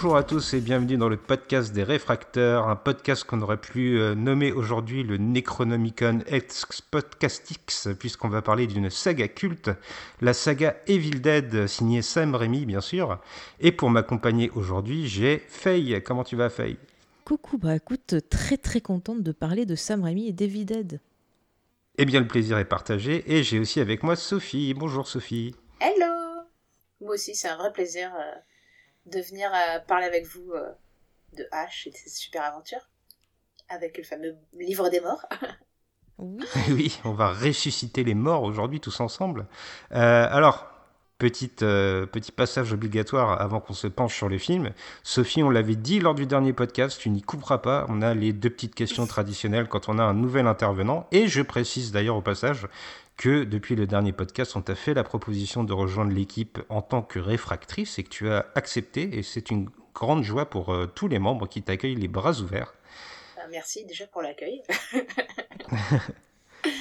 Bonjour à tous et bienvenue dans le podcast des réfracteurs, un podcast qu'on aurait pu euh, nommer aujourd'hui le Necronomicon Ex Podcastix, puisqu'on va parler d'une saga culte, la saga Evil Dead, signée Sam Raimi bien sûr. Et pour m'accompagner aujourd'hui, j'ai Faye. Comment tu vas Faye Coucou, bah écoute, très très contente de parler de Sam Raimi et David Dead. Eh bien le plaisir est partagé et j'ai aussi avec moi Sophie. Bonjour Sophie. Hello Moi aussi, c'est un vrai plaisir euh, de venir euh, parler avec vous euh, de H et de cette super aventure. Avec le fameux livre des morts. Oui. oui, on va ressusciter les morts aujourd'hui tous ensemble. Euh, alors, petite, euh, petit passage obligatoire avant qu'on se penche sur le film. Sophie, on l'avait dit lors du dernier podcast, tu n'y couperas pas. On a les deux petites questions traditionnelles quand on a un nouvel intervenant. Et je précise d'ailleurs au passage que depuis le dernier podcast, on t'a fait la proposition de rejoindre l'équipe en tant que réfractrice et que tu as accepté. Et c'est une grande joie pour euh, tous les membres qui t'accueillent les bras ouverts. Euh, Merci déjà pour l'accueil.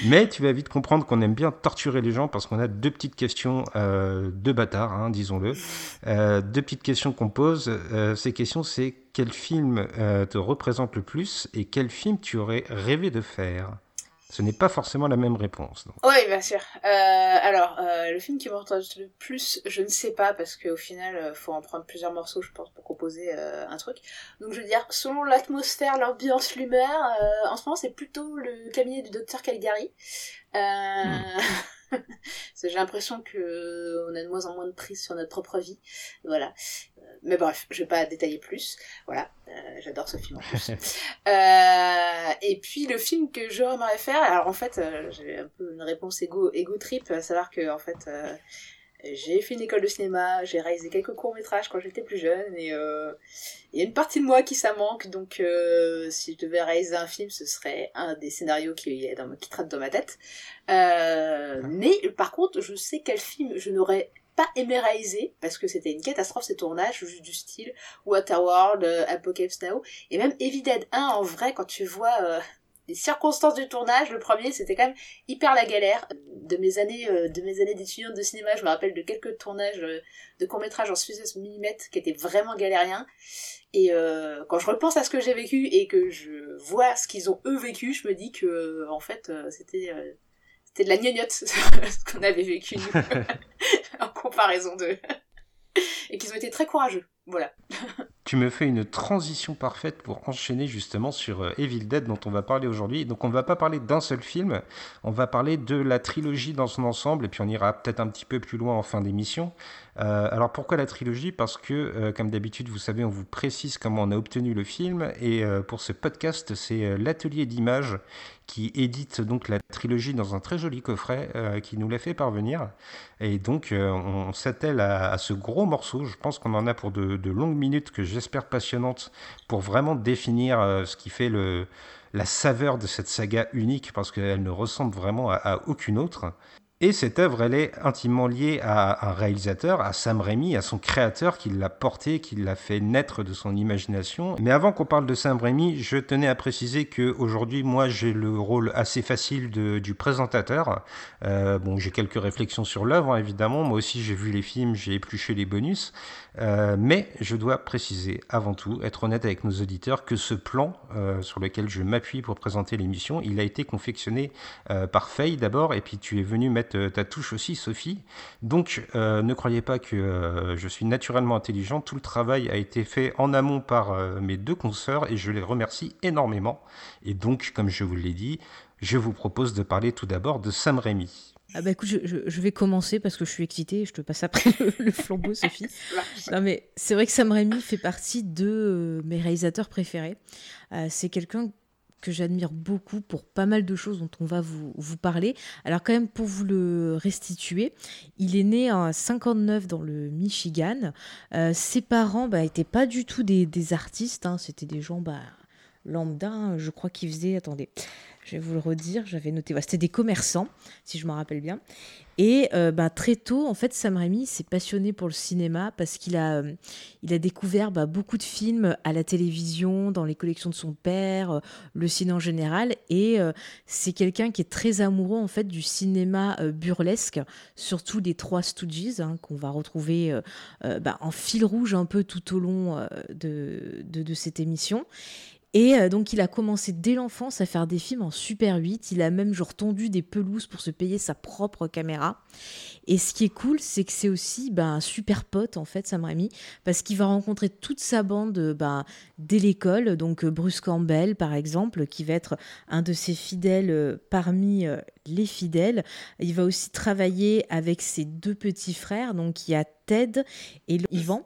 Mais tu vas vite comprendre qu'on aime bien torturer les gens parce qu'on a deux petites questions euh, de bâtards, hein, disons-le. Euh, deux petites questions qu'on pose. Euh, ces questions, c'est quel film te représente le plus et quel film tu aurais rêvé de faire? Ce n'est pas forcément la même réponse. donc. Oui, bien sûr. Euh, alors, euh, le film qui m'intéresse le plus, je ne sais pas, parce qu'au final, euh, faut en prendre plusieurs morceaux, je pense, pour composer euh, un truc. Donc, je veux dire, selon l'atmosphère, l'ambiance, l'humeur, en ce moment, c'est plutôt le cabinet du docteur Caligari. Euh... J'ai l'impression que euh, on a de moins en moins de prise sur notre propre vie. Voilà. Euh, Mais bref, je vais pas détailler plus. Voilà. Euh, J'adore ce film en plus. Euh, et puis le film que j'aimerais faire, alors en fait euh, j'ai un peu une réponse égo, égo trip, à savoir que en fait euh, j'ai fait une école de cinéma, j'ai réalisé quelques courts métrages quand j'étais plus jeune et euh, il y a une partie de moi qui ça manque donc euh, si je devais réaliser un film ce serait un des scénarios qui, est dans, traite dans ma tête. Euh, mais par contre je sais quel film je n'aurais pas aimé réaliser parce que c'était une catastrophe ces tournages juste du style Waterworld, euh, Apocalypse Now et même Evil Dead 1 en vrai quand tu vois euh, les circonstances du tournage le premier c'était quand même hyper la galère de mes années euh, de mes années d'étudiante de cinéma. Je me rappelle de quelques tournages euh, de courts métrages en 16 mm qui étaient vraiment galériens. Et euh, quand je repense à ce que j'ai vécu et que je vois ce qu'ils ont eux vécu je me dis que euh, en fait euh, c'était euh, c'était de la gnognotte ce qu'on avait vécu nous en comparaison d'eux et qu'ils ont été très courageux voilà Tu me fais une transition parfaite pour enchaîner justement sur euh, Evil Dead dont on va parler aujourd'hui. Donc on va pas parler d'un seul film, on va parler de la trilogie dans son ensemble et puis on ira peut-être un petit peu plus loin en fin d'émission. Euh, alors pourquoi la trilogie? Parce que euh, comme d'habitude vous savez on vous précise comment on a obtenu le film et pour ce podcast c'est l'atelier d'images qui édite donc la trilogie dans un très joli coffret qui nous l'a fait parvenir. Et donc on s'attelle à ce gros morceau. Je pense qu'on en a pour de, longues minutes que j'espère passionnantes pour vraiment définir euh, ce qui fait la saveur de cette saga unique parce qu'elle ne ressemble vraiment à aucune autre. Et cette œuvre, elle est intimement liée à un réalisateur, à Sam Raimi, à son créateur qui l'a porté, qui l'a fait naître de son imagination. Mais avant qu'on parle de Sam Raimi, je tenais à préciser que aujourd'hui, moi, j'ai le rôle assez facile du présentateur. Euh, bon, j'ai quelques réflexions sur l'œuvre, hein, évidemment. Moi aussi, j'ai vu les films, j'ai épluché les bonus. Euh, mais je dois préciser avant tout, être honnête avec nos auditeurs, que ce plan euh, sur lequel je m'appuie pour présenter l'émission, il a été confectionné par Faye d'abord, et puis tu es venu mettre euh, ta touche aussi, Sophie. Donc euh, ne croyez pas que euh, je suis naturellement intelligent, tout le travail a été fait en amont par euh, mes deux consoeurs, et je les remercie énormément. Et donc, comme je vous l'ai dit, je vous propose de parler tout d'abord de Sam Raimi. Ah bah écoute, je, je- je vais commencer parce que je suis excitée. Je te passe après le, le flambeau, Sophie. Non mais c'est vrai que Sam Raimi fait partie de euh, mes réalisateurs préférés. Euh, c'est quelqu'un que j'admire beaucoup pour pas mal de choses dont on va vous, parler. Alors quand même pour vous le restituer, il est né en 59 dans le Michigan. Euh, ses parents bah, étaient pas du tout des, des artistes, hein. c'était des gens bah, lambda. hein. Je crois qu'ils faisaient, attendez, je vais vous le redire, j'avais noté, c'était des commerçants, si je me rappelle bien. Et euh, bah, très tôt, en fait, Sam Raimi s'est passionné pour le cinéma parce qu'il a, euh, il a découvert bah, beaucoup de films à la télévision, dans les collections de son père, euh, le ciné en général. Et c'est quelqu'un qui est très amoureux en fait du cinéma burlesque, surtout des trois Stooges hein, qu'on va retrouver bah, en fil rouge un peu tout au long de cette émission. Et euh, donc, il a commencé dès l'enfance à faire des films en Super 8. Il a même genre tondu des pelouses pour se payer sa propre caméra. Et ce qui est cool, c'est que c'est aussi bah, un super pote, en fait, Sam Raimi, parce qu'il va rencontrer toute sa bande euh, bah, dès l'école. Donc, euh, Bruce Campbell, par exemple, qui va être un de ses fidèles parmi les fidèles. Il va aussi travailler avec ses deux petits frères. Donc, il y a Ted et Ivan.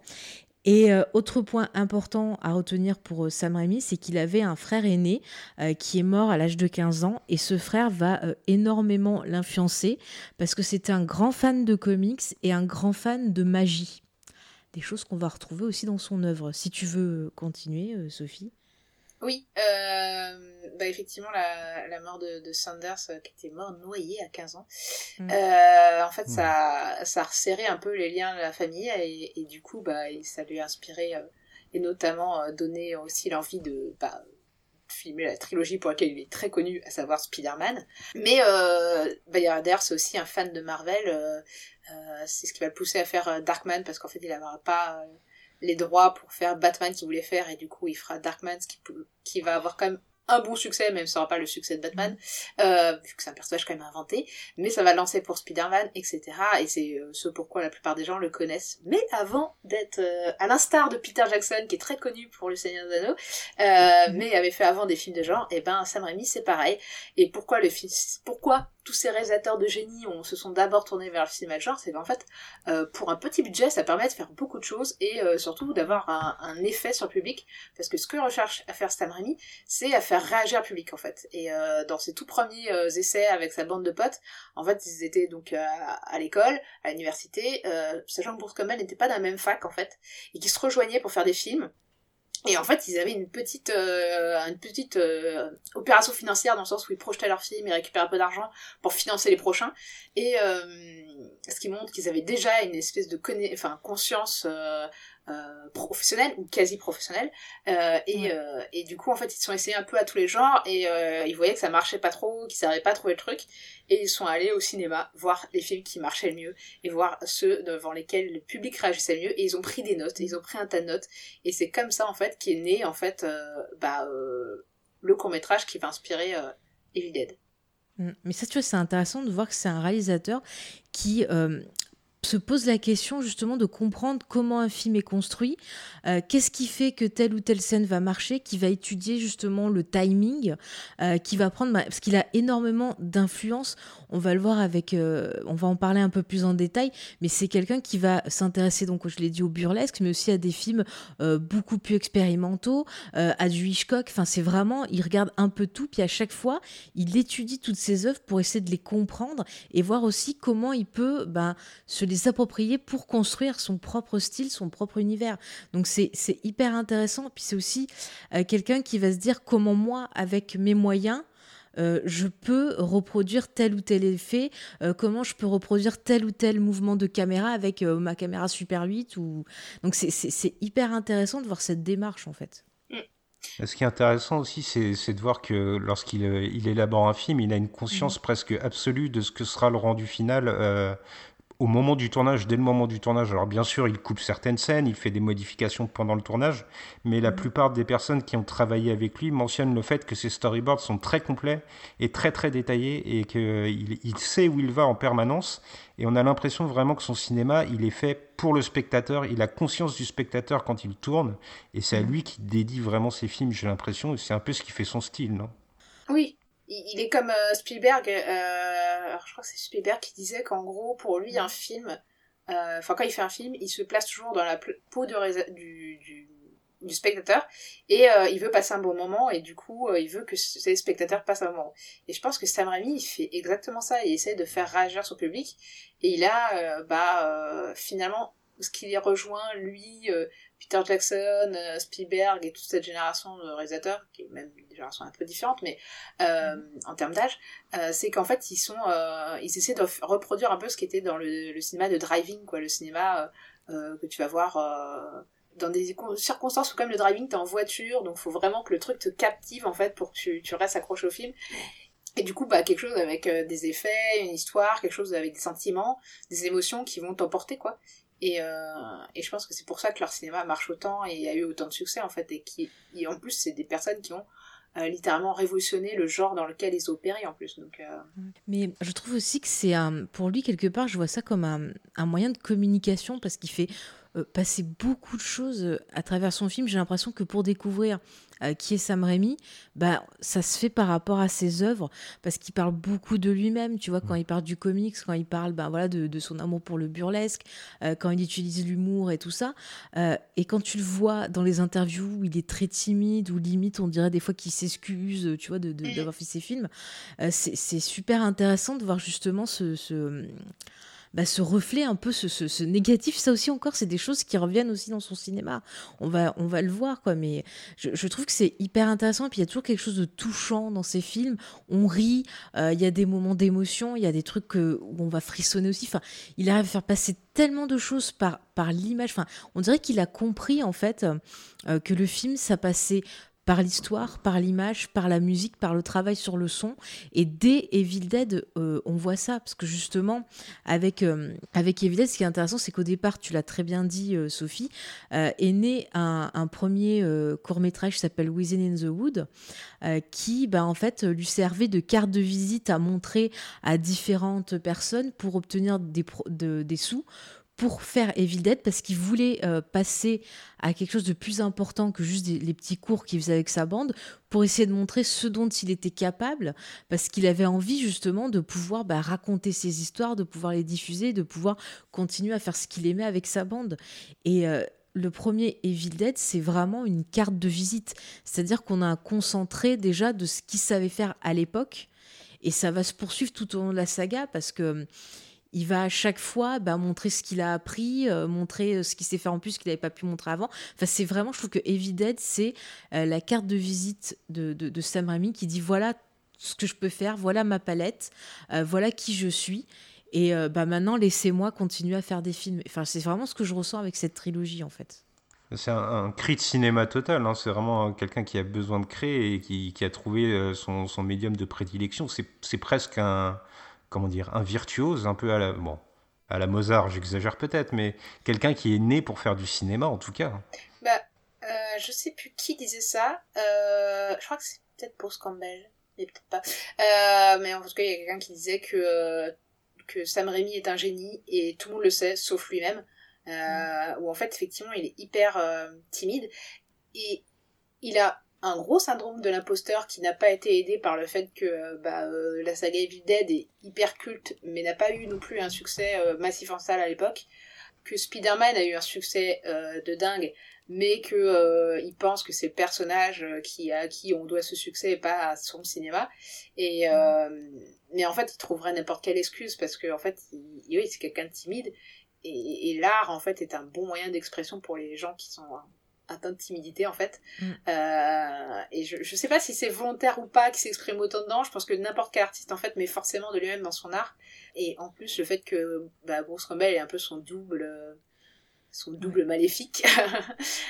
Et euh, autre point important à retenir pour euh, Sam Raimi, c'est qu'il avait un frère aîné euh, qui est mort à l'âge de 15 ans et ce frère va énormément l'influencer parce que c'était un grand fan de comics et un grand fan de magie. Des choses qu'on va retrouver aussi dans son œuvre. Si tu veux continuer, Sophie. Oui, euh, bah effectivement, la, la mort de, de Sanders, euh, qui était mort noyé à 15 ans, Mm. euh, en fait, ça, ça a resserré un peu les liens de la famille et, et du coup, bah, et ça lui a inspiré euh, et notamment euh, donné aussi l'envie de bah, filmer la trilogie pour laquelle il est très connu, à savoir Spider-Man. Mais euh, bah, il y a- d'ailleurs, c'est aussi un fan de Marvel. euh, euh, c'est ce qui va le pousser à faire Darkman parce qu'en fait, il n'aura pas euh, les droits pour faire Batman qu'il voulait faire et du coup, il fera Darkman, ce qui, peut- qui va avoir quand même un bon succès, même si ça n'aura pas le succès de Batman, euh, vu que c'est un personnage quand même inventé, mais ça va lancer pour Spider-Man, etc. Et c'est euh, ce pourquoi la plupart des gens le connaissent. Mais avant d'être, euh, à l'instar de Peter Jackson, qui est très connu pour Le Seigneur des Anneaux, euh, mais avait fait avant des films de genre, et ben Sam Raimi c'est pareil. Et pourquoi le film, pourquoi tous ces réalisateurs de génie se sont d'abord tournés vers le cinéma de genre, c'est qu'en fait, euh, pour un petit budget, ça permet de faire beaucoup de choses et euh, surtout d'avoir un, effet sur le public, parce que ce que recherche à faire Sam Raimi, c'est à faire réagir le public en fait. Et euh, dans ses tout premiers essais avec sa bande de potes, en fait, ils étaient donc à, l'école, à l'université, sachant que Bruce Campbell n'était pas dans la même fac en fait, et qui se rejoignaient pour faire des films. Et en fait, ils avaient une petite, euh, une petite euh, opération financière dans le sens où ils projetaient leurs films et récupéraient un peu d'argent pour financer les prochains. Et euh, ce qui montre qu'ils avaient déjà une espèce de enfin, conscience euh, professionnelle ou quasi professionnelle. Euh, et, Ouais. euh, et du coup, en fait, ils se sont essayés un peu à tous les genres et ils voyaient que ça marchait pas trop, qu'ils savaient pas trouver le truc. Et ils sont allés au cinéma voir les films qui marchaient le mieux et voir ceux devant lesquels le public réagissait le mieux. Et ils ont pris des notes, et ils ont pris un tas de notes. Et c'est comme ça, en fait, qu'est né, en fait, bah, le court-métrage qui va inspirer Evil Dead. Mm. Mais ça, tu vois, c'est intéressant de voir que c'est un réalisateur qui euh, se pose la question justement de comprendre comment un film est construit, euh, qu'est-ce qui fait que telle ou telle scène va marcher, qui va étudier justement le timing, euh, qui va prendre, parce qu'il a énormément d'influence. On va le voir avec, euh, on va en parler un peu plus en détail, mais c'est quelqu'un qui va s'intéresser donc, je l'ai dit, au burlesque, mais aussi à des films beaucoup plus expérimentaux, à du Hitchcock. Enfin, c'est vraiment, il regarde un peu tout, puis à chaque fois, il étudie toutes ses œuvres pour essayer de les comprendre et voir aussi comment il peut ben, se les approprier pour construire son propre style, son propre univers. Donc c'est hyper intéressant. Puis c'est aussi euh, quelqu'un qui va se dire comment moi, avec mes moyens, euh, je peux reproduire tel ou tel effet, euh, comment je peux reproduire tel ou tel mouvement de caméra avec euh, ma caméra Super 8. Ou... Donc c'est- hyper intéressant de voir cette démarche en fait. Ce qui est intéressant aussi, c'est de voir que lorsqu'il il élabore un film, il a une conscience presque absolue de ce que sera le rendu final au moment du tournage, dès le moment du tournage. Alors bien sûr, il coupe certaines scènes, il fait des modifications pendant le tournage, mais la plupart des personnes qui ont travaillé avec lui mentionnent le fait que ses storyboards sont très complets et très très détaillés et qu'il il sait où il va en permanence. Et on a l'impression vraiment que son cinéma, il est fait pour le spectateur, il a conscience du spectateur quand il tourne, et c'est à lui qui dédie vraiment ses films, j'ai l'impression, et c'est un peu ce qui fait son style, non? Oui, il il est comme euh, Spielberg. euh, alors je crois que c'est Spielberg qui disait qu'en gros, pour lui, un film, euh, enfin quand il fait un film, il se place toujours dans la peau de du, du, du spectateur et il veut passer un bon moment et du coup, il veut que ses spectateurs passent un bon moment. Et je pense que Sam Raimi, il fait exactement ça. Il essaie de faire réagir son public et il a, bah, finalement, ce qui les rejoint, lui, euh, Peter Jackson, euh, Spielberg et toute cette génération de réalisateurs, qui est même une génération un peu différente, mais euh, en termes d'âge, c'est qu'en fait, ils sont, ils essaient de reproduire un peu ce qui était dans le, le cinéma de driving, quoi, le cinéma que tu vas voir dans des circonstances où comme le driving t'es en voiture donc faut vraiment que le truc te captive en fait pour que tu, tu restes accroché au film. Et du coup bah quelque chose avec euh, des effets une histoire quelque chose avec des sentiments des émotions qui vont t'emporter quoi et, euh, et je pense que c'est pour ça que leur cinéma marche autant et a eu autant de succès en fait et qui et en plus c'est des personnes qui ont euh, littéralement révolutionné le genre dans lequel ils opéraient en plus. Donc, euh. Mais je trouve aussi que c'est pour lui quelque part, je vois ça comme un, un moyen de communication parce qu'il fait passer beaucoup de choses euh, à travers son film. J'ai l'impression que pour découvrir euh, qui est Sam Raimi, bah, ça se fait par rapport à ses œuvres, parce qu'il parle beaucoup de lui-même, tu vois, quand il parle du comics, quand il parle ben, voilà, de, son amour pour le burlesque, quand il utilise l'humour et tout ça. et quand tu le vois dans les interviews où il est très timide, ou limite on dirait des fois qu'il s'excuse, tu vois, d'avoir de, fait ses films, c'est super intéressant de voir justement ce bah, ce reflet un peu, ce, ce, négatif, ça aussi encore, c'est des choses qui reviennent aussi dans son cinéma. On va, on va le voir, quoi. Mais je, trouve que c'est hyper intéressant. Puis il y a toujours quelque chose de touchant dans ces films. On rit, euh, il y a des moments d'émotion, il y a des trucs où on va frissonner aussi. Enfin, il arrive à faire passer tellement de choses par, par l'image. Enfin, on dirait qu'il a compris en fait euh, que le film, ça passait par l'histoire, par l'image, par la musique, par le travail sur le son. Et dès Evil Dead, euh, on voit ça, parce que justement, avec, euh, avec Evil Dead, ce qui est intéressant, c'est qu'au départ, tu l'as très bien dit, euh, Sophie, est né un, premier court-métrage qui s'appelle Within in the Wood, qui, bah, en fait, lui servait de carte de visite à montrer à différentes personnes pour obtenir des, des sous pour faire Evil Dead parce qu'il voulait euh, passer à quelque chose de plus important que juste les petits cours qu'il faisait avec sa bande pour essayer de montrer ce dont il était capable parce qu'il avait envie justement de pouvoir bah, raconter ses histoires, de pouvoir les diffuser, de pouvoir continuer à faire ce qu'il aimait avec sa bande. Et euh, le premier Evil Dead, c'est vraiment une carte de visite. C'est-à-dire qu'on a un concentré déjà de ce qu'il savait faire à l'époque. Et ça va se poursuivre tout au long de la saga parce que il va à chaque fois bah, montrer ce qu'il a appris, euh, montrer euh, ce qu'il sait faire en plus qu'il n'avait pas pu montrer avant. Enfin, c'est vraiment, je trouve que Heavy c'est euh, la carte de visite de, de, Sam Raimi qui dit voilà ce que je peux faire, voilà ma palette, voilà qui je suis. Et bah, maintenant, laissez-moi continuer à faire des films. Enfin, c'est vraiment ce que je ressens avec cette trilogie, en fait. C'est un, cri de cinéma total. Hein. C'est vraiment quelqu'un qui a besoin de créer et qui, a trouvé son médium de prédilection. C'est presque un comment dire, un virtuose, un peu à la, bon, à la Mozart, j'exagère peut-être, mais quelqu'un qui est né pour faire du cinéma en tout cas. Bah, euh, je sais plus qui disait ça. Euh, je crois que c'est peut-être Bruce Campbell, mais peut-être pas. Euh, mais en tout cas, il y a quelqu'un qui disait que que Sam Raimi est un génie et tout le monde le sait, sauf lui-même. Euh, Où en fait, effectivement, il est hyper euh, timide et il a un gros syndrome de l'imposteur qui n'a pas été aidé par le fait que euh, bah, euh, la saga Evil Dead est hyper culte mais n'a pas eu non plus un succès euh, massif en salle à l'époque. Que Spider-Man a eu un succès de dingue mais que il pense que c'est le personnage qui à qui on doit ce succès et pas à son cinéma. Et mais en fait il trouverait n'importe quelle excuse parce que en fait il, oui c'est quelqu'un de timide. Et, et l'art en fait est un bon moyen d'expression pour les gens qui sont atteint de timidité en fait. Mm. Euh, et je, je sais pas si c'est volontaire ou pas qui s'exprime autant dedans. Je pense que n'importe quel artiste en fait met forcément de lui-même dans son art. Et en plus le fait que bah, Bruce est un peu son double son double maléfique.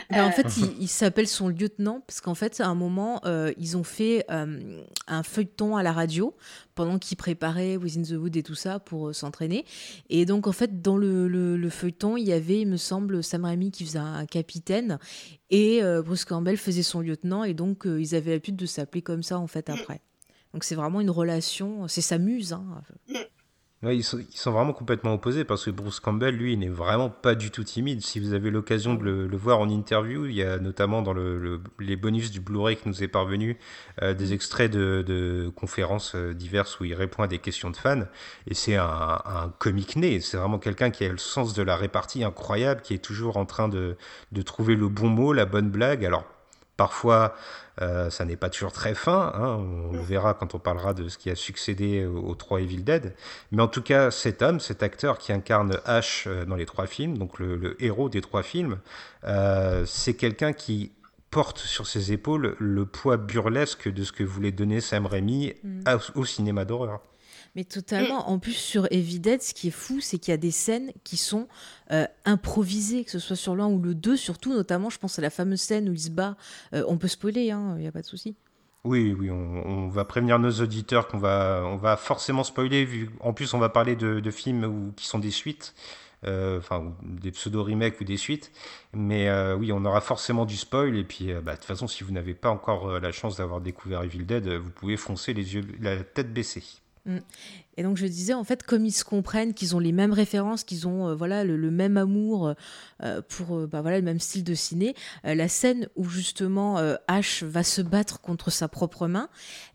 Ben, en fait, euh. il, s'appelle son lieutenant parce qu'en fait, à un moment, euh, ils ont fait euh, un feuilleton à la radio pendant qu'ils préparaient Within the Wood et tout ça pour s'entraîner. Et donc, en fait, dans le, feuilleton, il y avait, il me semble, Sam Raimi qui faisait un, capitaine et Bruce Campbell faisait son lieutenant. Et donc, ils avaient l'habitude de s'appeler comme ça, en fait, après. Donc, c'est vraiment une relation, c'est sa muse. Hein. Ils, sont, vraiment complètement opposés parce que Bruce Campbell, lui, il n'est vraiment pas du tout timide. Si vous avez l'occasion de le, voir en interview, il y a notamment dans les bonus du Blu-ray qui nous est parvenu euh, des extraits de, conférences euh, diverses où il répond à des questions de fans. Et c'est un, un comique né. C'est vraiment quelqu'un qui a le sens de la répartie incroyable, qui est toujours en train de, de trouver le bon mot, la bonne blague. Alors, parfois, ça n'est pas toujours très fin. Hein, on le verra quand on parlera de ce qui a succédé aux trois Evil Dead. Mais en tout cas, cet homme, cet acteur qui incarne Ash dans les trois films, donc le héros des trois films, c'est quelqu'un qui porte sur ses épaules le poids burlesque de ce que voulait donner Sam Raimi mm. au cinéma d'horreur. Mais totalement. En plus, sur Evidence, ce qui est fou, c'est qu'il y a des scènes qui sont euh, improvisées, que ce soit sur l'un ou le deux, surtout, notamment, je pense à la fameuse scène où il se bat. Euh, on peut spoiler, il hein, n'y a pas de souci. Oui, oui, on, va prévenir nos auditeurs qu'on va, on va forcément spoiler. Vu, en plus, on va parler de, films qui sont des suites. Euh, enfin des pseudo-remakes ou des suites. Mais euh, oui, on aura forcément du spoil. Et puis, euh, bah, de toute façon, si vous n'avez pas encore la chance d'avoir découvert Evil Dead, vous pouvez foncer les yeux, la tête baissée. Mm. Et donc je disais en fait comme ils se comprennent, qu'ils ont les mêmes références, qu'ils ont voilà le, même amour pour bah, voilà le même style de ciné, la scène où justement Ash va se battre contre sa propre main,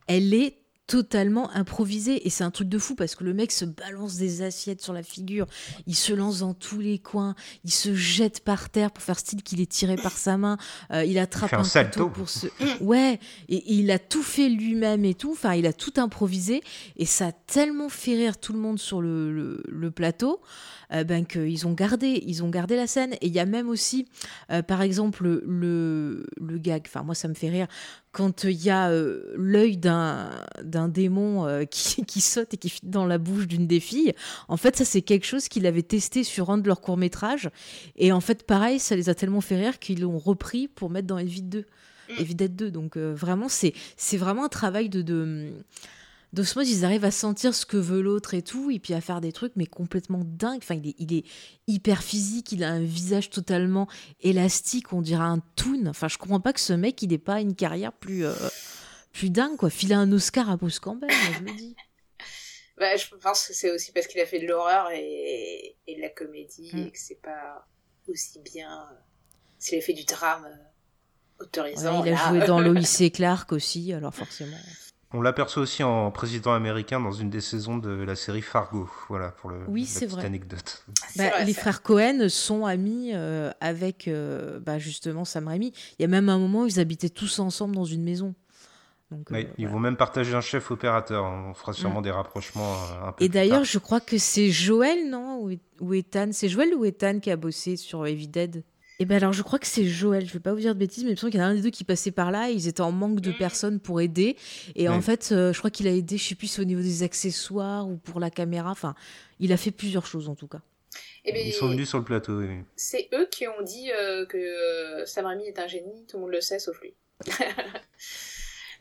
elle est totalement improvisé. Et c'est un truc de fou parce que le mec se balance des assiettes sur la figure, il se lance dans tous les coins, il se jette par terre pour faire style qu'il est tiré par sa main, euh, il attrape un, couteau pour se ouais. Et, il a tout fait lui-même et tout, enfin il a tout improvisé. Et ça a tellement fait rire tout le monde sur le, le, plateau ben qu'ils ont gardé ils ont gardé la scène et il y a même aussi euh, par exemple le le gag, enfin moi ça me fait rire quand il y a euh, l'œil d'un, démon euh, qui, qui, saute et qui fit dans la bouche d'une des filles, en fait, ça, c'est quelque chose qu'il avait testé sur un de leurs courts-métrages. Et en fait, pareil, ça les a tellement fait rire qu'ils l'ont repris pour mettre dans Evil 2. Evil 2. Donc, euh, vraiment, c'est, c'est vraiment un travail de, de d'osmose, ils arrivent à sentir ce que veut l'autre et tout, et puis à faire des trucs, mais complètement dingue. Enfin, il est, il est hyper physique, il a un visage totalement élastique, on dirait un toon. Enfin, je comprends pas que ce mec, il n'ait pas une carrière plus, euh, plus dingue, quoi. Filer un Oscar à Bruce Campbell, je le dis. Bah, je pense que c'est aussi parce qu'il a fait de l'horreur et, et, de la comédie, mm. et que c'est pas aussi bien. S'il a fait du drame euh, autorisant. il a joué dans Lois et Clark aussi, alors forcément. On l'aperçoit aussi en président américain dans une des saisons de la série Fargo. Voilà pour le, oui, la petite anecdote. Bah, les frères Cohen sont amis euh, avec euh, bah, justement Sam Raimi. Il y a même un moment où ils habitaient tous ensemble dans une maison. Donc, euh, ils vont même partager un chef opérateur. On fera sûrement mm. des rapprochements un peu Et d'ailleurs, je crois que c'est Joël, non? Ou Ethan? C'est Joël ou Ethan qui a bossé sur Heavy Dead? Et eh ben alors je crois que c'est Joël, je vais pas vous dire de bêtises, mais il me semble qu'il y en a un des deux qui passait par là, et ils étaient en manque de personnes pour aider, et en fait euh, je crois qu'il a aidé, je sais plus au niveau des accessoires ou pour la caméra, enfin il a fait plusieurs choses en tout cas. Et eh ben, ils sont venus sur le plateau. Oui. C'est eux qui ont dit euh, que euh, Sam Raimi est un génie, tout le monde le sait sauf lui.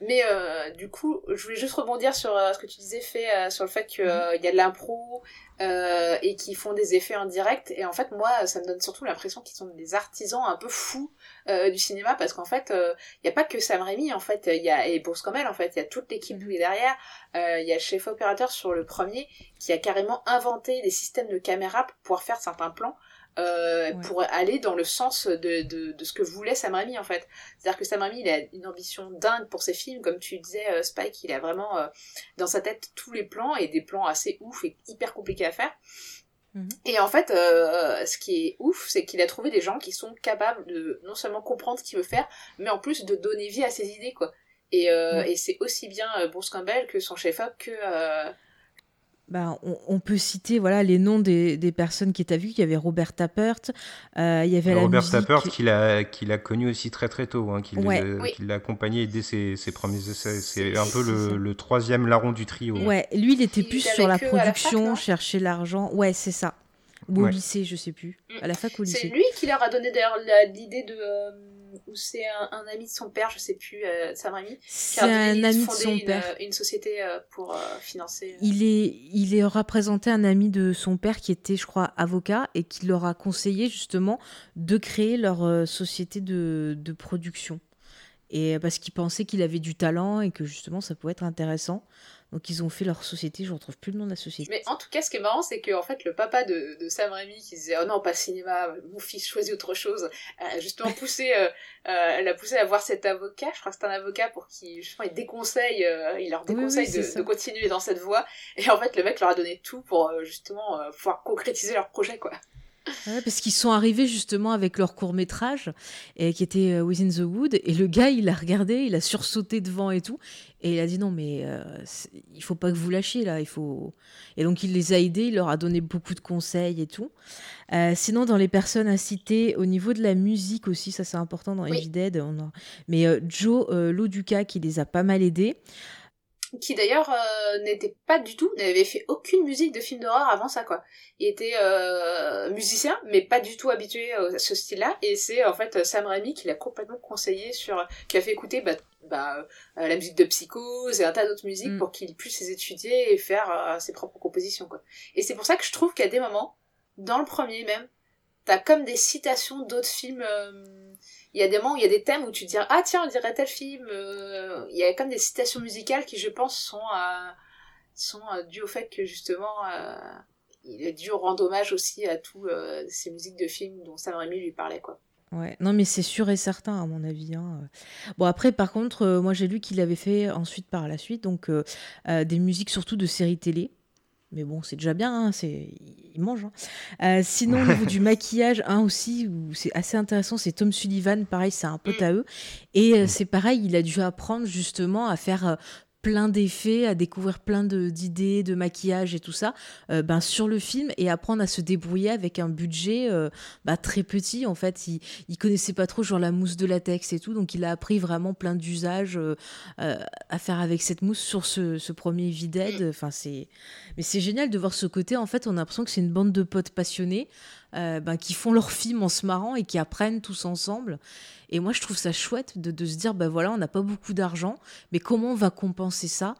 Mais euh, du coup, je voulais juste rebondir sur euh, ce que tu disais, fait euh, sur le fait qu'il mhm. y a de l'impro et qu'ils font des effets en direct. Et en fait, moi, ça me donne surtout l'impression qu'ils sont des artisans un peu fous du cinéma parce qu'en fait, il n'y a pas que Sam Raimi, en fait, il y a et Bruce Campbell, en fait, il y a toute l'équipe qui est derrière. Il y a le chef opérateur sur le premier qui a carrément inventé des systèmes de caméra pour pouvoir faire certains plans. Euh, pour aller dans le sens de, de, de, ce que voulait Sam Raimi en fait. C'est-à-dire que Sam Raimi il a une ambition dingue pour ses films, comme tu disais euh, Spike, il a vraiment euh, dans sa tête tous les plans et des plans assez ouf et hyper compliqués à faire. Mhm. Et en fait, ce qui est ouf, c'est qu'il a trouvé des gens qui sont capables de non seulement comprendre ce qu'il veut faire, mais en plus de donner vie à ses idées quoi. Et, et c'est aussi bien Bruce Campbell que son chef-op que bah, on, peut citer voilà les noms des, des personnes qui étaient vues. Il y avait Robert Tappert, euh, il y avait Robert la Tappert qu'il a, qu'il a connu aussi très très tôt, hein, qu'il l'a accompagné dès ses, ses premiers essais. C'est un peu le, le, troisième larron du trio. Ouais, lui il était plus sur la production, chercher l'argent. Ouais, c'est ça. Ou au lycée, je sais plus. Mm. À la fac ou au lycée. C'est lui qui leur a donné d'ailleurs l'idée de. Euh, ou c'est un, ami de son père, je sais plus, euh, Sam Raimi. C'est un ami de son père. Une société euh, pour euh, financer. Il, est, il aura présenté un ami de son père qui était, je crois, avocat et qui leur a conseillé justement de créer leur société de, de production. Et parce qu'il pensait qu'il avait du talent et que justement ça pouvait être intéressant. Donc ils ont fait leur société, je ne retrouve plus le nom de la société. Mais en tout cas, ce qui est marrant, c'est que en fait, le papa de, de Sam Raimi qui disait oh non pas cinéma, mon fils choisit autre chose, a justement poussé, euh, euh, elle a poussé à voir cet avocat. Je crois que c'est un avocat pour qui il déconseille, euh, il leur déconseille de, de, continuer dans cette voie. Et en fait, le mec leur a donné tout pour justement pouvoir concrétiser leur projet quoi. parce qu'ils sont arrivés justement avec leur court métrage et qui était Within the Wood et le gars il a regardé, il a sursauté devant et tout et il a dit non mais euh, il faut pas que vous lâchiez là, il faut et donc il les a aidés, il leur a donné beaucoup de conseils et tout. Euh, sinon dans les personnes à citer au niveau de la musique aussi ça c'est important dans oui. Dead, mais Joe Loduca qui les a pas mal aidés qui d'ailleurs euh, n'était pas du tout, n'avait fait aucune musique de film d'horreur avant ça quoi. Il était euh, musicien mais pas du tout habitué à ce style-là et c'est en fait Sam Raimi qui l'a complètement conseillé sur, qui a fait écouter bah, bah, euh, la musique de Psychose et un tas d'autres musiques mm. pour qu'il puisse les étudier et faire euh, ses propres compositions quoi. Et c'est pour ça que je trouve qu'à des moments, dans le premier même, t'as comme des citations d'autres films euh, il y a des moments où il y a des thèmes où tu te dis ah tiens on dirait tel film euh, il y a comme des citations musicales qui je pense sont euh, sont euh, dues au fait que justement il a dû rendre hommage aussi à tous ces musiques de films dont Sam Raimi lui parlait quoi Ouais, non mais c'est sûr et certain à mon avis. Hein. Bon après par contre, moi j'ai lu qu'il avait fait ensuite par la suite donc des musiques surtout de séries télé. Mais bon, c'est déjà bien, hein, c'est... il mange. Hein. Euh, sinon, au niveau du maquillage, un aussi, où c'est assez intéressant, c'est Tom Sullivan, pareil, c'est un pote mm. à eux. Et euh, mm. c'est pareil, il a dû apprendre justement à faire euh, plein d'effets, à découvrir plein d'idées, de, maquillage et tout ça, euh, ben, sur le film et apprendre à se débrouiller avec un budget euh, bah, très petit. En fait, il, il connaissait pas trop genre la mousse de latex et tout, donc il a appris vraiment plein d'usages euh, à faire avec cette mousse sur ce, ce premier Vided. Enfin, c'est, mais c'est génial de voir ce côté. En fait, on a l'impression que c'est une bande de potes passionnés. Ben, qui font leur film en se marrant et qui apprennent tous ensemble. Et moi, je trouve ça chouette de, se dire, ben voilà, on n'a pas beaucoup d'argent, mais comment on va compenser ça?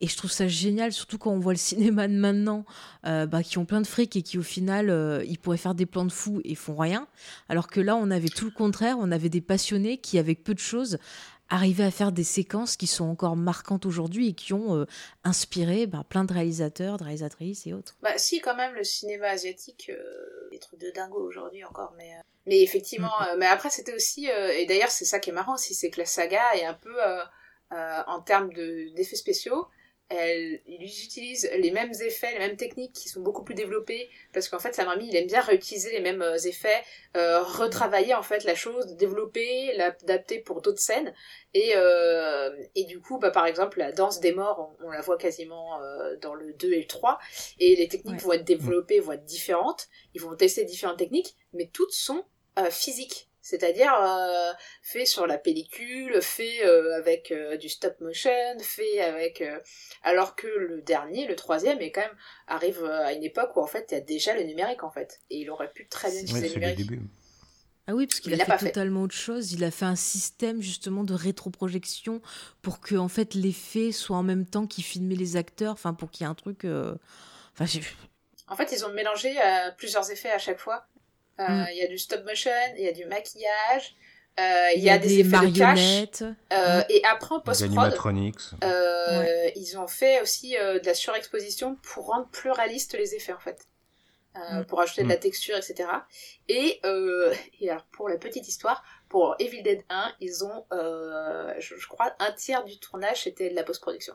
Et je trouve ça génial, surtout quand on voit le cinéma de maintenant, euh, bah, qui ont plein de fric et qui, au final, euh, ils pourraient faire des plans de fous et font rien. Alors que là, on avait tout le contraire, on avait des passionnés qui, avec peu de choses, arrivaient à faire des séquences qui sont encore marquantes aujourd'hui et qui ont euh, inspiré bah, plein de réalisateurs, de réalisatrices et autres. Bah si, quand même, le cinéma asiatique, euh, des trucs de dingo aujourd'hui encore, mais... Euh, mais effectivement, mm, mm. euh, mais après c'était aussi, et d'ailleurs c'est ça qui est marrant aussi, c'est que la saga est un peu, en termes d'effets spéciaux, elle, ils utilisent les mêmes effets, les mêmes techniques qui sont beaucoup plus développées parce qu'en fait Sam Raimi il aime bien réutiliser les mêmes euh, effets, euh, retravailler en fait la chose, développer, l'adapter pour d'autres scènes. Et euh, et du coup bah par exemple la danse des morts on, la voit quasiment euh, dans le 2 et le 3 et les techniques vont être développées, vont être différentes, ils vont tester différentes techniques mais toutes sont euh, physiques c'est-à-dire euh, fait sur la pellicule, fait euh, avec euh, du stop motion, fait avec alors que le dernier, le troisième, est quand même arrive à une époque où en fait il y a déjà le numérique en fait et il aurait pu très bien utiliser le numérique. Ah oui, parce qu'il a, fait, totalement autre chose. Il a fait un système justement de rétroprojection pour que en fait l'effet soit en même temps qu'il filmait les acteurs, enfin pour qu'il y ait un truc. Enfin, en fait, ils ont mélangé plusieurs effets à chaque fois euh, mm. Il y a du stop motion, il y a du maquillage, euh, il y, a des, marionnettes. Euh, et après, en post-prod, euh, ils ont fait aussi de la surexposition pour rendre plus réalistes les effets, en fait. Mm. Pour ajouter de la mm. texture, etc. Et, et alors, pour la petite histoire, pour Evil Dead 1, ils ont, je, je, crois, un tiers du tournage, c'était de la post-production.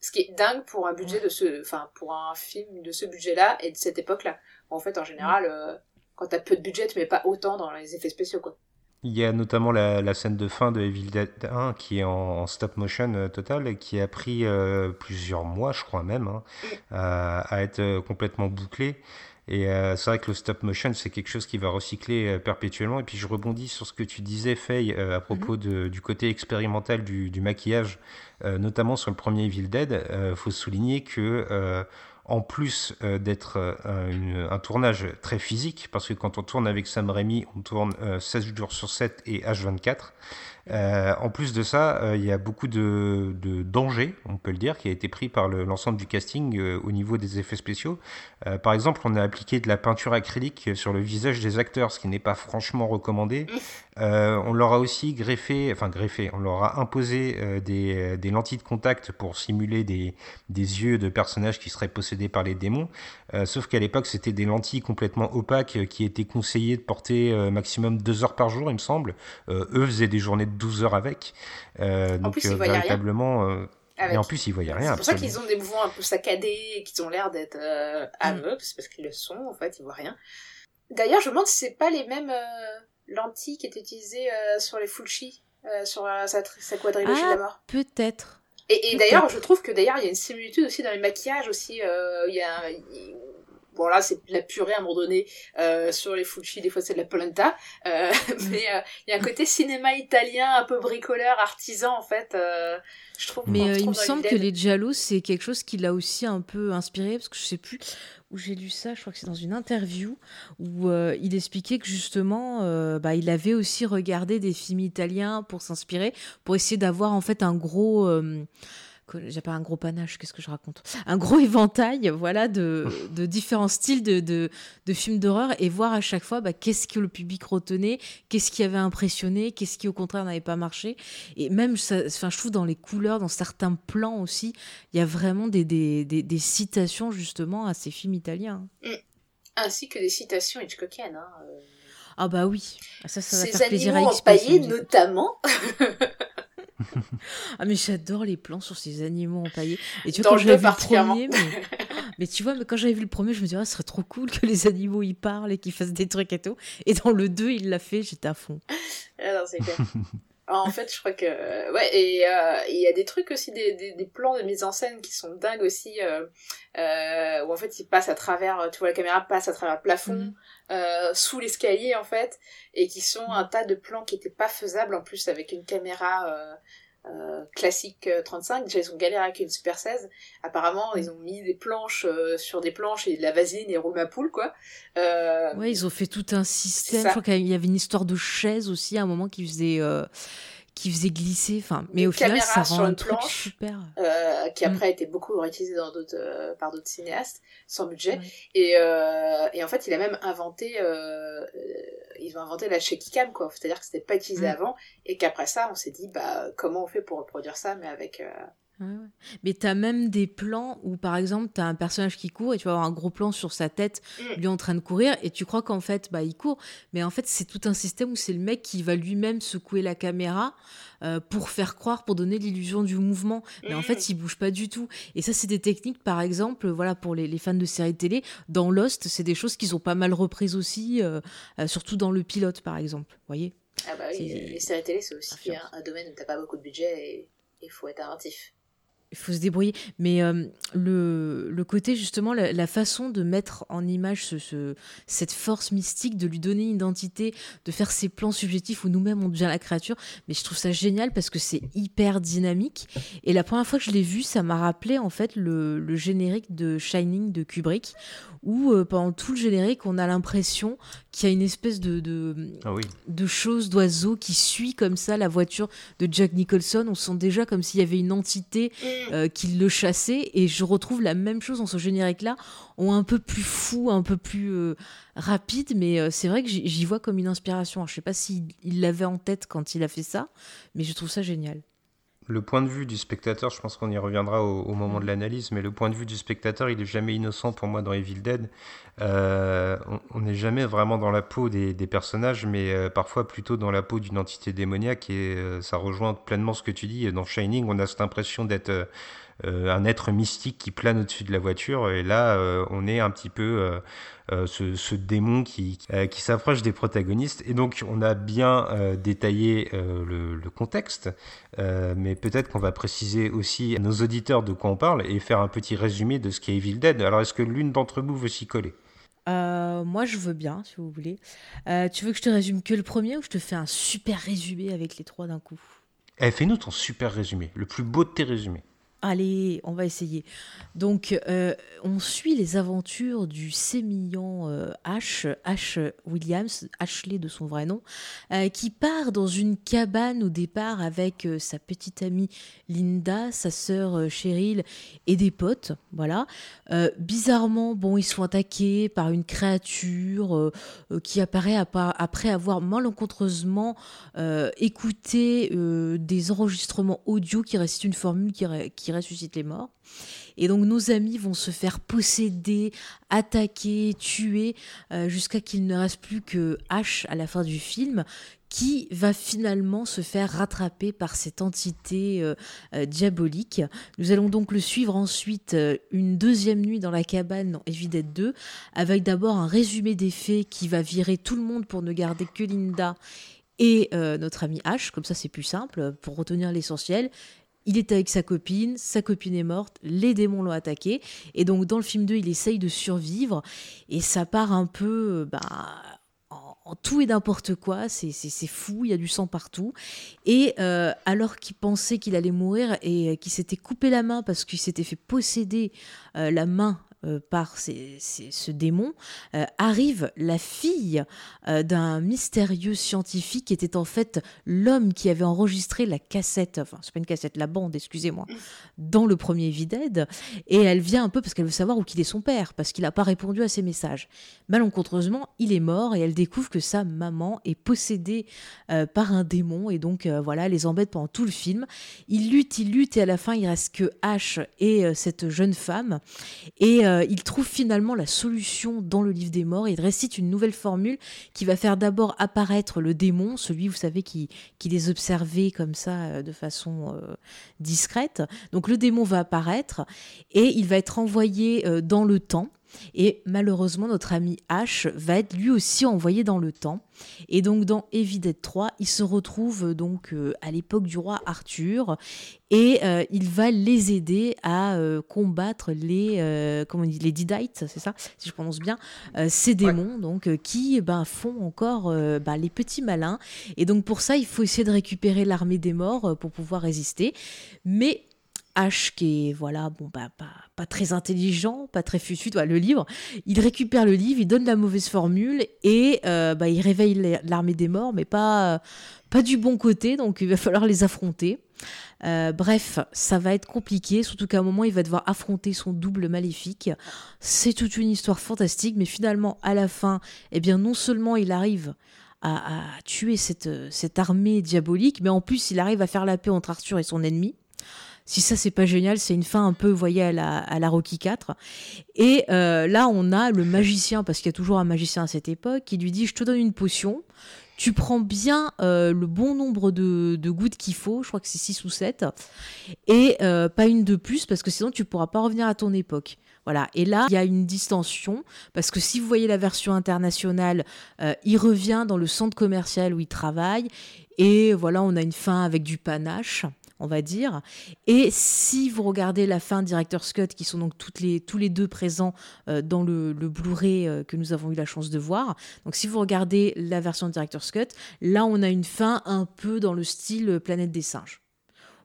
Ce qui est dingue pour un budget de ce, enfin, pour un film de ce budget-là et de cette époque-là. En fait, en général, quand t'as peu de budget, tu mets pas autant dans les effets spéciaux, quoi. Il y a notamment la, scène de fin de Evil Dead 1 qui est en, stop motion euh, total et qui a pris euh, plusieurs mois, je crois même, hein, à, être euh, complètement bouclée. Et c'est vrai que le stop motion, c'est quelque chose qui va recycler perpétuellement. Et puis je rebondis sur ce que tu disais, Faye, à propos mhm. de, du côté expérimental du, du maquillage, notamment sur le premier Evil Dead. Il faut souligner que en plus euh, d'être euh, un tournage très physique, parce que quand on tourne avec Sam Raimi, on tourne 16 euh, jours sur 7 et H24. En plus de ça, il y a beaucoup de, de danger, on peut le dire, qui a été pris par l'ensemble du casting au niveau des effets spéciaux. par exemple, on a appliqué de la peinture acrylique sur le visage des acteurs, ce qui n'est pas franchement recommandé. on leur a aussi greffé, enfin greffé, on leur a imposé des, des, lentilles de contact pour simuler des, des yeux de personnages qui seraient possédés par les démons. Euh, sauf qu'à l'époque, c'était des lentilles complètement opaques euh, qui étaient conseillées de porter euh, maximum deux heures par jour, il me semble. eux faisaient des journées de 12 heures avec. donc, plus, véritablement. Et en plus, ils voyaient rien. C'est pour ça qu'ils ont des mouvements un peu saccadés et qu'ils ont l'air d'être aveugles, mm. c'est parce qu'ils le sont, en fait, ils voient rien. D'ailleurs, je me demande si c'est pas les mêmes lentilles qui étaient utilisées sur les Fulci, sur sa, sa quadrilogie ah, de la mort. Peut-être. Et, et d'ailleurs, je trouve que d'ailleurs, il y a une similitude aussi dans les maquillages aussi. Il y a, bon là c'est de la purée à un moment donné euh, sur les Fuji. Des fois c'est de la polenta. Euh, mais euh, il y a un côté cinéma italien un peu bricoleur artisan en fait je trouve mais il me semble que les Giallo c'est quelque chose qui l'a aussi un peu inspiré parce que je sais plus où j'ai lu ça, je crois que c'est dans une interview où il expliquait que justement, bah, il avait aussi regardé des films italiens pour s'inspirer, pour essayer d'avoir en fait un gros, pas un gros panache, qu'est-ce que je raconte? Un gros éventail, voilà, de, de différents styles de, de, de films d'horreur et voir à chaque fois bah, qu'est-ce que le public retenait, qu'est-ce qui avait impressionné, qu'est-ce qui au contraire n'avait pas marché. Et même, enfin, je trouve dans les couleurs, dans certains plans aussi, il y a vraiment des, des, des, des, citations justement à ces films italiens. Mm. Ainsi que des citations Hitchcockiennes. Hein. Ah bah oui, ça, ça va Ces faire plaisir à empaillés notamment. ah mais j'adore les plans sur ces animaux empaillés. Et tu vois, quand j'avais vu le premier, mais... tu vois, mais quand j'avais vu le premier, je me disais, ah, ce serait trop cool que les animaux y parlent et qu'ils fassent des trucs et tout. Et dans le 2, il l'a fait, j'étais à fond. Ah c'est clair. en fait, je crois que ouais, et euh, il y a des trucs aussi, des, des, plans de mise en scène qui sont dingues aussi, euh, euh, où en fait, ils passent à travers, tu vois, la caméra passe à travers le plafond, euh, sous l'escalier en fait, et qui sont un tas de plans qui étaient pas faisables en plus avec une caméra euh, euh, classique 35. Déjà, ils ont galéré avec une Super 16. Apparemment, ils ont mis des planches sur des planches et de la vaseline et roule à poule, quoi. ouais, ils ont fait tout un système. Je crois qu'il y avait une histoire de chaise aussi à un moment qui faisait qui faisait glisser. Enfin, mais au final, ça rend un truc super. Euh, qui après a été beaucoup réutilisé dans d'autres, euh, par d'autres cinéastes sans budget. Et, euh, et en fait, il a même inventé, ils ont inventé la shaky cam, quoi. C'est-à-dire que c'était pas utilisé mm. avant et qu'après ça, on s'est dit, bah, comment on fait pour reproduire ça, mais avec mais tu as même des plans où, par exemple, tu as un personnage qui court et tu vas avoir un gros plan sur sa tête, mm. lui en train de courir, et tu crois qu'en fait, bah, il court. Mais en fait, c'est tout un système où c'est le mec qui va lui-même secouer la caméra euh, pour faire croire, pour donner l'illusion du mouvement. Mais en fait, mm. il bouge pas du tout. Et ça, c'est des techniques, par exemple, voilà, pour les, fans de séries télé. Dans Lost, c'est des choses qu'ils ont pas mal reprises aussi, euh, euh, surtout dans le pilote, par exemple. Voyez? Ah bah oui, les séries télé, c'est aussi un, domaine où t'as pas beaucoup de budget et il faut être inventif il faut se débrouiller. Mais euh, le, le, côté, justement, la, façon de mettre en image ce, cette force mystique, de lui donner une identité, de faire ces plans subjectifs où nous-mêmes on devient la créature, mais je trouve ça génial parce que c'est hyper dynamique. Et la première fois que je l'ai vu, ça m'a rappelé en fait le, le, générique de Shining de Kubrick, où euh, pendant tout le générique, on a l'impression qu'il y a une espèce de, de, ah de chose d'oiseau qui suit comme ça la voiture de Jack Nicholson. On sent déjà comme s'il y avait une entité mm. euh, qui le chassait. Et je retrouve la même chose dans ce générique-là, en un peu plus fou, un peu plus euh, rapide. Mais c'est vrai que j'y vois comme une inspiration. je sais pas s'il l'avait en tête quand il a fait ça, mais je trouve ça génial le point de vue du spectateur, je pense qu'on y reviendra au, moment de l'analyse, mais le point de vue du spectateur, il est jamais innocent pour moi dans Evil Dead. Euh, on n'est jamais vraiment dans la peau des, personnages, mais euh, parfois plutôt dans la peau d'une entité démoniaque, et euh, ça rejoint pleinement ce que tu dis. Dans Shining, on a cette impression d'être un être mystique qui plane au-dessus de la voiture. Et là, on est un petit peu euh, ce, démon qui, qui s'approche des protagonistes. Et donc, on a bien détaillé le, contexte, mais peut-être qu'on va préciser aussi à nos auditeurs de quoi on parle et faire un petit résumé de ce qu'est Evil Dead. Alors, est-ce que l'une d'entre vous veut s'y coller? Moi, je veux bien, si vous voulez. tu veux que je te résume que le premier ou je te fais un super résumé avec les trois d'un coup? Eh, Fais-nous ton super résumé, le plus beau de tes résumés. Allez, on va essayer. Donc, euh, on suit les aventures du sémillant euh, H, H. Williams, Ashley de son vrai nom, euh, qui part dans une cabane au départ avec sa petite amie Linda, sa sœur Cheryl et des potes. Voilà. bizarrement, bon, ils sont attaqués par une créature qui apparaît après avoir malencontreusement écouté des enregistrements audio qui récitent une formule qui qui ressuscite les morts. Et donc nos amis vont se faire posséder, attaquer, tuer, euh, jusqu'à qu'il ne reste plus que H à la fin du film, qui va finalement se faire rattraper par cette entité euh, euh, diabolique. Nous allons donc le suivre ensuite une deuxième nuit dans la cabane Evil 2, avec d'abord un résumé des faits qui va virer tout le monde pour ne garder que Linda et notre ami H, comme ça c'est plus simple pour retenir l'essentiel. Il est avec sa copine, sa copine est morte, les démons l'ont attaqué, et donc dans le film 2, il essaye de survivre, et ça part un peu bah, en, tout et n'importe quoi, c'est fou, il y a du sang partout, et euh, alors qu'il pensait qu'il allait mourir et qu'il s'était coupé la main parce qu'il s'était fait posséder euh, la main euh, par ce démon, euh, arrive la fille euh, d'un mystérieux scientifique qui était en fait l'homme qui avait enregistré la cassette, enfin c'est pas une cassette, la bande, excusez-moi, dans le premier Vided, et elle vient un peu parce qu'elle veut savoir où qu'il est son père, parce qu'il n'a pas répondu à ses messages. Malencontreusement, il est mort et elle découvre que sa maman est possédée par un démon, et donc voilà, les embête pendant tout le film. Il lutte, il lutte, et à la fin, il reste que H et cette jeune femme, et euh, il trouve finalement la solution dans le livre des morts. Il récite une nouvelle formule qui va faire d'abord apparaître le démon, celui, vous savez, qui, qui les observait comme ça euh, de façon euh, discrète. Donc le démon va apparaître et il va être envoyé dans le temps. Et malheureusement, notre ami H va être lui aussi envoyé dans le temps. Et donc dans Evil 3, il se retrouve donc euh, à l'époque du roi Arthur et euh, il va les aider à euh, combattre les comment on dit les Didites, c'est ça si je prononce bien, ces démons donc qui ben, font encore ben, les petits malins. Et donc pour ça, il faut essayer de récupérer l'armée des morts pour pouvoir résister. Mais H qui est voilà bon bah pas, très intelligent, pas très futu, le livre, il récupère le livre, il donne la mauvaise formule et euh, bah, il réveille l'armée des morts, mais pas pas du bon côté, donc il va falloir les affronter. Euh, bref, ça va être compliqué, surtout qu'à un moment il va devoir affronter son double maléfique. C'est toute une histoire fantastique, mais finalement à la fin, eh bien non seulement il arrive à, à tuer cette, cette armée diabolique, mais en plus il arrive à faire la paix entre Arthur et son ennemi. Si ça, c'est pas génial, c'est une fin un peu, vous voyez, à la, Rocky 4. Et euh, là, on a le magicien, parce qu'il y a toujours un magicien à cette époque, qui lui dit Je te donne une potion, tu prends bien euh, le bon nombre de, de gouttes qu'il faut, je crois que c'est 6 ou 7, et euh, pas une de plus, parce que sinon tu pourras pas revenir à ton époque. Voilà. Et là, il y a une distension, parce que si vous voyez la version internationale, il revient dans le centre commercial où il travaille, et voilà, on a une fin avec du panache on va dire. Et si vous regardez la fin Director's Cut, qui sont donc toutes les, tous les deux présents euh, dans le, Blu-ray euh, que nous avons eu la chance de voir, donc si vous regardez la version Director's Cut, là on a une fin un peu dans le style Planète des singes.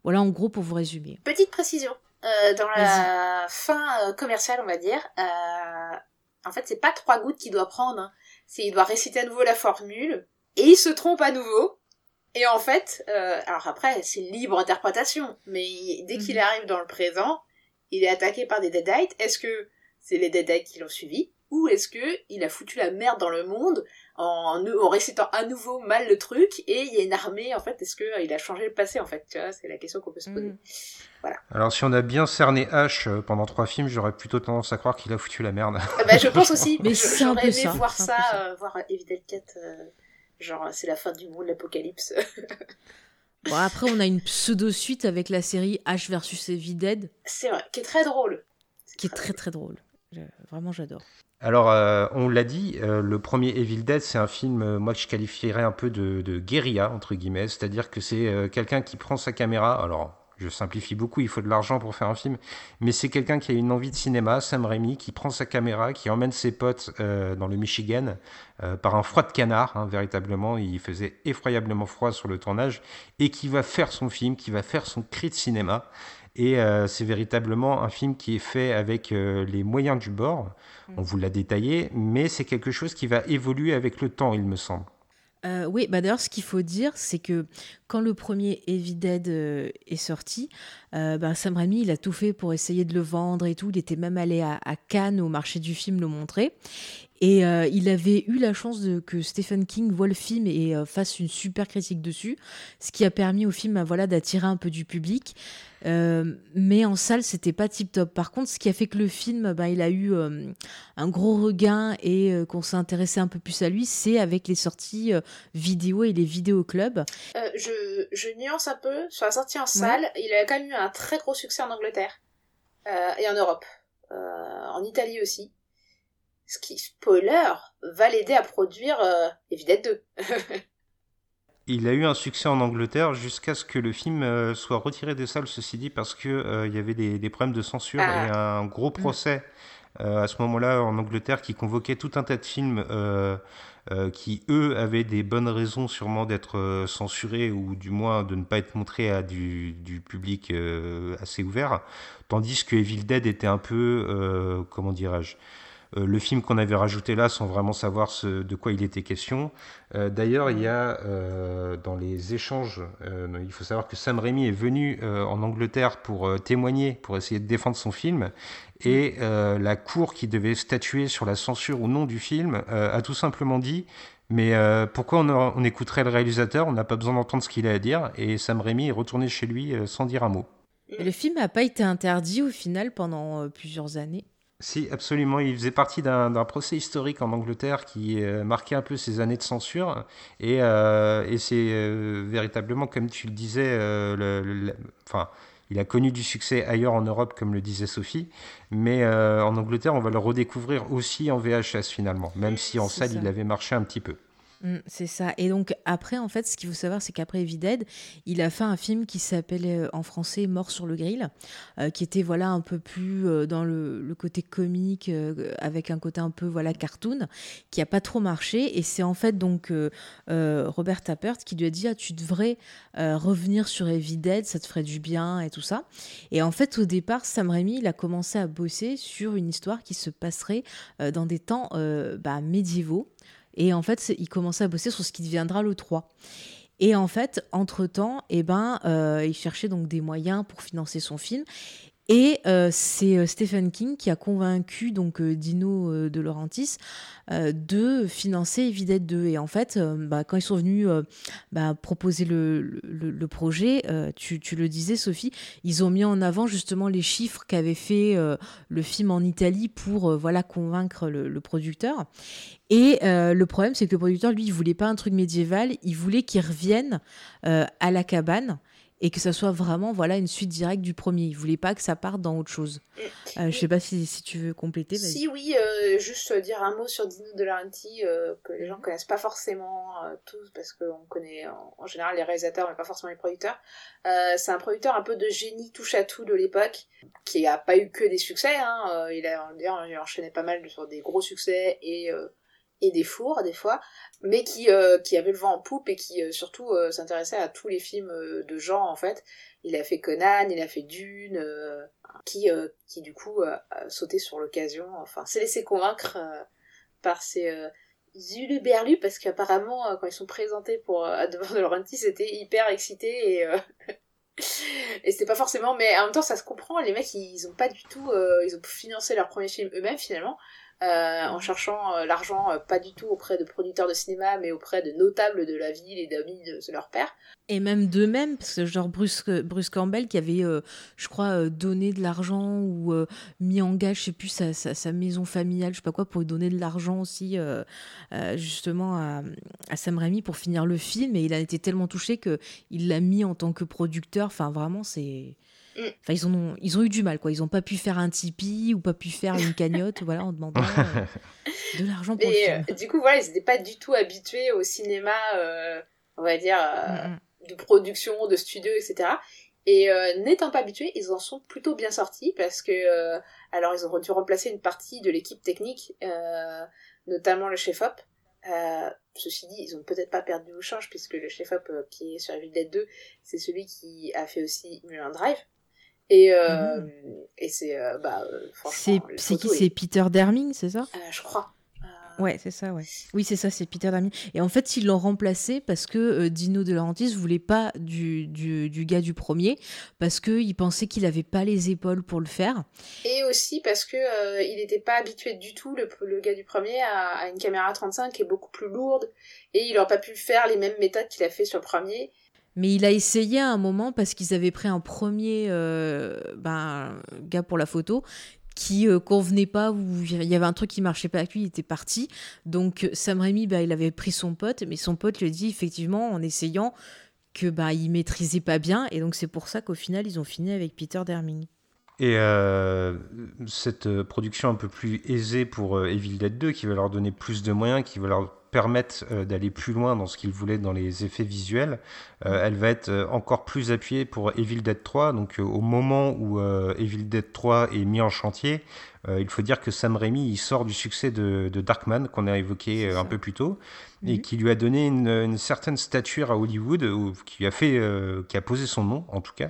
Voilà en gros pour vous résumer. Petite précision. Euh, dans la fin commerciale, on va dire, en fait, c'est pas trois gouttes qu'il doit prendre. Hein. C'est il doit réciter à nouveau la formule et il se trompe à nouveau et en fait, euh, alors après, c'est libre interprétation, mais dès qu'il mhm. arrive dans le présent, il est attaqué par des Deadites. Est-ce que c'est les Deadites qui l'ont suivi ou est-ce que il a foutu la merde dans le monde en, en récitant à nouveau mal le truc et il y a une armée en fait est-ce que il a changé le passé en fait? Tu vois c'est la question qu'on peut se poser. Mhm. voilà. Alors si on a bien cerné H euh, pendant trois films j'aurais plutôt tendance à croire qu'il a foutu la merde. Ah bah, je pense aussi. Mais j'aurais aimé voir ça, euh, voir Evil 4 Genre, c'est la fin du monde, l'apocalypse. bon, après, on a une pseudo-suite avec la série H versus Evil Dead. C'est vrai, qui est très drôle. Qui est très très drôle. Vraiment, j'adore. Alors, euh, on l'a dit, euh, le premier Evil Dead, c'est un film, euh, moi, que je qualifierais un peu de, de guérilla, entre guillemets. C'est-à-dire que c'est quelqu'un qui prend sa caméra. Alors, je simplifie beaucoup, il faut de l'argent pour faire un film, mais c'est quelqu'un qui a une envie de cinéma, Sam Raimi, qui prend sa caméra, qui emmène ses potes euh, dans le Michigan euh, par un froid de canard, hein, véritablement, il faisait effroyablement froid sur le tournage, et qui va faire son film, qui va faire son cri de cinéma. Et euh, c'est véritablement un film qui est fait avec les moyens du bord, on vous l'a détaillé, mais c'est quelque chose qui va évoluer avec le temps, il me semble. Euh, oui, bah d'ailleurs, ce qu'il faut dire, c'est que quand le premier Evil Dead euh, est sorti, euh, bah, Sam Raimi, il a tout fait pour essayer de le vendre et tout. Il était même allé à, Cannes, au marché du film, le montrer. Et il avait eu la chance de, que Stephen King voit le film et fasse une super critique dessus, ce qui a permis au film bah, voilà, d'attirer un peu du public. Euh, mais en salle, c'était pas tip top. Par contre, ce qui a fait que le film, bah, il a eu un gros regain et qu'on s'est intéressé un peu plus à lui, c'est avec les sorties vidéo et les vidéoclubs. je, je nuance un peu. Sur la sortie en salle, il a quand même eu un très gros succès en Angleterre et en Europe. en Italie aussi. Ce qui, spoiler, va l'aider à produire euh, 2. il a eu un succès en Angleterre jusqu'à ce que le film euh, soit retiré des salles, ceci dit, parce qu'il euh, y avait des, problèmes de censure ah. et un gros mm. procès euh, à ce moment-là en Angleterre qui convoquait tout un tas de films qui, eux, avaient des bonnes raisons sûrement d'être censurés ou du moins de ne pas être montrés à du, du public assez ouvert, tandis que Evil Dead était un peu, comment dirais-je, le film qu'on avait rajouté là sans vraiment savoir ce, de quoi il était question. Euh, d'ailleurs, il y a euh, dans les échanges, il faut savoir que Sam Raimi est venu en Angleterre pour témoigner, pour essayer de défendre son film. Et la cour qui devait statuer sur la censure ou non du film a tout simplement dit mais pourquoi on, on, écouterait le réalisateur? On n'a pas besoin d'entendre ce qu'il a à dire. Et Sam Raimi est retourné chez lui sans dire un mot. Le film n'a pas été interdit au final pendant plusieurs années. Si, absolument. Il faisait partie d'un procès historique en Angleterre qui euh, marquait un peu ces années de censure. Et, euh, et c'est euh, véritablement, comme tu le disais, le, enfin, il a connu du succès ailleurs en Europe, comme le disait Sophie. Mais en Angleterre, on va le redécouvrir aussi en VHS finalement, même si en salle, il avait marché un petit peu. Mm, c'est ça. Et donc après, en fait, ce qu'il faut savoir, c'est qu'après Evil Dead, il a fait un film qui s'appelle euh, en français Mort sur le grill, euh, qui était voilà un peu plus euh, dans le, côté comique, avec un côté un peu voilà cartoon, qui a pas trop marché. Et c'est en fait donc Robert Tappert qui lui a dit ah, tu devrais revenir sur Evil Dead, ça te ferait du bien et tout ça. Et en fait, au départ, Sam Raimi, il a commencé à bosser sur une histoire qui se passerait dans des temps bah, médiévaux. Et en fait, il commençait à bosser sur ce qui deviendra le 3. Et en fait, entre-temps, eh ben, euh, il cherchait donc des moyens pour financer son film. Et euh, c'est euh, Stephen King qui a convaincu donc Dino de Laurentiis de financer Evil 2. Et en fait, bah, quand ils sont venus bah, proposer le, projet, tu, le disais Sophie, ils ont mis en avant justement les chiffres qu'avait fait le film en Italie pour voilà convaincre le, producteur. Et le problème, c'est que le producteur, lui, il voulait pas un truc médiéval, il voulait qu'il revienne à la cabane et que ça soit vraiment voilà une suite directe du premier. Il voulait pas que ça parte dans autre chose. Mm. Euh, je sais pas si, si, tu veux compléter. Si oui, euh, juste dire un mot sur Dino De Laurenti euh, que les gens connaissent pas forcément tous parce qu'on connaît en, général les réalisateurs mais pas forcément les producteurs. c'est un producteur un peu de génie touche à tout de l'époque qui a pas eu que des succès. Hein. il a il enchaîné pas mal sur des gros succès et et des fours des fois, mais qui, euh, qui avait le vent en poupe et qui euh, surtout euh, s'intéressait à tous les films de genre en fait. Il a fait Conan, il a fait Dune, qui, qui du coup sauté sur l'occasion, enfin s'est laissé convaincre par ses Zuluberlus parce qu'apparemment quand ils sont présentés pour devant de Laurenti c'était hyper excité et et c'était pas forcément mais en même temps ça se comprend les mecs ils ont pas du tout ils ont financé leur premier film eux-mêmes finalement euh, en cherchant euh, l'argent euh, pas du tout auprès de producteurs de cinéma, mais auprès de notables de la ville et d'amis de, leur père. Et même d'eux-mêmes, parce que genre Bruce, Bruce Campbell qui avait, je crois, donné de l'argent ou mis en gage, je sais plus, sa, sa, maison familiale, je sais pas quoi, pour donner de l'argent aussi justement à, à, Sam Raimi pour finir le film. Et il a été tellement touché qu'il l'a mis en tant que producteur. Enfin, vraiment, c'est. Enfin, ils, ont, ils ont eu du mal, quoi. Ils n'ont pas pu faire un Tipeee ou pas pu faire une cagnotte, voilà, en demandant euh, de l'argent pour Et euh, du coup, voilà, ils n'étaient pas du tout habitués au cinéma, euh, on va dire, mm, mm. de production, de studio, etc. Et n'étant pas habitués, ils en sont plutôt bien sortis parce que, alors, ils ont dû remplacer une partie de l'équipe technique, notamment le chef-op. ceci dit, ils ont peut-être pas perdu au change puisque le chef-op qui est sur la ville Dead 2, c'est celui qui a fait aussi Mulan Drive. Et, euh, mhm. et c'est, euh, bah, euh, C'est, qui? C'est Peter Derming, c'est ça? Je crois. Ouais, c'est ça, ouais. Oui, c'est ça, c'est Peter Darmy. Et en fait, ils l'ont remplacé parce que Dino De Laurentiis voulait pas du, du, du gars du premier, parce qu'il pensait qu'il avait pas les épaules pour le faire. Et aussi parce que il n'était pas habitué du tout, le, le gars du premier, à, à, une caméra 35 qui est beaucoup plus lourde, et il n'aurait pas pu faire les mêmes méthodes qu'il a fait sur le premier. Mais il a essayé à un moment parce qu'ils avaient pris un premier euh, ben, gars pour la photo qui euh, convenait pas ou il y avait un truc qui marchait pas avec lui, il était parti. Donc Sam Raimi, bah, il avait pris son pote, mais son pote lui a dit effectivement en essayant que bah il maîtrisait pas bien et donc c'est pour ça qu'au final ils ont fini avec Peter Derming. Et euh, cette production un peu plus aisée pour euh, Evil Dead 2 qui va leur donner plus de moyens, qui va leur permettre euh, d'aller plus loin dans ce qu'ils voulaient dans les effets visuels, euh, elle va être euh, encore plus appuyée pour Evil Dead 3. Donc au moment où Evil Dead 3 est mis en chantier, il faut dire que Sam Raimi il sort du succès de, de Darkman qu'on a évoqué un peu plus tôt et qui lui a donné une, une, certaine stature à Hollywood, qui a fait, qui a posé son nom en tout cas.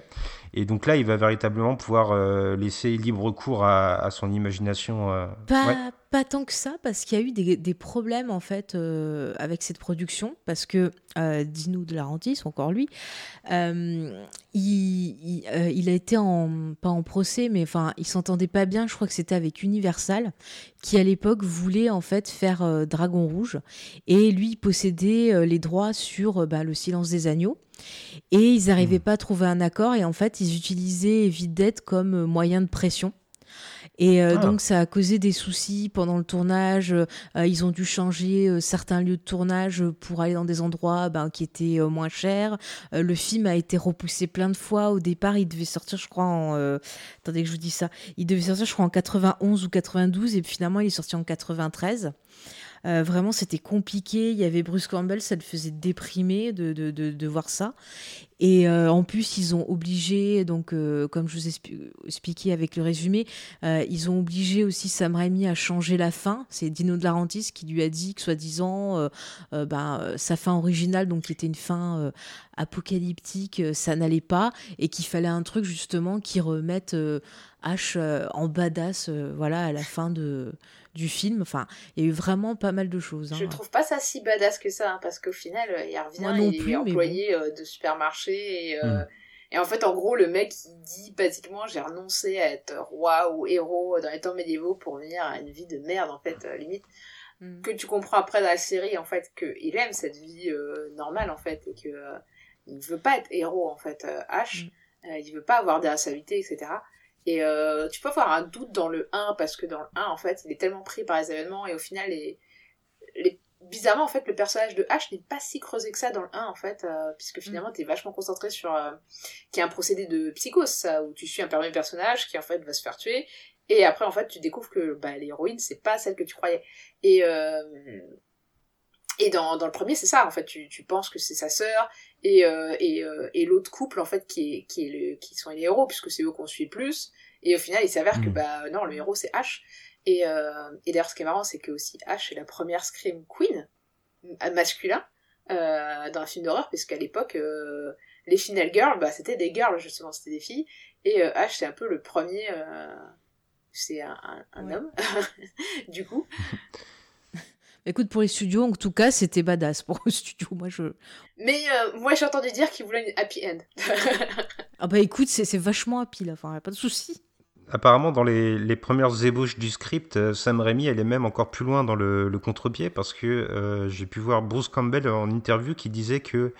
Et donc là, il va véritablement pouvoir laisser libre cours à, à son imagination. Pas, ouais. pas tant que ça, parce qu'il y a eu des, des problèmes en fait euh, avec cette production, parce que euh, Dino de Laurentiis, encore lui, euh, il, il, euh, il, a été en pas en procès, mais enfin, il s'entendait pas bien. Je crois que c'était avec Universal, qui à l'époque voulait en fait faire euh, Dragon Rouge, et lui possédait les droits sur bah, le Silence des agneaux. Et ils n'arrivaient mmh. pas à trouver un accord, et en fait, ils utilisaient Vidette comme moyen de pression. Et euh, ah. donc, ça a causé des soucis pendant le tournage. Euh, ils ont dû changer euh, certains lieux de tournage pour aller dans des endroits ben, qui étaient moins chers. le film a été repoussé plein de fois. Au départ, il devait sortir, je crois, en. attendez que je vous dise ça. Il devait sortir, je crois, en 91 ou 92. Et finalement, il est sorti en 93. Euh, vraiment, c'était compliqué. Il y avait Bruce Campbell, ça le faisait déprimer de, de, de, voir ça. Et euh, en plus, ils ont obligé, donc euh, comme je vous ai expliqué avec le résumé, ils ont obligé aussi Sam Raimi à changer la fin. C'est Dino De Laurentiis qui lui a dit que soi-disant, ben, sa fin originale, donc qui était une fin apocalyptique, ça n'allait pas, et qu'il fallait un truc justement qui remette H en badass, voilà, à la fin de du film. Enfin, il y a eu vraiment pas mal de choses. Hein. Je trouve pas ça si badass que ça, hein, parce qu'au final, il revient, Moi non plus, il est employé bon. de supermarché et, euh, mm. et, en fait, en gros, le mec, il dit basiquement, j'ai renoncé à être roi ou héros dans les temps médiévaux pour venir à une vie de merde, en fait, euh, limite. Mm. Que tu comprends après dans la série, en fait, qu'il aime cette vie euh, normale, en fait, et que il veut pas être héros, en fait, H. Mm. il veut pas avoir des responsabilités, etc. Et euh, tu peux avoir un doute dans le 1 parce que dans le 1, en fait, il est tellement pris par les événements et au final, les, les... bizarrement, en fait, le personnage de H n'est pas si creusé que ça dans le 1, en fait, euh, puisque finalement, mm. t'es vachement concentré sur. Euh, qui est un procédé de psychose, ça, où tu suis un premier personnage qui, en fait, va se faire tuer. Et après, en fait, tu découvres que bah, l'héroïne, c'est pas celle que tu croyais. Et. Euh, et dans, dans le premier, c'est ça, en fait, tu, tu penses que c'est sa sœur, et, euh, et, euh, et l'autre couple, en fait, qui, est, qui, est le, qui sont les héros, puisque c'est eux qu'on suit plus, et au final, il s'avère mmh. que, bah, non, le héros, c'est H. Et, euh, et d'ailleurs, ce qui est marrant, c'est que aussi H est la première Scream Queen, masculin, euh, dans un film d'horreur, parce qu'à l'époque, euh, les Final Girls, bah, c'était des girls, justement, c'était des filles, et euh, H, c'est un peu le premier, c'est un, un, un ouais. homme, du coup. Écoute, pour les studios, en tout cas, c'était badass pour le studio. Moi, je. Mais euh, moi, j'ai entendu dire qu'ils voulaient une happy end. ah bah écoute, c'est vachement happy là. Enfin, pas de souci. Apparemment, dans les, les, premières ébauches du script, euh, Sam Raimi, est même encore plus loin dans le, le contre-pied parce que euh, j'ai pu voir Bruce Campbell en interview qui disait que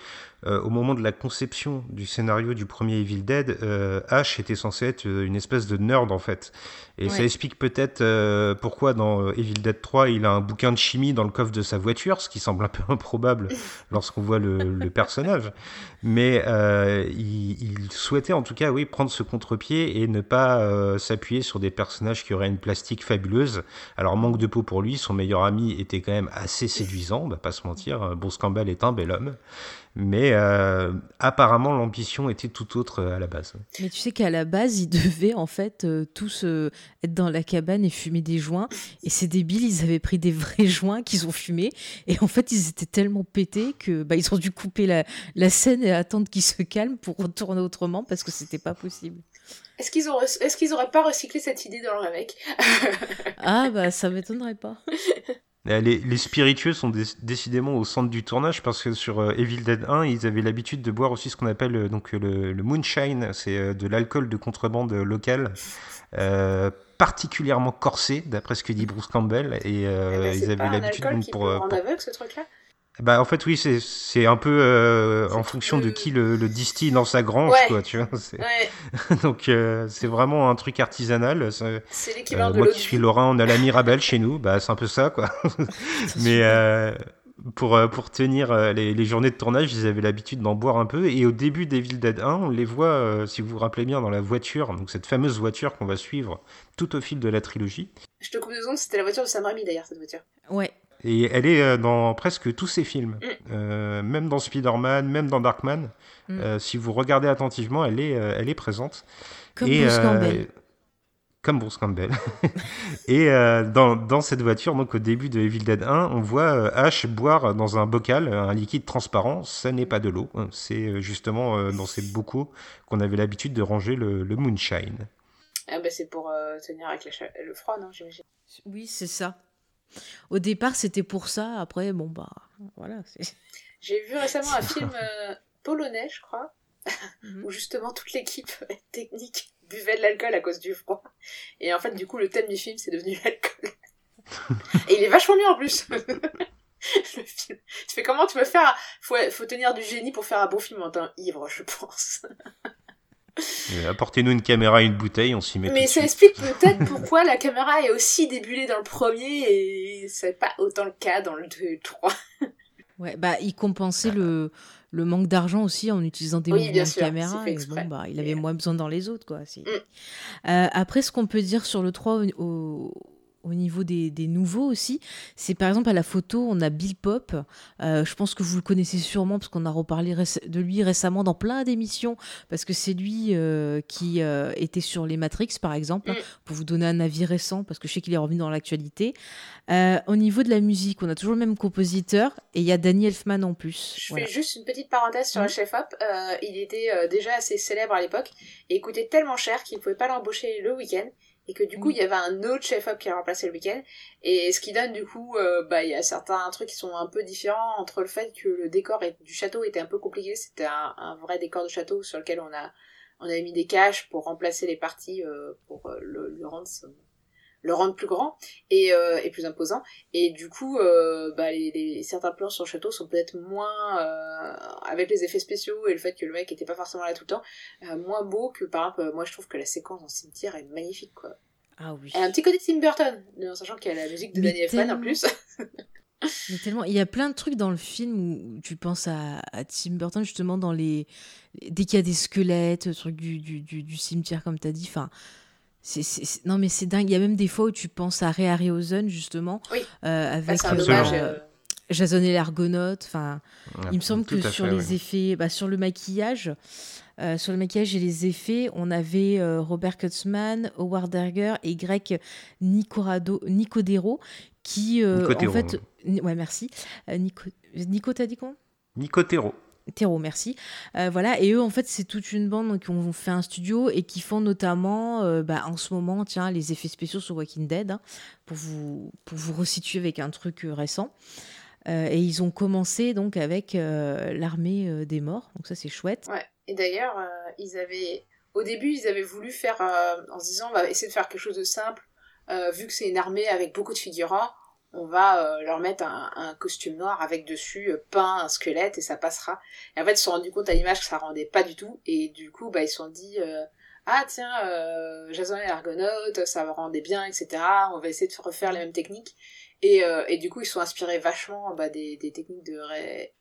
euh, au moment de la conception du scénario du premier Evil Dead, euh, Ash était censé être une espèce de nerd en fait. Et ouais. ça explique peut-être pourquoi dans Evil Dead 3, il a un bouquin de chimie dans le coffre de sa voiture, ce qui semble un peu improbable lorsqu'on voit le, le, personnage. Mais il, il, souhaitait en tout cas, oui, prendre ce contre-pied et ne pas s'appuyer sur des personnages qui auraient une plastique fabuleuse. Alors manque de peau pour lui, son meilleur ami était quand même assez séduisant, on va pas se mentir. Bruce Campbell est un bel homme mais euh, apparemment l'ambition était tout autre à la base. Mais tu sais qu'à la base, ils devaient en fait euh, tous euh, être dans la cabane et fumer des joints. Et c'est débile, ils avaient pris des vrais joints qu'ils ont fumés. Et en fait, ils étaient tellement pétés que bah, ont dû couper la, la scène et attendre qu'ils se calment pour retourner autrement parce que c'était pas possible. Est-ce qu'ils ont est-ce qu'ils auraient pas recyclé cette idée dans le remake Ah bah ça m'étonnerait pas. Les, les, spiritueux sont dé décidément au centre du tournage parce que sur euh, Evil Dead 1, ils avaient l'habitude de boire aussi ce qu'on appelle euh, donc le, le moonshine, c'est euh, de l'alcool de contrebande local, particulièrement corsé, d'après ce que dit Bruce Campbell, et Eh ben, ils avaient l'habitude euh, pour- aveugle, ce truc-là? Bah en fait oui c'est c'est un peu euh, en fonction de qui le, le distille dans sa grange Ouais. quoi tu vois Ouais, donc euh, c'est vraiment un truc artisanal c'est- l'équivalent Euh, de moi l'eau qui suis lorrain, on a la Mirabelle chez nous, bah, c'est un peu ça, quoi. Mais euh, pour, pour tenir les, les journées de tournage, ils avaient l'habitude d'en boire un peu. Et au début d'Evil Dead 1, on les voit, euh, si vous vous rappelez bien, dans la voiture, donc cette fameuse voiture qu'on va suivre tout au fil de la trilogie. Je te coupe deux secondes, c'était la voiture de Sam Raimi d'ailleurs, cette voiture. Ouais. Et elle est euh, dans presque tous ses films, Mm. Euh, même dans Spider-Man, même dans Darkman. Mm. Euh, si vous regardez attentivement, elle est, elle est présente. Comme Et, Bruce euh, Campbell. Comme Bruce Campbell. et euh, dans, dans cette voiture, donc au début de Evil Dead 1, on voit Ash boire dans un bocal un liquide transparent. Ça n'est pas de l'eau. hein. C'est justement dans ces bocaux qu'on avait l'habitude de ranger le, le moonshine. Ah bah c'est pour euh, tenir avec la cha- le froid, non, j'imagine. Oui, c'est ça. Au départ, c'était pour ça. Après, bon, bah, voilà. c'est- J'ai vu récemment un film euh, polonais, je crois, Mhm. où justement toute l'équipe technique buvait de l'alcool à cause du froid. Et en fait, du coup, le thème du film, c'est devenu l'alcool. Et il est vachement mieux en plus. le film. Tu fais comment tu veux faire faut, faut tenir du génie pour faire un bon film en temps ivre, je pense. Euh, Apportez-nous une caméra et une bouteille, on s'y met Mais tout ça suite. explique peut-être pourquoi la caméra est aussi débulée dans le premier et c'est pas autant le cas dans le 2 et le 3. Ouais, bah, il compensait le, le manque d'argent aussi en utilisant des Oui, mouvements bien de sûr, caméra. Et bon, bah, il avait Et- moins besoin dans les autres, quoi. c'est- Mm. Euh, après, ce qu'on peut dire sur le 3 au, au- au niveau des, des nouveaux aussi, c'est par exemple à la photo, on a Bill Pop. Euh, je pense que vous le connaissez sûrement parce qu'on a reparlé de lui récemment dans plein d'émissions, parce que c'est lui euh, qui euh, était sur les Matrix, par exemple, Mm. pour vous donner un avis récent, parce que je sais qu'il est revenu dans l'actualité. Au niveau de la musique, on a toujours le même compositeur, et il y a Danny Elfman en plus. Je Voilà. fais juste une petite parenthèse sur le chef-op. Euh, il était déjà assez célèbre à l'époque et coûtait tellement cher qu'il ne pouvait pas l'embaucher le week-end. Et que du coup, Mhm. il y avait un autre chef-op qui a remplacé le week-end. Et ce qui donne du coup, euh, bah, il y a certains trucs qui sont un peu différents entre le fait que le décor est- du château était un peu compliqué. C'était un, un vrai décor de château sur lequel on a, on avait mis des caches pour remplacer les parties, euh, pour euh, le, le rendre son- le rendre plus grand et, euh, et plus imposant. Et du coup, euh, bah, les, les- certains plans sur le château sont peut-être moins, euh, avec les effets spéciaux et le fait que le mec était pas forcément là tout le temps, moins beau que par exemple, moi je trouve que la séquence dans le cimetière est magnifique quoi. Ah oui. Elle a un petit côté Tim Burton, en sachant qu'il y a la musique de Mais Danny Elfman en plus. Mais tellement, il y a plein de trucs dans le film où tu penses à, à Tim Burton justement dans les dès qu'il y a des squelettes, le truc du, du, du, du cimetière comme tu as dit. Enfin, c'est, c'est- c'est- non mais c'est dingue. Il y a même des fois où tu penses à Ray Harryhausen justement Oui. euh, Bah, avec c'est un euh. Absolument. euh, Jason et l'Argonaute. Enfin, il me semble que sur fait, les effets, bah, sur le maquillage, euh, sur le maquillage et les effets, on avait euh, Robert Kurtzman, Howard Berger et Greg Nicorado, Nicodero qui, euh, en fait, ouais, merci. Euh, Nico, Nico t'as dit quoi? Nicotero. Théro, merci. Euh, voilà, et eux, en fait, c'est toute une bande qui ont fait un studio et qui font notamment, euh, bah, en ce moment, tiens, les effets spéciaux sur Walking Dead, hein, pour, vous, pour vous resituer avec un truc euh, récent. Et ils ont commencé donc avec l'armée des morts, donc ça c'est chouette. Ouais. Et d'ailleurs, ils avaient, au début, ils avaient voulu faire, en se disant, on va essayer de faire quelque chose de simple, vu que c'est une armée avec beaucoup de figurants, on va euh, leur mettre un, un costume noir avec dessus euh, peint un squelette et ça passera. Et en fait, ils se sont rendus compte à l'image que ça rendait pas du tout, et du coup, bah, ils se sont dit, euh, ah tiens, euh, Jason et l'Argonaute, ça rendait bien, etc. On va essayer de refaire les mêmes techniques. Et, euh, et du coup, ils sont inspirés vachement bah, des, des techniques de Ray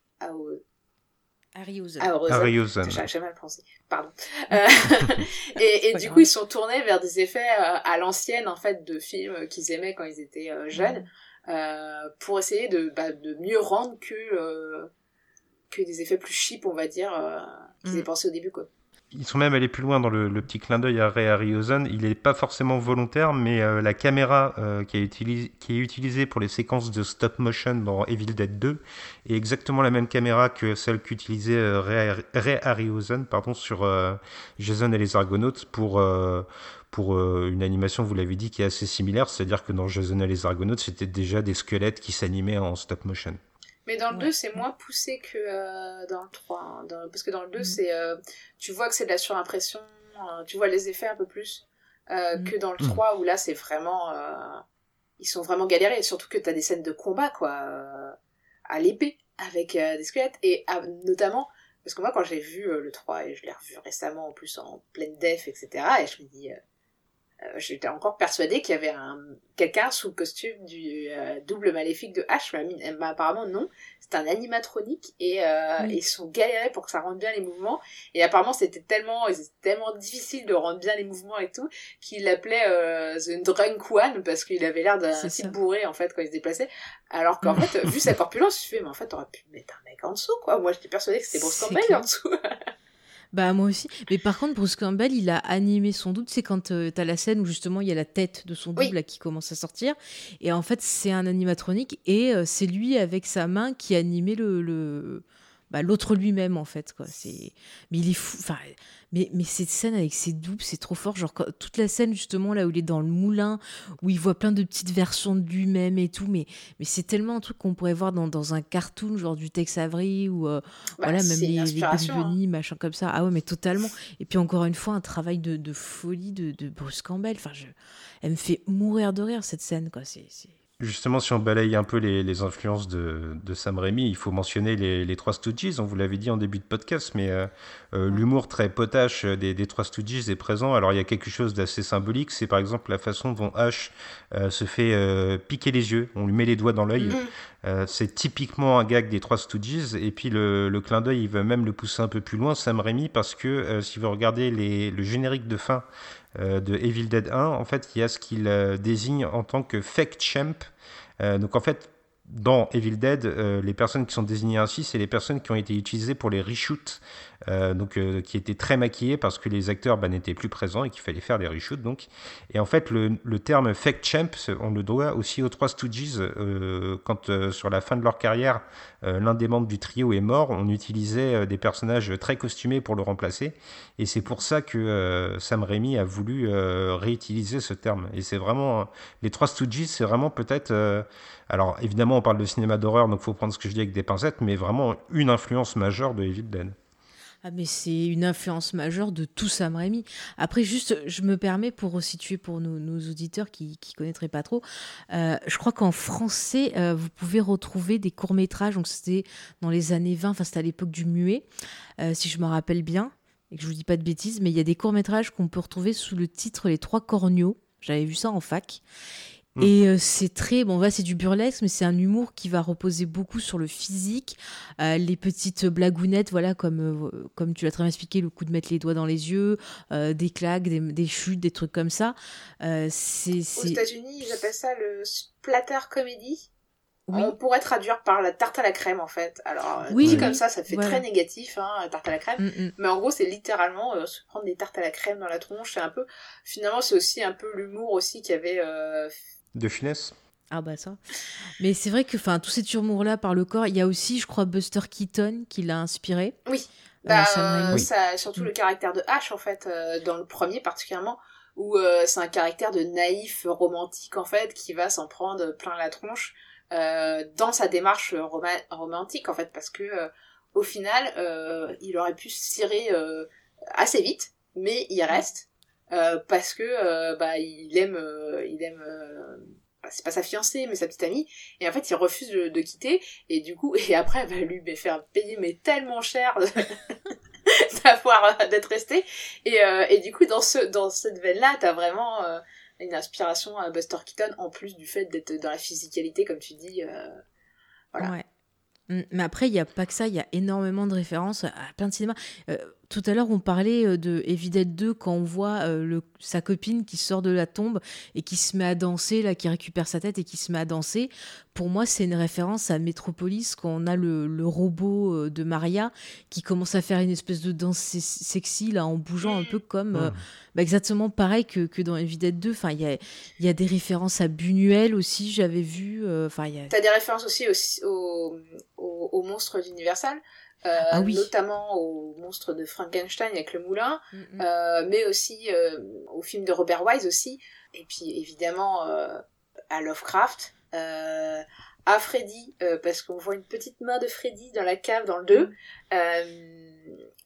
Harryhausen. Harryhausen. J'ai j'ai mal pensé, pardon. Euh, et et du grave. coup, ils sont tournés vers des effets euh, à l'ancienne, en fait, de films qu'ils aimaient quand ils étaient euh, jeunes, euh, pour essayer de, bah, de mieux rendre que, euh, que des effets plus cheap, on va dire, euh, qu'ils Mm. avaient pensé au début, quoi. ils sont même allés plus loin dans le, petit clin d'œil à Ray Harryhausen. Il n'est pas forcément volontaire, mais euh, la caméra euh, qui, est utilisée pour les séquences de stop motion dans Evil Dead 2 est exactement la même caméra que celle qu'utilisait euh, Ray, Harryhausen pardon, sur Jason et les Argonautes pour, pour une animation, vous l'avez dit, qui est assez similaire. C'est-à-dire que dans Jason et les Argonautes, c'était déjà des squelettes qui s'animaient en stop motion. Mais dans le 2, c'est moins poussé que euh, dans le 3. Hein. Parce que dans le 2, mm. c'est, euh, tu vois que c'est de la surimpression, euh, tu vois les effets un peu plus mm. que dans le 3, où là, c'est vraiment. ils sont vraiment galérés. Et surtout que tu as des scènes de combat, quoi, à l'épée, avec des squelettes. Et notamment, parce que moi, quand j'ai vu le 3, et je l'ai revu récemment en plus en pleine def, etc., et je me dis euh, j'étais encore persuadée qu'il y avait un quelqu'un sous le costume du euh, double maléfique de H, mais, apparemment non, c'est un animatronique et euh, ils sont galérés pour que ça rende bien les mouvements. Et apparemment c'était tellement tellement difficile de rendre bien les mouvements et tout qu'il l'appelait The Drunk One parce qu'il avait l'air d'un type bourré en fait quand il se déplaçait. Alors qu'en fait vu sa corpulence je me suis mais en fait t'aurais pu mettre un mec en dessous quoi. Moi j'étais persuadée que c'était Bruce Campbell en dessous Bah moi aussi. Mais par contre, Bruce Campbell, il a animé son double. C'est quand euh, tu as la scène où justement il y a la tête de son double qui commence à sortir. Et en fait, c'est un animatronique et euh, c'est lui avec sa main qui animait le, le... Bah, l'autre lui-même en fait. Quoi. C'est... Mais il est fou. Enfin, mais, mais cette scène avec ses doubles, c'est trop fort. Genre, toute la scène, justement, là où il est dans le moulin, où il voit plein de petites versions de lui-même et tout. Mais, mais c'est tellement un truc qu'on pourrait voir dans, dans, un cartoon, genre du Tex Avery, ou euh, bah, voilà, même les, les hein. machin comme ça. Ah ouais, mais totalement. Et puis, encore une fois, un travail de, de folie de, de, Bruce Campbell. Enfin, je... elle me fait mourir de rire, cette scène, quoi. C'est. Justement, si on balaye un peu les, influences de, Sam Raimi, il faut mentionner les, trois Stooges. On vous l'avait dit en début de podcast, mais euh, euh, l'humour très potache des, trois Stooges est présent. Alors, il y a quelque chose d'assez symbolique. C'est par exemple la façon dont Ash euh, se fait piquer les yeux. On lui met les doigts dans l'œil. Mm-hmm. c'est typiquement un gag des trois Stooges. Et puis, le, clin d'œil, il veut même le pousser un peu plus loin, Sam Raimi, parce que si vous regardez le générique de fin de Evil Dead 1, en fait, il y a ce qu'il désigne en tant que fake champ. Euh, donc en fait, dans Evil Dead, euh, les personnes qui sont désignées ainsi, c'est les personnes qui ont été utilisées pour les reshoots euh, donc euh, qui était très maquillé parce que les acteurs bah, n'étaient plus présents et qu'il fallait faire des reshoots donc. Et en fait, le, le terme fake champ, on le doit aussi aux trois Stooges. Euh, quand sur la fin de leur carrière, l'un des membres du trio est mort, on utilisait des personnages très costumés pour le remplacer. Et c'est pour ça que Sam Raimi a voulu réutiliser ce terme. Et c'est vraiment les trois Stooges, c'est vraiment peut-être alors évidemment, on parle de cinéma d'horreur, donc faut prendre ce que je dis avec des pincettes, mais vraiment une influence majeure de Evil Dead. Ah mais c'est une influence majeure de tout Sam Raimi. Après juste, je me permets pour resituer pour nos, auditeurs qui ne connaîtraient pas trop, euh, je crois qu'en français, euh, vous pouvez retrouver des courts-métrages, donc c'était dans les années 20, enfin c'était à l'époque du muet, euh, si je me rappelle bien, et que je vous dis pas de bêtises, mais il y a des courts-métrages qu'on peut retrouver sous le titre Les Trois Corneaux. J'avais vu ça en fac. Mm. Et euh, c'est très, bon, c'est du burlesque, mais c'est un humour qui va reposer beaucoup sur le physique, euh, les petites blagounettes, voilà, comme, euh, comme tu l'as très bien expliqué, le coup de mettre les doigts dans les yeux, des claques, des, chutes, des trucs comme ça. c'est, Aux États-Unis, ils appellent ça le splatter comedy. On pourrait traduire par la tarte à la crème en fait. Alors oui, dit comme ça, ça fait très négatif, hein, tarte à la crème. Mm, mm. Mais en gros, c'est littéralement se prendre des tartes à la crème dans la tronche. C'est un peu, finalement, c'est aussi un peu l'humour aussi qu'il y avait de finesse ah bah ça. Mais c'est vrai que enfin tout cet humour là par le corps, il y a aussi je crois Buster Keaton qui l'a inspiré. Oui. Euh, bah, euh, ça, surtout mm. le caractère de H en fait euh, dans le premier particulièrement où c'est un caractère de naïf romantique en fait qui va s'en prendre plein la tronche dans sa démarche romantique en fait parce que au final il aurait pu se tirer assez vite mais il reste parce que euh, bah il aime euh, il aime bah, c'est pas sa fiancée mais sa petite amie. Et en fait il refuse de, quitter. Et du coup et après elle va lui faire payer mais tellement cher d'avoir d'être resté et, et du coup dans ce dans cette veine là t'as vraiment une inspiration à Buster Keaton en plus du fait d'être dans la physicalité comme tu dis voilà. Ouais. Mm, mais après, il n'y a pas que ça, il y a énormément de références à plein de cinémas. Tout à l'heure, on parlait euh, de Evil Dead 2 quand on voit euh, le, sa copine qui sort de la tombe et qui se met à danser, là, qui récupère sa tête et qui se met à danser. Pour moi, c'est une référence à Metropolis quand on a le, le robot euh, de Maria qui commence à faire une espèce de danse se- sexy, là, en bougeant un peu comme. euh, bah, exactement pareil que, que dans Evil Dead 2. Enfin, il y a, il y a des références à Buñuel aussi, j'avais vu. euh, Enfin, il y a. T'as des références aussi au, au, au, au monstre d'Universal, euh, Ah oui. notamment au monstre de Frankenstein avec le moulin, Mm, mm. euh, mais aussi euh, au film de Robert Wise aussi, et puis évidemment à Lovecraft, à Freddy, parce qu'on voit une petite main de Freddy dans la cave dans le 2, euh,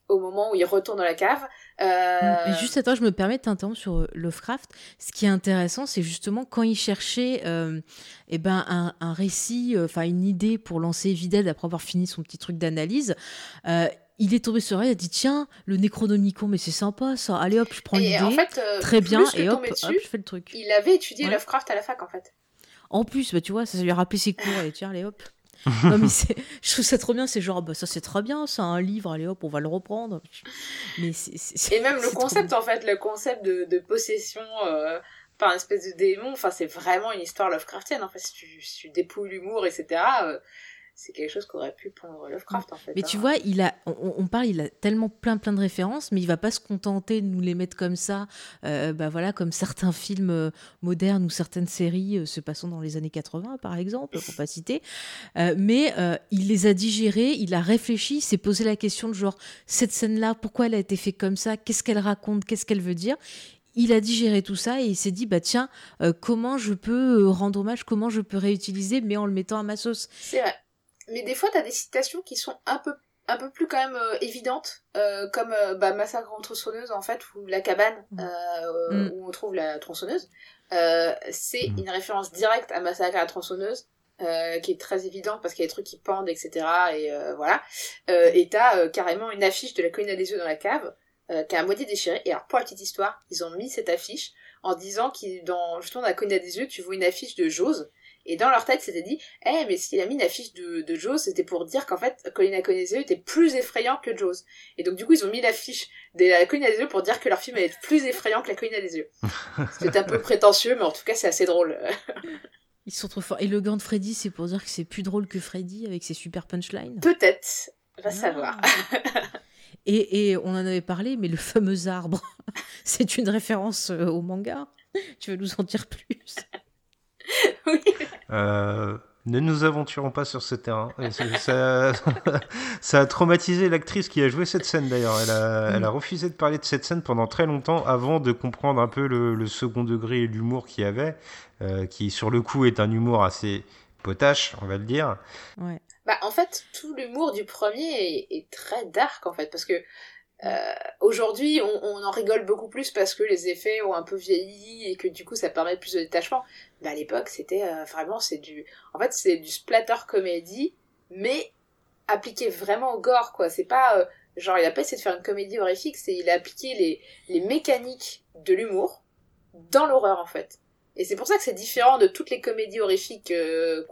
au moment où il retourne dans la cave. Euh, juste attends, je me permets de t'interrompre sur euh, Lovecraft. Ce qui est intéressant, c'est justement quand il cherchait euh, eh ben, un, un récit, euh, enfin une idée pour lancer Evil Dead après avoir fini son petit truc d'analyse. euh, il est tombé sur elle, il a dit tiens, le Necronomicon, mais c'est sympa ça. Allez hop, je prends l'idée. en fait, Très bien, et hop, dessus, je fais le truc. il avait étudié Ouais. Lovecraft à la fac en fait. En plus, bah, tu vois, ça lui a rappelé ses cours. Et tiens, allez hop. Non, mais c'est- je trouve ça trop bien. C'est genre, bah, ça c'est très bien, c'est un livre, allez hop, on va le reprendre. Mais c'est- c'est- Et même le concept, en fait, le concept de, de possession euh, par une espèce de démon, enfin, c'est vraiment une histoire Lovecraftienne. En fait, si tu, si tu dépouilles l'humour, etc., euh, c'est quelque chose qu'aurait pu prendre Lovecraft, en fait. Mais hein. tu vois, il a, on, on parle, il a tellement plein plein de références, mais il va pas se contenter de nous les mettre comme ça, euh, bah voilà, comme certains films euh, modernes ou certaines séries euh, se passant dans les années 80, par exemple, pour pas citer. Mais il les a digérés, il a réfléchi, il s'est posé la question de genre cette scène-là, pourquoi elle a été faite comme ça, qu'est-ce qu'elle raconte, qu'est-ce qu'elle veut dire? Il a digéré tout ça et il s'est dit bah tiens euh, comment je peux rendre hommage comment je peux réutiliser mais en le mettant à ma sauce C'est vrai. Mais des fois, t'as des citations qui sont un peu un peu plus quand même euh, évidentes, euh, comme euh, bah, Massacre en tronçonneuse, en fait, ou La cabane, euh, Mm. où on trouve la tronçonneuse. Euh, c'est Mm. une référence directe à Massacre à la tronçonneuse, euh, qui est très évidente parce qu'il y a des trucs qui pendent, etc. Et euh, voilà. Euh, et t'as euh, carrément une affiche de la colline à des yeux dans la cave, euh, qui a à moitié déchirée. Et alors, pour la petite histoire, ils ont mis cette affiche en disant qu'il dans justement dans la colline à des yeux, tu vois une affiche de Jose. Et dans leur tête, c'était dit, eh, mais s'il a mis une affiche de, de Jaws, c'était pour dire qu'en fait, Colin à des yeux était plus effrayant que Jaws. Et donc, du coup, ils ont mis l'affiche de la colline à des yeux pour dire que leur film allait être plus effrayant que la colline à des yeux. C'était un peu prétentieux, mais en tout cas, c'est assez drôle. Ils sont trop forts. Et le gant de Freddy, c'est pour dire que c'est plus drôle que Freddy avec ses super punchlines? Peut-être. Va Ah. savoir. Et, et on en avait parlé, mais le fameux arbre, c'est une référence euh, au manga? Tu veux nous en dire plus? oui. Euh, ne nous aventurons pas sur ce terrain. Et Ça, ça a traumatisé l'actrice qui a joué cette scène d'ailleurs. Elle a, elle a refusé de parler de cette scène pendant très longtemps avant de comprendre un peu le, le second degré et l'humour qu'il y avait, euh, qui sur le coup est un humour assez potache, on va le dire. Ouais. Bah, en fait, tout l'humour du premier est, est très dark, en fait, parce que euh, aujourd'hui, on, on en rigole beaucoup plus parce que les effets ont un peu vieilli et que du coup, ça permet plus de détachement. Mais à l'époque, c'était euh, vraiment, c'est du, en fait, c'est du splatter comédie, mais appliqué vraiment au gore, quoi. C'est pas, euh, genre, il a pas essayé de faire une comédie horrifique, c'est il a appliqué les, les mécaniques de l'humour dans l'horreur, en fait. Et c'est pour ça que c'est différent de toutes les comédies horrifiques euh,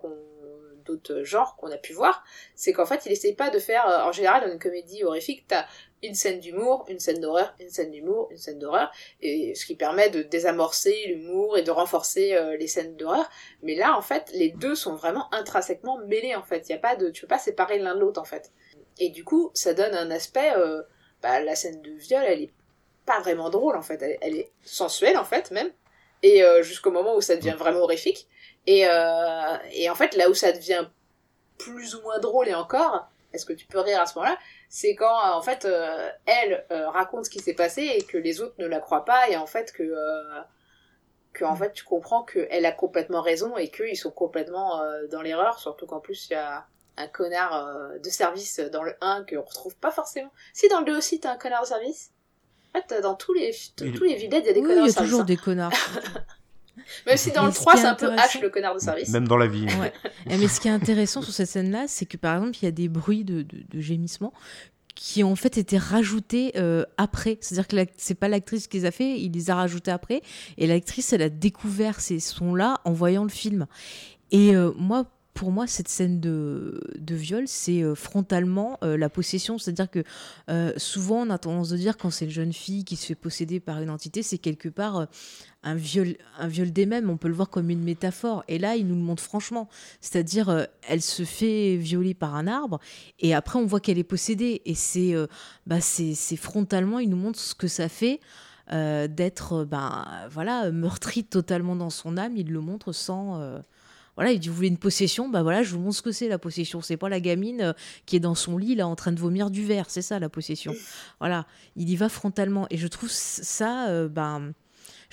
d'autres genres qu'on a pu voir, c'est qu'en fait, il essaye pas de faire, en général, dans une comédie horrifique, t'as une scène d'humour, une scène d'horreur, une scène d'humour, une scène d'horreur, et ce qui permet de désamorcer l'humour et de renforcer euh, les scènes d'horreur. Mais là, en fait, les deux sont vraiment intrinsèquement mêlés, en fait. Y a pas de, tu peux pas séparer l'un de l'autre, en fait. Et du coup, ça donne un aspect, euh, bah, la scène de viol, elle est pas vraiment drôle, en fait. Elle, est sensuelle, en fait, même. Et euh, jusqu'au moment où ça devient vraiment horrifique. Et, et en fait, là où ça devient plus ou moins drôle et encore, est-ce que tu peux rire à ce moment-là? C'est quand, euh, en fait, euh, elle euh, raconte ce qui s'est passé et que les autres ne la croient pas et en fait que, euh, que en fait, tu comprends qu'elle a complètement raison et qu'ils sont complètement dans l'erreur, surtout qu'en plus, il y a un connard de service dans le 1 qu'on retrouve pas forcément. Si dans le 2 aussi, t'as un connard de service? En fait, dans tous les, tous les villets, il y a des Oui, connards il y de a service. toujours hein. des connards. Même si dans le ce 3, qui est c'est un peu H le connard de service. Même dans la vie. Ouais. Mais ce qui est intéressant sur cette scène-là, c'est que par exemple, il y a des bruits de, de, de gémissements qui ont en fait été rajoutés euh, après. C'est-à-dire que c'est pas l'actrice qui les a fait, il les a rajoutés après. Et l'actrice, elle a découvert ces sons-là en voyant le film. Et euh, moi, pour moi, cette scène de, de viol, c'est euh, frontalement euh, la possession. C'est-à-dire que euh, souvent, on a tendance à dire quand c'est une jeune fille qui se fait posséder par une entité, c'est quelque part un viol, un viol des mêmes. On peut le voir comme une métaphore. Et là, il nous le montre franchement. C'est-à-dire, elle se fait violer par un arbre et après, on voit qu'elle est possédée. Et c'est bah, c'est frontalement, il nous montre ce que ça fait. d'être ben voilà meurtri totalement dans son âme il le montre sans voilà, il dit vous voulez une possession, bah voilà, je vous montre ce que c'est la possession. C'est pas la gamine euh, qui est dans son lit là en train de vomir du verre, c'est ça la possession. Voilà, il y va frontalement et je trouve ça, euh, ben,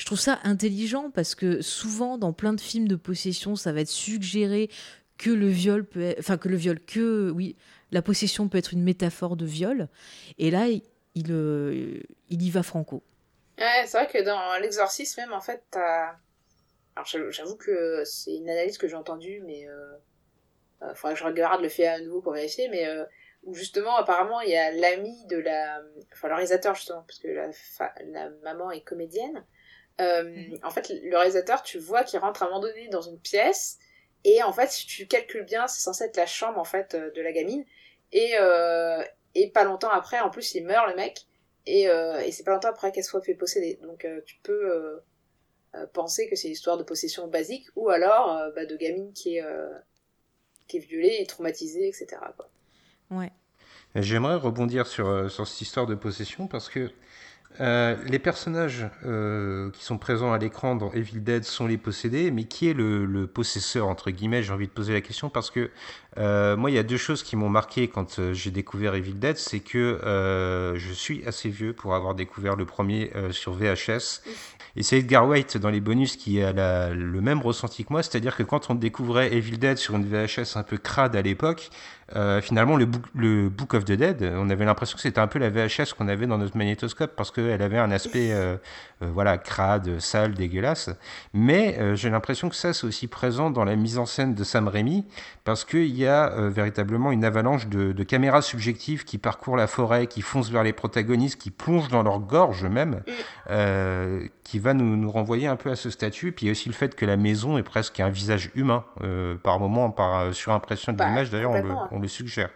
je trouve ça intelligent parce que souvent dans plein de films de possession, ça va être suggéré que le viol peut, être, enfin que le viol, que oui, la possession peut être une métaphore de viol. Et là, il, il, euh, y va franco. Ouais, c'est vrai que dans l'exorcisme même en fait, t'as alors j'avoue que c'est une analyse que j'ai entendue, mais euh, euh, faudrait que je regarde le fait à nouveau pour vérifier, mais euh, où justement apparemment il y a l'ami de la, enfin le réalisateur justement, parce que la maman est comédienne. Euh. En fait, le réalisateur, tu vois qu'il rentre à un moment donné dans une pièce, et en fait, si tu calcules bien, c'est censé être la chambre en fait de la gamine, et et pas longtemps après, en plus, il meurt le mec, et, et c'est pas longtemps après qu'elle soit fait posséder. Donc tu peux euh, penser que c'est une histoire de possession basique ou alors euh, bah, de gamine qui est, euh, qui est violée et traumatisée, etc. Quoi. Ouais. J'aimerais rebondir sur, sur cette histoire de possession parce que euh, les personnages euh, qui sont présents à l'écran dans Evil Dead sont les possédés, mais qui est le, le possesseur, entre guillemets J'ai envie de poser la question parce que euh, moi, il y a deux choses qui m'ont marqué quand j'ai découvert Evil Dead. C'est que je suis assez vieux pour avoir découvert le premier sur VHS. Et c'est Edgar White dans les bonus qui a la, le même ressenti que moi, c'est-à-dire que quand on découvrait Evil Dead sur une VHS un peu crade à l'époque, euh, finalement, le book, le book, of the Dead, on avait l'impression que c'était un peu la VHS qu'on avait dans notre magnétoscope parce qu'elle avait un aspect euh, euh, voilà, crade, sale, dégueulasse. Mais euh, j'ai l'impression que ça, c'est aussi présent dans la mise en scène de Sam Raimi parce qu'il y a véritablement une avalanche de, de, caméras subjectives qui parcourent la forêt, qui foncent vers les protagonistes, qui plongent dans leur gorge même, qui va nous, nous, renvoyer un peu à ce statut. Puis il y a aussi le fait que la maison est presque un visage humain par moment, par surimpression de bah, l'image. D'ailleurs, on le, on le suggère.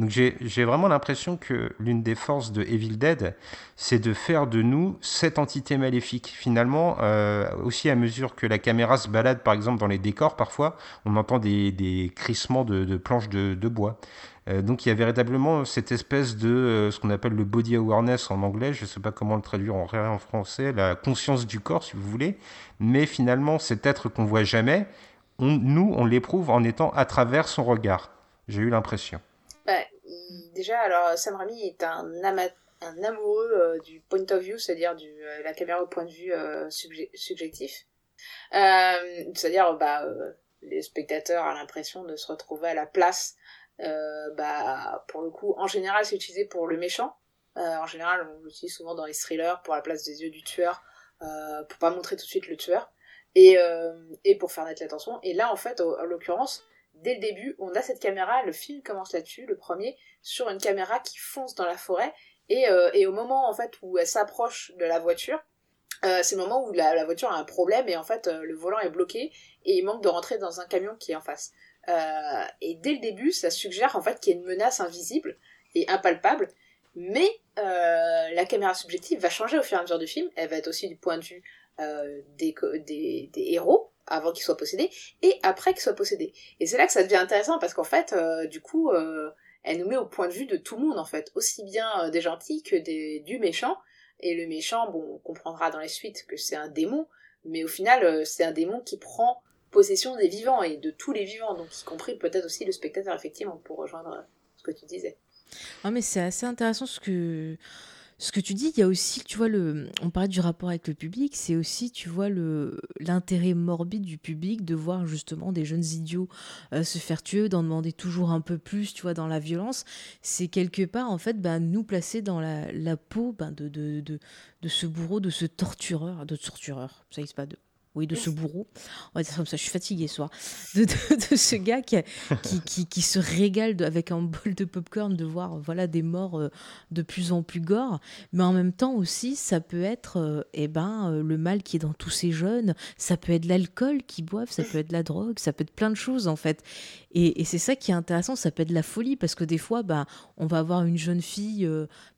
Donc j'ai vraiment l'impression que l'une des forces de Evil Dead, c'est de faire de nous cette entité maléfique. Finalement, euh, aussi à mesure que la caméra se balade, par exemple, dans les décors, parfois, on entend des, crissements de, planches de, bois. Euh, donc il y a véritablement cette espèce de euh, ce qu'on appelle le body awareness en anglais, je ne sais pas comment le traduire en, en français, la conscience du corps si vous voulez, mais finalement cet être qu'on voit jamais, on, nous on l'éprouve en étant à travers son regard. J'ai eu l'impression. Bah, déjà, alors Sam Raimi est un, un amoureux euh, du point of view, c'est-à-dire du euh, la caméra au point de vue euh, subjectif. c'est-à-dire, bah, les spectateurs ont l'impression de se retrouver à la place. bah, pour le coup, en général, c'est utilisé pour le méchant. en général, on l'utilise souvent dans les thrillers pour la place des yeux du tueur, pour pas montrer tout de suite le tueur et, et pour faire naître l'attention. Et là, en fait, en l'occurrence, dès le début, on a cette caméra, le film commence là-dessus, le premier, sur une caméra qui fonce dans la forêt, et, euh, au moment en fait où elle s'approche de la voiture, euh, c'est le moment où la, voiture a un problème et en fait euh, le volant est bloqué et il manque de rentrer dans un camion qui est en face. et dès le début, ça suggère en fait qu'il y a une menace invisible et impalpable, mais la caméra subjective va changer au fur et à mesure du film. Elle va être aussi du point de vue des, des héros avant qu'ils soient possédés et après qu'ils soient possédés. Et c'est là que ça devient intéressant parce qu'en fait, euh, du coup, euh, elle nous met au point de vue de tout le monde en fait, aussi bien euh, des gentils que des, du méchant. Et le méchant, bon, on comprendra dans les suites que c'est un démon, mais au final, c'est un démon qui prend possession des vivants et de tous les vivants, donc y compris peut-être aussi le spectateur effectivement pour rejoindre ce que tu disais. Non mais c'est assez intéressant ce que ce que tu dis, il y a aussi, tu vois, le, on parlait du rapport avec le public, c'est aussi, tu vois, le, l'intérêt morbide du public de voir justement des jeunes idiots euh, se faire tuer, d'en demander toujours un peu plus, tu vois, dans la violence. C'est quelque part, en fait, bah, nous placer dans la, la peau bah, de, de, de, de, ce bourreau, de ce tortureur, de tortureur, ça pas de oui, de ce bourreau, on va dire comme ça, je suis fatiguée ce soir, de, de, ce gars qui, qui, qui, se régale avec un bol de popcorn de voir voilà, des morts euh, de plus en plus gore, mais en même temps aussi, ça peut être euh, eh ben, euh, le mal qui est dans tous ces jeunes, ça peut être l'alcool qu'ils boivent, ça peut être la drogue, ça peut être plein de choses en fait. Et, c'est ça qui est intéressant, ça peut être la folie, parce que des fois, ben, on va avoir une jeune fille,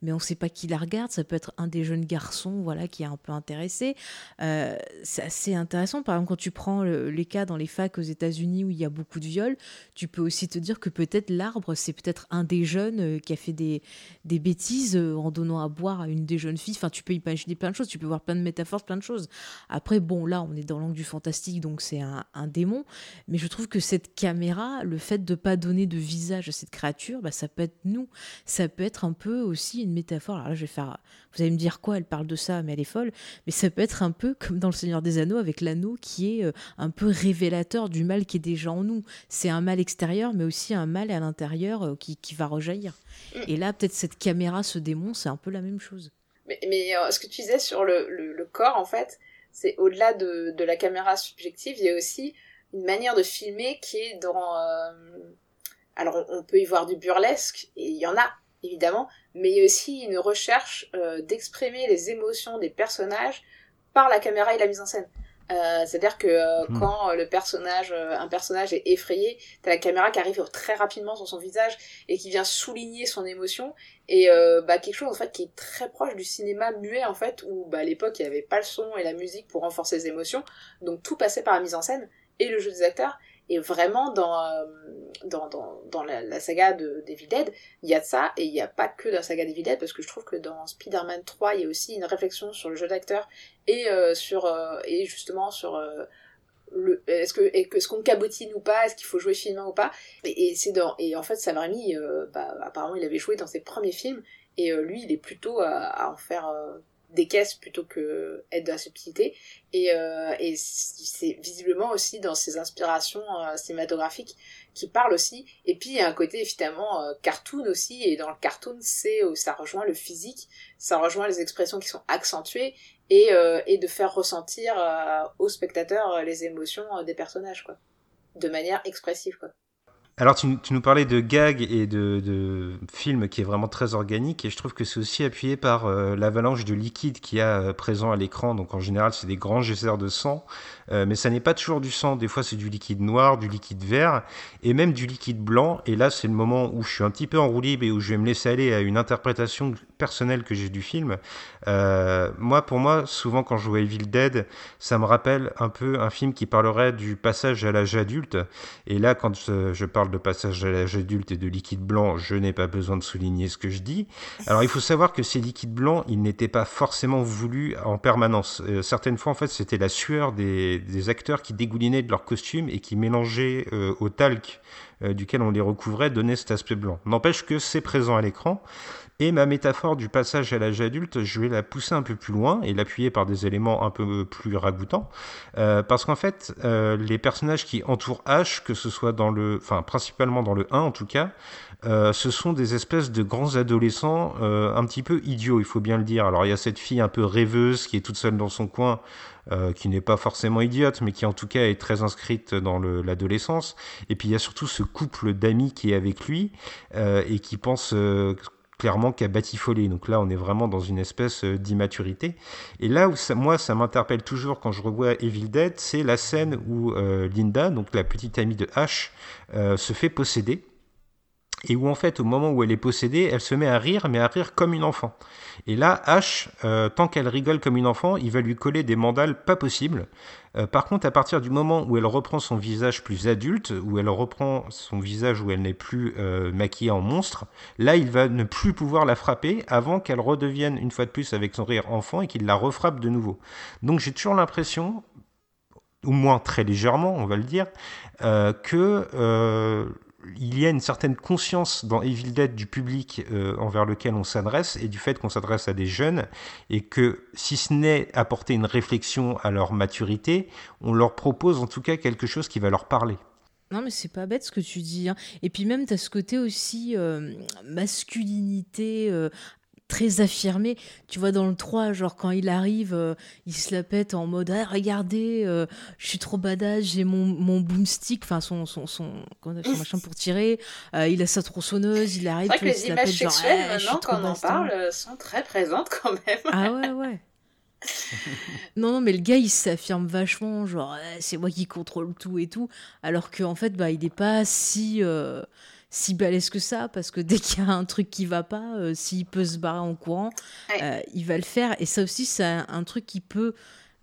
mais on ne sait pas qui la regarde, ça peut être un des jeunes garçons voilà, qui est un peu intéressé. c'est assez intéressant. Par exemple, quand tu prends les cas dans les facs aux États-Unis où il y a beaucoup de viols, tu peux aussi te dire que peut-être l'arbre, c'est peut-être un des jeunes euh, qui a fait des, des bêtises euh, en donnant à boire à une des jeunes filles. Enfin, tu peux imaginer plein de choses, tu peux voir plein de métaphores, plein de choses. Après, bon, là, on est dans l'angle du fantastique, donc c'est un, démon. Mais je trouve que cette caméra, le fait de pas donner de visage à cette créature, bah, ça peut être nous. Ça peut être un peu aussi une métaphore. Alors là, je vais faire. Vous allez me dire quoi Elle parle de ça, mais elle est folle. Mais ça peut être un peu comme dans Le Seigneur des Anneaux avec l'anneau qui est euh, un peu révélateur du mal qui est déjà en nous. C'est un mal extérieur, mais aussi un mal à l'intérieur euh, qui, qui, va rejaillir. Mm. Et là, peut-être cette caméra, ce démon, c'est un peu la même chose. Mais, mais euh, ce que tu disais sur le, le, corps, en fait, c'est au-delà de, de, la caméra subjective, il y a aussi une manière de filmer qui est dans... alors, on peut y voir du burlesque, et il y en a, évidemment, mais il y a aussi une recherche d'exprimer les émotions des personnages par la caméra et la mise en scène. Euh, c'est-à-dire que euh, hmm. quand euh, le personnage, un personnage est effrayé, t'as la caméra qui arrive très rapidement sur son visage et qui vient souligner son émotion et bah quelque chose en fait qui est très proche du cinéma muet en fait où bah à l'époque il n'y avait pas le son et la musique pour renforcer les émotions, donc tout passait par la mise en scène et le jeu des acteurs. Et vraiment, dans, euh, dans, dans, la, saga de Devil Dead, il y a de ça, et il n'y a pas que dans la saga Devil Dead, parce que je trouve que dans Spider-Man 3, il y a aussi une réflexion sur le jeu d'acteur, et, euh, sur, euh, et justement sur le, est-ce que est-ce qu'on cabotine ou pas est-ce qu'il faut jouer filmant ou pas. Et, c'est dans et en fait Sam Raimi bah, apparemment il avait joué dans ses premiers films et lui il est plutôt à en faire des caisses plutôt que être de la subtilité. Et, euh, et c'est visiblement aussi dans ses inspirations euh, cinématographiques qui parlent aussi. Et puis il y a un côté évidemment euh, cartoon aussi. Et dans le cartoon c'est ça rejoint le physique. Ça rejoint les expressions qui sont accentuées. Et, et de faire ressentir aux spectateurs les émotions des personnages quoi. De manière expressive quoi alors, tu, nous parlais de gags et de, de films qui est vraiment très organique, et je trouve que c'est aussi appuyé par euh, l'avalanche de liquide qu'il y a euh, présent à l'écran. Donc, en général, c'est des grands geysers de sang, euh, mais ça n'est pas toujours du sang. Des fois, c'est du liquide noir, du liquide vert, et même du liquide blanc. Et là, c'est le moment où je suis un petit peu en roue libre et où je vais me laisser aller à une interprétation personnelle que j'ai du film. moi, pour moi, souvent, quand je vois Evil Dead, ça me rappelle un peu un film qui parlerait du passage à l'âge adulte. Et là, quand je parle de passage à l'âge adulte et de liquide blanc, je n'ai pas besoin de souligner ce que je dis. Alors il faut savoir que ces liquides blancs, ils n'étaient pas forcément voulus en permanence. Euh, certaines fois, en fait, c'était la sueur des, acteurs qui dégoulinaient de leur costume et qui mélangeaient euh, au talc euh, duquel on les recouvrait donnait cet aspect blanc. N'empêche que c'est présent à l'écran. Et ma métaphore du passage à l'âge adulte, je vais la pousser un peu plus loin et l'appuyer par des éléments un peu plus ragoûtants. Euh, parce qu'en fait, les personnages qui entourent H, que ce soit dans le, enfin principalement dans le 1 en tout cas, ce sont des espèces de grands adolescents un petit peu idiots, il faut bien le dire. Alors il y a cette fille un peu rêveuse qui est toute seule dans son coin, qui n'est pas forcément idiote, mais qui en tout cas est très inscrite dans l'adolescence. Et puis il y a surtout ce couple d'amis qui est avec lui et qui pense clairement qu'à batifoler. Donc là, on est vraiment dans une espèce euh, d'immaturité. Et là où moi, ça m'interpelle toujours quand je revois Evil Dead, c'est la scène où euh, Linda, donc la petite amie de Ash, euh, se fait posséder et où en fait au moment où elle est possédée, elle se met à rire, mais à rire comme une enfant. Et là, H, euh, tant qu'elle rigole comme une enfant, il va lui coller des mandales pas possibles. Euh, par contre, à partir du moment où elle reprend son visage plus adulte, où elle reprend son visage où elle n'est plus euh, maquillée en monstre, là, il va ne plus pouvoir la frapper avant qu'elle redevienne une fois de plus avec son rire enfant et qu'il la refrappe de nouveau. Donc j'ai toujours l'impression, au moins très légèrement, on va le dire, que il y a une certaine conscience dans Evil Dead du public euh, envers lequel on s'adresse et du fait qu'on s'adresse à des jeunes et que si ce n'est apporter une réflexion à leur maturité, on leur propose en tout cas quelque chose qui va leur parler. Non, mais c'est pas bête ce que tu dis. Hein. Et puis même, tu as ce côté aussi euh, masculinité, euh, très affirmé. Tu vois, dans le 3, genre, quand il arrive, euh, il se la pète en mode ah, Regardez, euh, je suis trop badass, j'ai mon, mon boomstick, enfin, son, son, son, son, machin pour tirer. Euh, il a sa tronçonneuse, il arrive. C'est vrai que les images sexuelles, maintenant, quand on en parle, sont très présentes quand même. Ah ouais, ouais. non, non, mais le gars, il s'affirme vachement, genre, c'est moi qui contrôle tout et tout, alors qu'en en fait, bah, il n'est pas si, si balèze que ça, parce que dès qu'il y a un truc qui va pas, euh, s'il peut se barrer en courant, euh, il va le faire. Et ça aussi, c'est un, truc qui peut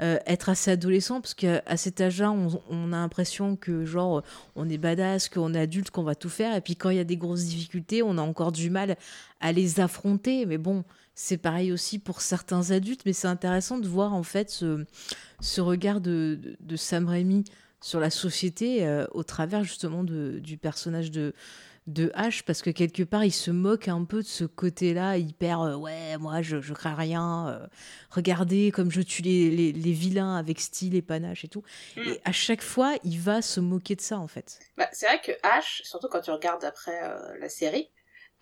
euh, être assez adolescent, parce qu'à cet âge-là, on, a l'impression que, genre, on est badass, qu'on est adulte, qu'on va tout faire. Et puis quand il y a des grosses difficultés, on a encore du mal à les affronter. Mais bon, c'est pareil aussi pour certains adultes, mais c'est intéressant de voir, en fait, ce, ce regard de, de, Sam Raimi sur la société au travers justement de, du personnage de, de H parce que quelque part il se moque un peu de ce côté-là hyper euh, ouais moi je, je crains rien euh, regardez comme je tue les, les, vilains avec style et panache et tout mm. et à chaque fois il va se moquer de ça en fait bah, c'est vrai que H surtout quand tu regardes après euh, la série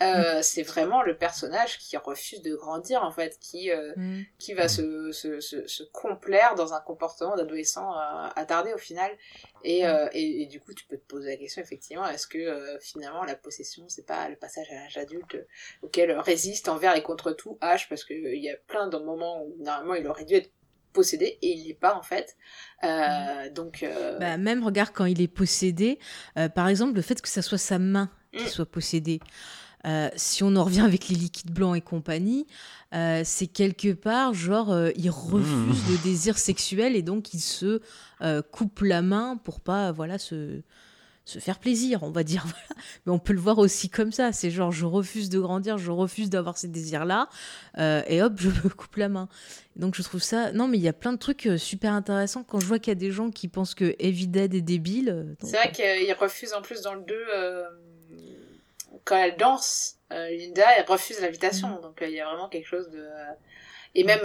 euh, mm. c'est vraiment le personnage qui refuse de grandir en fait, qui euh, mm. qui va se, se, se, complaire dans un comportement d'adolescent euh, attardé au final. Et, mm. et, et, du coup, tu peux te poser la question effectivement, est-ce que finalement la possession, c'est pas le passage à l'âge adulte auquel résiste envers et contre tout H, parce qu'il y a plein de moments où normalement il aurait dû être possédé et il n'est pas en fait. donc bah, même regarde quand il est possédé, par exemple le fait que ça soit sa main qui soit possédée. Euh, si on en revient avec les liquides blancs et compagnie, euh, c'est quelque part, genre, euh, il refuse mmh. le désir sexuel et donc il se coupe la main pour pas, voilà, se, se faire plaisir, on va dire. Mais on peut le voir aussi comme ça. C'est genre, je refuse de grandir, je refuse d'avoir ces désirs-là, et hop, je me coupe la main. Donc je trouve ça. Non, mais il y a plein de trucs super intéressants quand je vois qu'il y a des gens qui pensent que Heavy Dead est débile. C'est vrai qu'il refuse en plus dans le 2 quand elle danse, euh, Linda, elle refuse l'invitation. Mm. Donc euh, il y a vraiment quelque chose de. Euh, et même,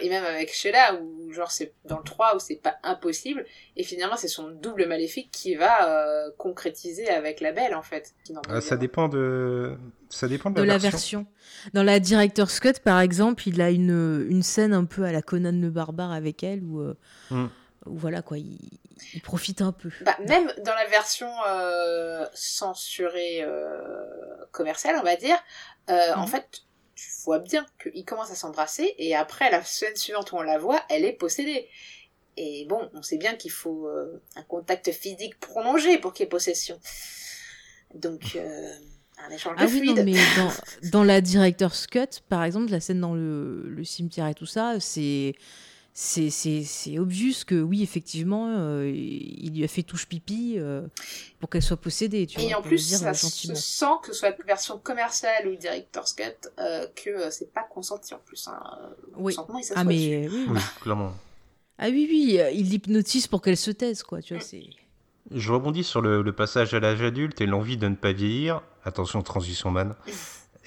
et même avec Sheila, où genre c'est dans le 3 où c'est pas impossible, et finalement c'est son double maléfique qui va concrétiser avec la belle en fait. ça dépend de, ça dépend de, la, version. Dans la Director's Cut par exemple, il a une, une scène un peu à la Conan le barbare avec elle où, mm. Voilà quoi, il, il profite un peu. Bah, même dans la version euh, censurée euh, commerciale, on va dire, euh, en mhm. fait, tu vois bien qu'ils commencent à s'embrasser et après, la scène suivante où on la voit, elle est possédée. Et bon, on sait bien qu'il faut un contact physique prolongé pour qu'il y ait possession. Donc, un échange ah oui, Non, mais dans, dans, la director's cut, par exemple, la scène dans le, le cimetière et tout ça, c'est c'est obvious que oui, effectivement, euh, il lui a fait touche pipi euh, pour qu'elle soit possédée. Tu et en plus, ça se sent que ce soit la version commerciale ou director's cut, euh, que c'est pas consenti en plus. Hein. Oui. Ah, mais oui, clairement. Ah oui, oui, il l'hypnotise pour qu'elle se taise, quoi. Tu vois, c'est. Je rebondis sur le, le passage à l'âge adulte et l'envie de ne pas vieillir. Attention, transition man.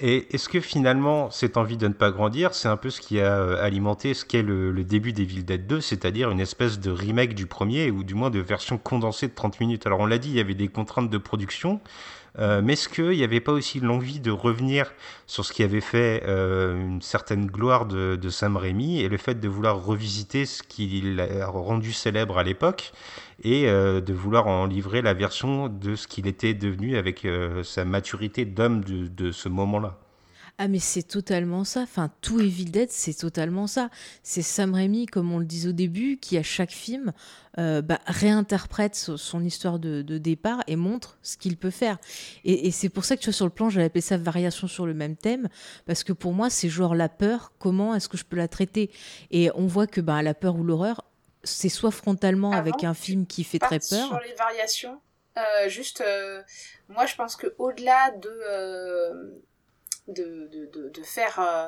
Et est-ce que finalement, cette envie de ne pas grandir, c'est un peu ce qui a euh, alimenté ce qu'est le, début des Villes Dead 2, c'est-à-dire une espèce de remake du premier, ou du moins de version condensée de 30 minutes? Alors on l'a dit, il y avait des contraintes de production, euh, mais est-ce qu'il n'y avait pas aussi l'envie de revenir sur ce qui avait fait euh, une certaine gloire de, de, Sam Raimi et le fait de vouloir revisiter ce qu'il a rendu célèbre à l'époque et euh, de vouloir en livrer la version de ce qu'il était devenu avec sa maturité d'homme de, de ce moment-là? Ah mais c'est totalement ça, enfin tout Evil Dead c'est totalement ça. C'est Sam Raimi, comme on le disait au début, qui à chaque film euh, bah, réinterprète son, histoire de, départ et montre ce qu'il peut faire. Et, c'est pour ça que tu vois, sur le plan, j'avais appelé ça variation sur le même thème, parce que pour moi c'est genre la peur, comment est-ce que je peux la traiter? Et on voit que bah, la peur ou l'horreur, c'est soit frontalement avec un film qui fait très peur. Sur les variations, euh, juste, euh, moi je pense que au-delà de de, de, de, faire euh,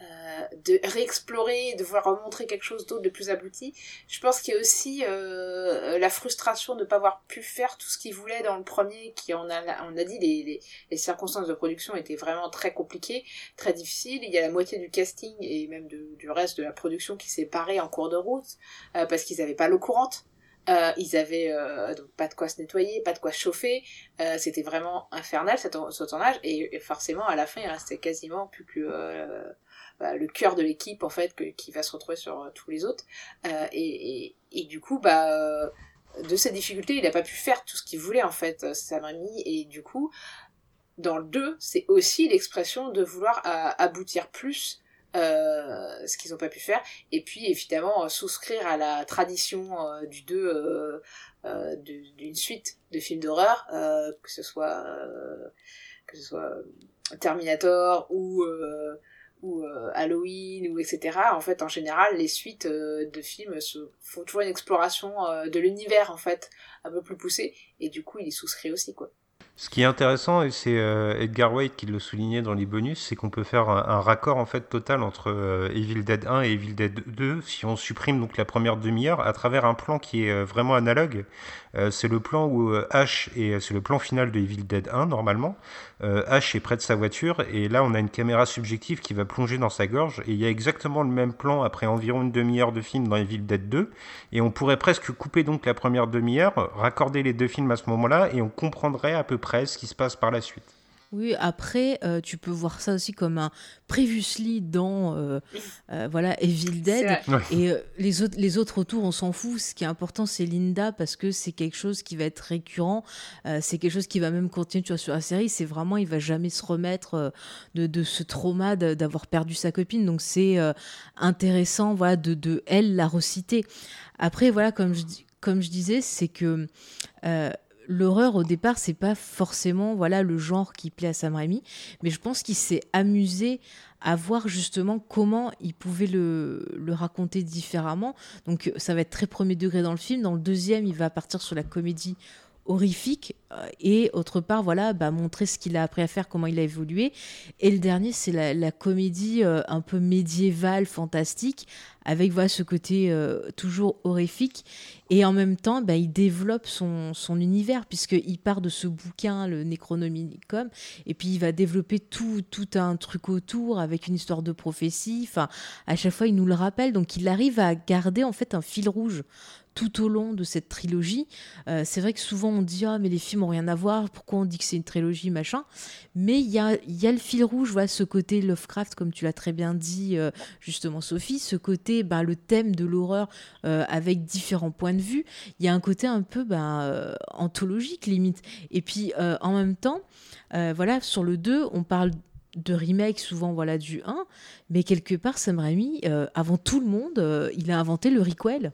euh, de réexplorer, de voir remontrer quelque chose d'autre de plus abouti. Je pense qu'il y a aussi euh, la frustration de ne pas avoir pu faire tout ce qu'il voulait dans le premier, qui on a, on a dit les, les, les, circonstances de production étaient vraiment très compliquées, très difficiles. Il y a la moitié du casting et même de, du reste de la production qui s'est paré en cours de route parce qu'ils n'avaient pas l'eau courante. Euh, ils avaient euh, donc pas de quoi se nettoyer, pas de quoi chauffer. Euh, c'était vraiment infernal ce, ce tournage et, et, forcément à la fin il restait quasiment plus que euh, bah, le cœur de l'équipe en fait que, qui va se retrouver sur euh, tous les autres. Euh, et, et, et, du coup bah de ces difficultés il n'a pas pu faire tout ce qu'il voulait en fait Sam Raimi et du coup dans le 2 c'est aussi l'expression de vouloir aboutir plus euh, ce qu'ils n'ont pas pu faire, et puis évidemment euh, souscrire à la tradition euh, du 2 euh, euh d'une suite de films d'horreur, que ce soit que ce soit Terminator ou ou Halloween ou etc. En fait, en général, les suites de films font toujours une exploration de l'univers en fait un peu plus poussée, et du coup, il y souscrit aussi quoi. Ce qui est intéressant, et c'est euh, Edgar Wade qui le soulignait dans les bonus, c'est qu'on peut faire un, un, raccord en fait total entre euh, Evil Dead 1 et Evil Dead 2 si on supprime donc la première demi-heure à travers un plan qui est euh, vraiment analogue. C'est le plan où Ash et c'est le plan final de Evil Dead 1 normalement. Ash est près de sa voiture et là on a une caméra subjective qui va plonger dans sa gorge et il y a exactement le même plan après environ une demi-heure de film dans Evil Dead 2 et on pourrait presque couper donc la première demi-heure, raccorder les deux films à ce moment-là et on comprendrait à peu près ce qui se passe par la suite. Oui, après, euh, tu peux voir ça aussi comme un previously dans euh, euh, voilà, Evil Dead. Et les, autres, les autres autour, on s'en fout. Ce qui est important, c'est Linda parce que c'est quelque chose qui va être récurrent. C'est quelque chose qui va même continuer tu vois, sur la série. C'est vraiment, il va jamais se remettre de, de, ce trauma d'avoir perdu sa copine. Donc c'est intéressant voilà, de, de, elle la reciter. Après, voilà, comme je, comme je disais, c'est que l'horreur au départ c'est pas forcément voilà le genre qui plaît à Sam Raimi mais je pense qu'il s'est amusé à voir justement comment il pouvait le, raconter différemment. Donc ça va être très premier degré dans le film. Dans le deuxième il va partir sur la comédie horrifique euh, et autre part voilà bah, montrer ce qu'il a appris à faire comment il a évolué. Et le dernier c'est la, la, comédie euh, un peu médiévale fantastique avec voilà ce côté euh, toujours horrifique et en même temps bah, il développe son, son univers puisqu'il part de ce bouquin le Necronomicon et puis il va développer tout, tout un truc autour avec une histoire de prophétie enfin à chaque fois il nous le rappelle donc il arrive à garder en fait un fil rouge tout au long de cette trilogie. Euh, c'est vrai que souvent on dit ah mais les films ont rien à voir, pourquoi on dit que c'est une trilogie machin. Mais il y a, y a le fil rouge, voilà, ce côté Lovecraft comme tu l'as très bien dit euh, justement Sophie, ce côté bah, le thème de l'horreur euh, avec différents points de vue. Il y a un côté un peu bah, euh, anthologique limite. Et puis euh, en même temps, voilà sur le 2 on parle de remake souvent voilà du 1 mais quelque part Sam Raimi avant tout le monde il a inventé le requel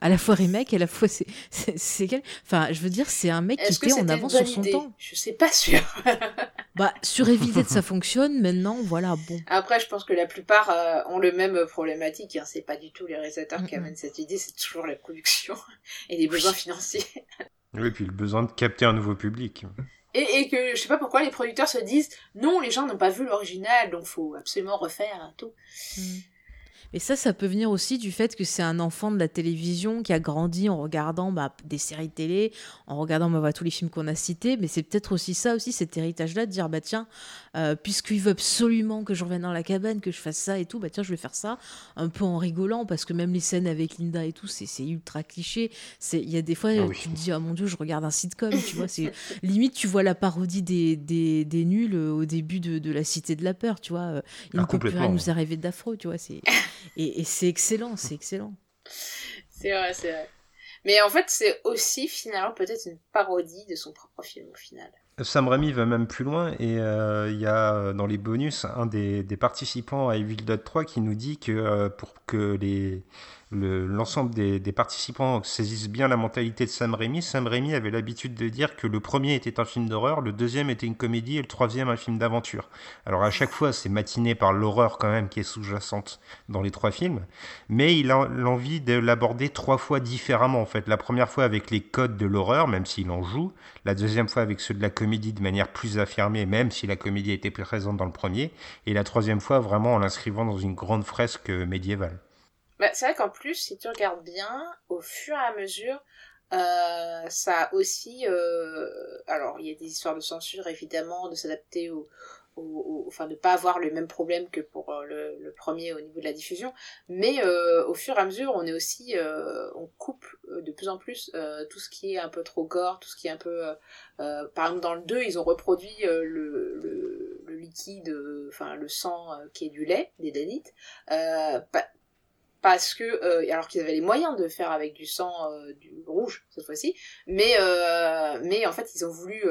à la fois remake, à la fois c'est c'est quel Enfin, je veux dire, c'est un mec qui était en avance sur son idée temps? Je sais pas sûr. bah, sur Evil Dead, ça fonctionne. Maintenant, voilà, bon. Après, je pense que la plupart euh, ont le même problématique. Hein. C'est pas du tout les réalisateurs mm -hmm. qui amènent cette idée, c'est toujours la production et les besoins financiers. Oui, puis le besoin de capter un nouveau public. Et, et, que je sais pas pourquoi les producteurs se disent non, les gens n'ont pas vu l'original, donc faut absolument refaire tout. Mm. Et ça, ça peut venir aussi du fait que c'est un enfant de la télévision qui a grandi en regardant bah, des séries télé, en regardant bah, tous les films qu'on a cités. Mais c'est peut-être aussi ça, aussi cet héritage-là, de dire bah tiens, euh, puisqu'il veut absolument que je revienne dans la cabane, que je fasse ça et tout, bah tiens, je vais faire ça, un peu en rigolant, parce que même les scènes avec Linda et tout, c'est ultra cliché. Il y a des fois, ah oui. tu te dis, oh mon dieu, je regarde un sitcom, tu vois. c'est Limite, tu vois la parodie des, des, des nuls euh, au début de, de, la Cité de la Peur, tu vois. Il ne peut plus rien nous arriver d'affreux, tu vois. C'est et, et c'est excellent, c'est excellent. c'est vrai, c'est vrai. Mais en fait, c'est aussi finalement peut-être une parodie de son propre film au final. Sam Raimi va même plus loin et il euh, y a dans les bonus un des, des, participants à Evil Dead 3 qui nous dit que euh, pour que les l'ensemble le, des, des, participants saisissent bien la mentalité de Sam Raimi, Sam Raimi avait l'habitude de dire que le premier était un film d'horreur, le deuxième était une comédie et le troisième un film d'aventure. Alors à chaque fois, c'est matiné par l'horreur quand même qui est sous-jacente dans les trois films, mais il a l'envie de l'aborder trois fois différemment en fait. La première fois avec les codes de l'horreur, même s'il en joue, la deuxième fois avec ceux de la comédie de manière plus affirmée, même si la comédie était présente dans le premier, et la troisième fois vraiment en l'inscrivant dans une grande fresque médiévale. Bah, c'est vrai qu'en plus, si tu regardes bien, au fur et à mesure, euh, ça a aussi... Euh, alors, il y a des histoires de censure, évidemment, de s'adapter au, au, au, enfin de pas avoir le même problème que pour euh, le, le, premier au niveau de la diffusion. Mais euh, au fur et à mesure on est aussi euh, on coupe de plus en plus tout ce qui est un peu trop gore, tout ce qui est un peu... par exemple, dans le 2, ils ont reproduit le, le, le, liquide, enfin le sang qui est du lait, des danites, parce que euh, alors qu'ils avaient les moyens de faire avec du sang euh, du rouge cette fois-ci mais euh, mais en fait ils ont voulu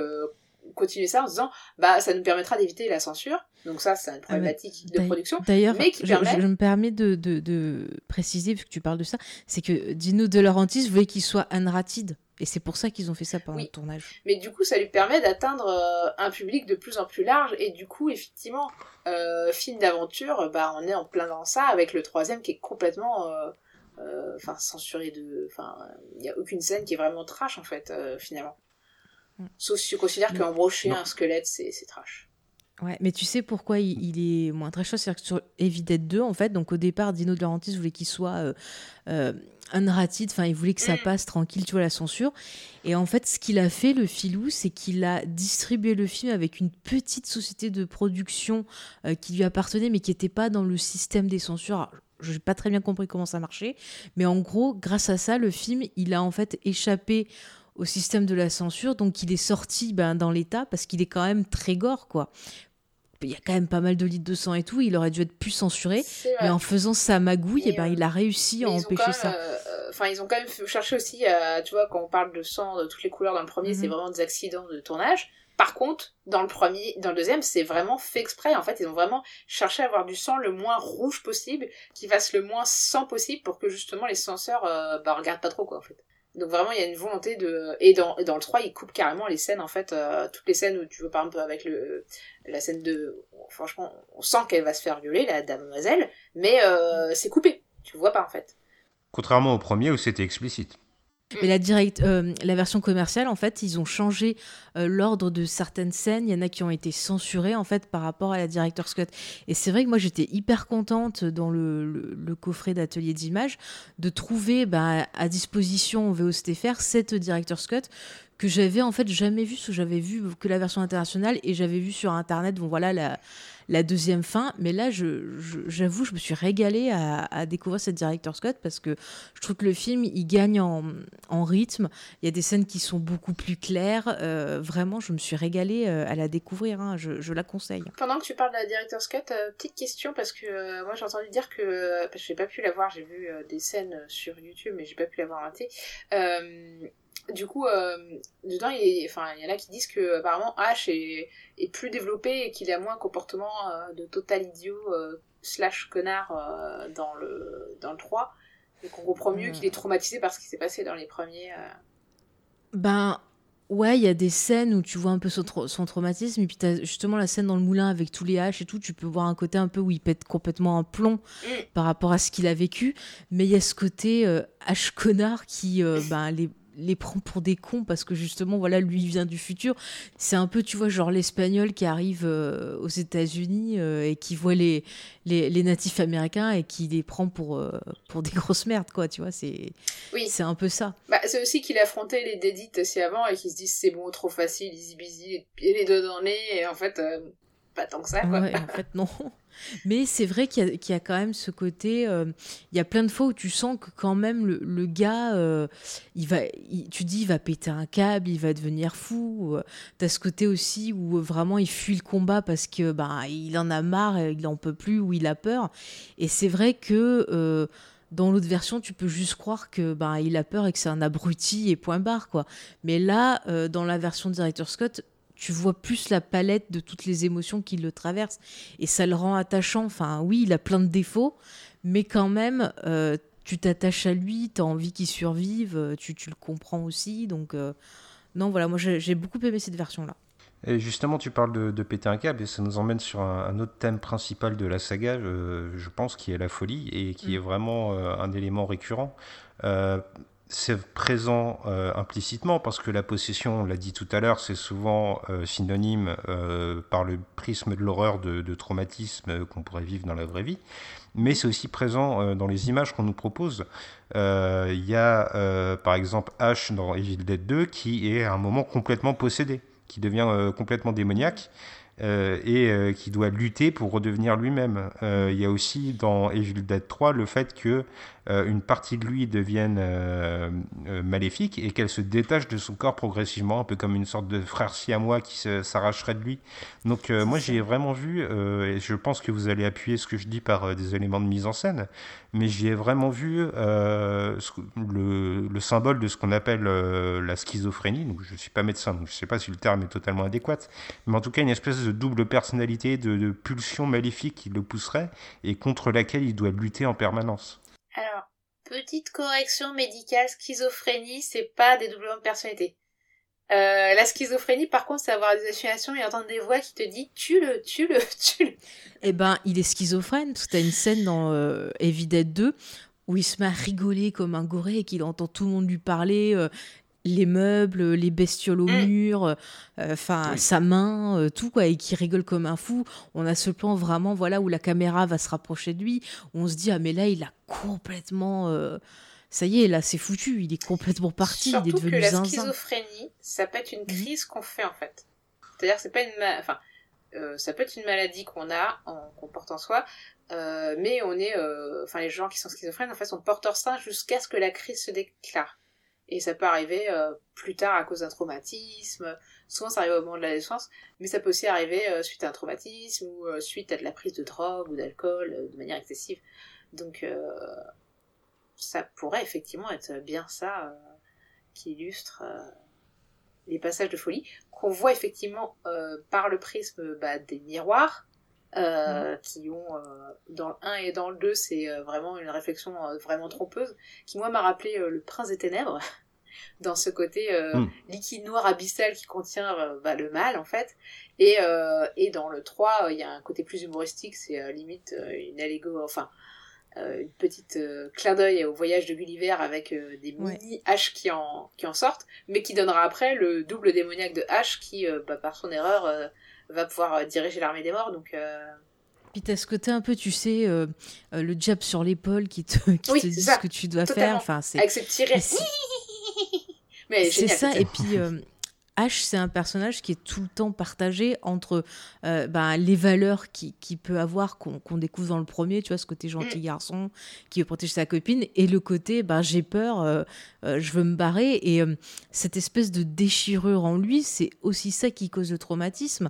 continuer ça en se disant bah ça nous permettra d'éviter la censure. Donc ça c'est une ah, problématique de production d'ailleurs je, je, me permets de, de, de, préciser vu que tu parles de ça c'est que Dino De Laurentiis voulait qu'il soit unrated et c'est pour ça qu'ils ont fait ça pendant le tournage. Mais du coup, ça lui permet d'atteindre euh, un public de plus en plus large. Et du coup, effectivement, euh, film d'aventure, bah, on est en plein dans ça, avec le troisième qui est complètement euh, euh enfin censuré de... Enfin, il n'y a aucune scène qui est vraiment trash, en fait, finalement. Mm. Sauf si tu considères qu'embrocher un squelette, c'est trash. Ouais, mais tu sais pourquoi il, est moins trash C'est-à-dire que sur Evil 2, en fait, donc au départ, Dino De Laurentiis voulait qu'il soit unrated, enfin il voulait que ça mm. passe tranquille, tu vois, la censure. Et en fait, ce qu'il a fait, le filou, c'est qu'il a distribué le film avec une petite société de production euh, qui lui appartenait, mais qui n'était pas dans le système des censures. Je n'ai pas très bien compris comment ça marchait, mais en gros, grâce à ça, le film, il a en fait échappé au système de la censure, donc il est sorti ben, dans l'état parce qu'il est quand même très gore, quoi il y a quand même pas mal de litres de sang et tout, il aurait dû être plus censuré, mais en faisant sa magouille, et, eh ben, il a réussi à empêcher ça. Euh, enfin, ils ont quand même cherché aussi, tu vois, quand on parle de sang de toutes les couleurs dans le premier, c'est mhm. vraiment des accidents de tournage. Par contre, dans le premier, dans le deuxième, c'est vraiment fait exprès. En fait, ils ont vraiment cherché à avoir du sang le moins rouge possible, qui fasse le moins sang possible pour que justement les censeurs, euh, bah, regardent pas trop quoi, en fait. Donc vraiment, il y a une volonté de... Et dans, dans le 3, il coupe carrément les scènes, en fait, euh, toutes les scènes où tu veux, par exemple, avec le, la scène de... Franchement, on sent qu'elle va se faire violer, la damoiselle, mais euh, c'est coupé. Tu vois pas, en fait. Contrairement au premier où c'était explicite. Mais euh, la version commerciale, en fait, ils ont changé euh, l'ordre de certaines scènes. Il y en a qui ont été censurées, en fait, par rapport à la Director's Cut. Et c'est vrai que moi, j'étais hyper contente dans le, coffret d'atelier d'image de trouver bah, à disposition au VOSTFR cette Director's Cut que j'avais en fait jamais vu, parce que j'avais vu que la version internationale et j'avais vu sur Internet, bon voilà, la deuxième fin. Mais là, j'avoue, je, me suis régalée à, découvrir cette director Scott parce que je trouve que le film, il gagne en, rythme. Il y a des scènes qui sont beaucoup plus claires. Euh, vraiment, je me suis régalée euh, à la découvrir. Hein. Je, la conseille. Pendant que tu parles de la director Scott, euh, petite question parce que moi j'ai entendu dire que parce que j'ai pas pu la voir, j'ai vu des scènes sur YouTube, mais j'ai pas pu la voir raté du coup, euh, dedans, il, enfin, il y en a qui disent que apparemment H est, est plus développé et qu'il a moins un comportement euh, de total idiot euh, slash connard dans le dans le 3 et qu'on comprend mieux qu'il est traumatisé par ce qui s'est passé dans les premiers. Ben ouais, il y a des scènes où tu vois un peu son, son traumatisme. Et puis as justement la scène dans le moulin avec tous les haches et tout, tu peux voir un côté un peu où il pète complètement un plomb mm. par rapport à ce qu'il a vécu, mais il y a ce côté H connard qui ben les les prend pour des cons parce que justement, voilà, lui vient du futur. C'est un peu, tu vois, genre l'espagnol qui arrive euh, aux États-Unis euh, et qui voit les, les, natifs américains et qui les prend pour, euh, pour des grosses merdes, quoi, tu vois. C'est oui. c'est un peu ça. Bah, c'est aussi qu'il a affronté les dédites aussi avant et qu'il se dit c'est bon, trop facile, easy busy, et les deux dans le nez, et en fait, pas tant que ça, quoi. en fait, non. Mais c'est vrai qu'il y, a quand même ce côté. Euh, il y a plein de fois où tu sens que quand même le, gars, euh, il va, tu dis, il va péter un câble, il va devenir fou. Euh, tu as ce côté aussi où vraiment il fuit le combat parce que ben il en a marre, il en peut plus ou il a peur. Et c'est vrai que dans l'autre version, tu peux juste croire que ben il a peur et que c'est un abruti et point barre quoi. Mais là, dans la version de Director Scott, tu vois plus la palette de toutes les émotions qui le traversent. Et ça le rend attachant. Enfin, oui, il a plein de défauts, mais quand même, euh, tu t'attaches à lui, tu as envie qu'il survive, euh, tu, tu, le comprends aussi. Donc, euh, non, voilà, moi j'ai beaucoup aimé cette version-là. Et justement, tu parles de, péter un câble et ça nous emmène sur un, autre thème principal de la saga, je, pense, qui est la folie et qui mm. est vraiment un élément récurrent c'est présent euh, implicitement parce que la possession, on l'a dit tout à l'heure, c'est souvent euh, synonyme euh, par le prisme de l'horreur de, de, traumatisme qu'on pourrait vivre dans la vraie vie, mais c'est aussi présent dans les images qu'on nous propose. Il y a par exemple H dans Evil Dead 2 qui est à un moment complètement possédé, qui devient complètement démoniaque. et qui doit lutter pour redevenir lui-même. Il y a aussi dans Evil Dead 3 le fait que une partie de lui devienne maléfique et qu'elle se détache de son corps progressivement, un peu comme une sorte de frère siamois qui s'arracherait de lui. Donc moi j'ai vraiment vu, et je pense que vous allez appuyer ce que je dis par des éléments de mise en scène, mais j'y ai vraiment vu le, le, symbole de ce qu'on appelle la schizophrénie. Donc je ne suis pas médecin, donc je ne sais pas si le terme est totalement adéquat, mais en tout cas une espèce de double personnalité, de, pulsion maléfique qui le pousserait et contre laquelle il doit lutter en permanence. Alors, petite correction médicale, schizophrénie, c'est pas des doublements de personnalité. Euh, la schizophrénie, par contre, c'est avoir des hallucinations et entendre des voix qui te disent tue-le, tue-le, tue-le. Eh ben, il est schizophrène. Tu as une scène dans euh, 2 où il se met à rigoler comme un goré et qu'il entend tout le monde lui parler. Euh, les meubles, les bestioles au mm. mur, euh, enfin sa main, euh, tout quoi, et qui rigole comme un fou. On a ce plan vraiment, voilà, où la caméra va se rapprocher de lui, où on se dit ah mais là il a complètement, euh, ça y est, là c'est foutu, il est complètement parti, il est devenu que la schizophrénie, ça peut être une mhm. crise qu'on fait en fait. C'est-à-dire c'est pas une, enfin ça peut être une maladie qu'on a, qu'on porte en soi, mais on est, enfin les gens qui sont schizophrènes en fait sont porteurs sains jusqu'à ce que la crise se déclare. Et ça peut arriver euh, plus tard à cause d'un traumatisme. Souvent, ça arrive au moment de la naissance, mais ça peut aussi arriver euh, suite à un traumatisme ou euh, suite à de la prise de drogue ou d'alcool de manière excessive. Donc, ça pourrait effectivement être bien ça qui illustre les passages de folie qu'on voit effectivement par le prisme bah, des miroirs. Mm. qui ont dans le 1 et dans le 2 c'est vraiment une réflexion vraiment trompeuse qui moi m'a rappelé le prince des ténèbres dans ce côté mm. liquide noir abyssal qui contient bah, le mal en fait et, et dans le 3 il y a un côté plus humoristique c'est limite une allégorie enfin une petite clin d'œil au voyage de Gulliver avec des mini H qui en, qui en sortent, mais qui donnera après le double démoniaque de H qui, bah, par son erreur, va pouvoir euh, diriger l'armée des morts. Donc, euh, Puis t'as ce côté un peu, tu sais, euh, le jab sur l'épaule qui te, qui te dit ce que tu dois faire. Enfin, c'est... Avec ce petit Mais c'est ça, et puis H, c'est un personnage qui est tout le temps partagé entre euh, ben, les valeurs qu'il qui peut avoir, qu'on découvre dans le premier, tu vois, ce côté gentil mm. garçon qui veut protéger sa copine, et le côté ben, j'ai peur, euh, euh, je veux me barrer. Et cette espèce de déchirure en lui, c'est aussi ça qui cause le traumatisme.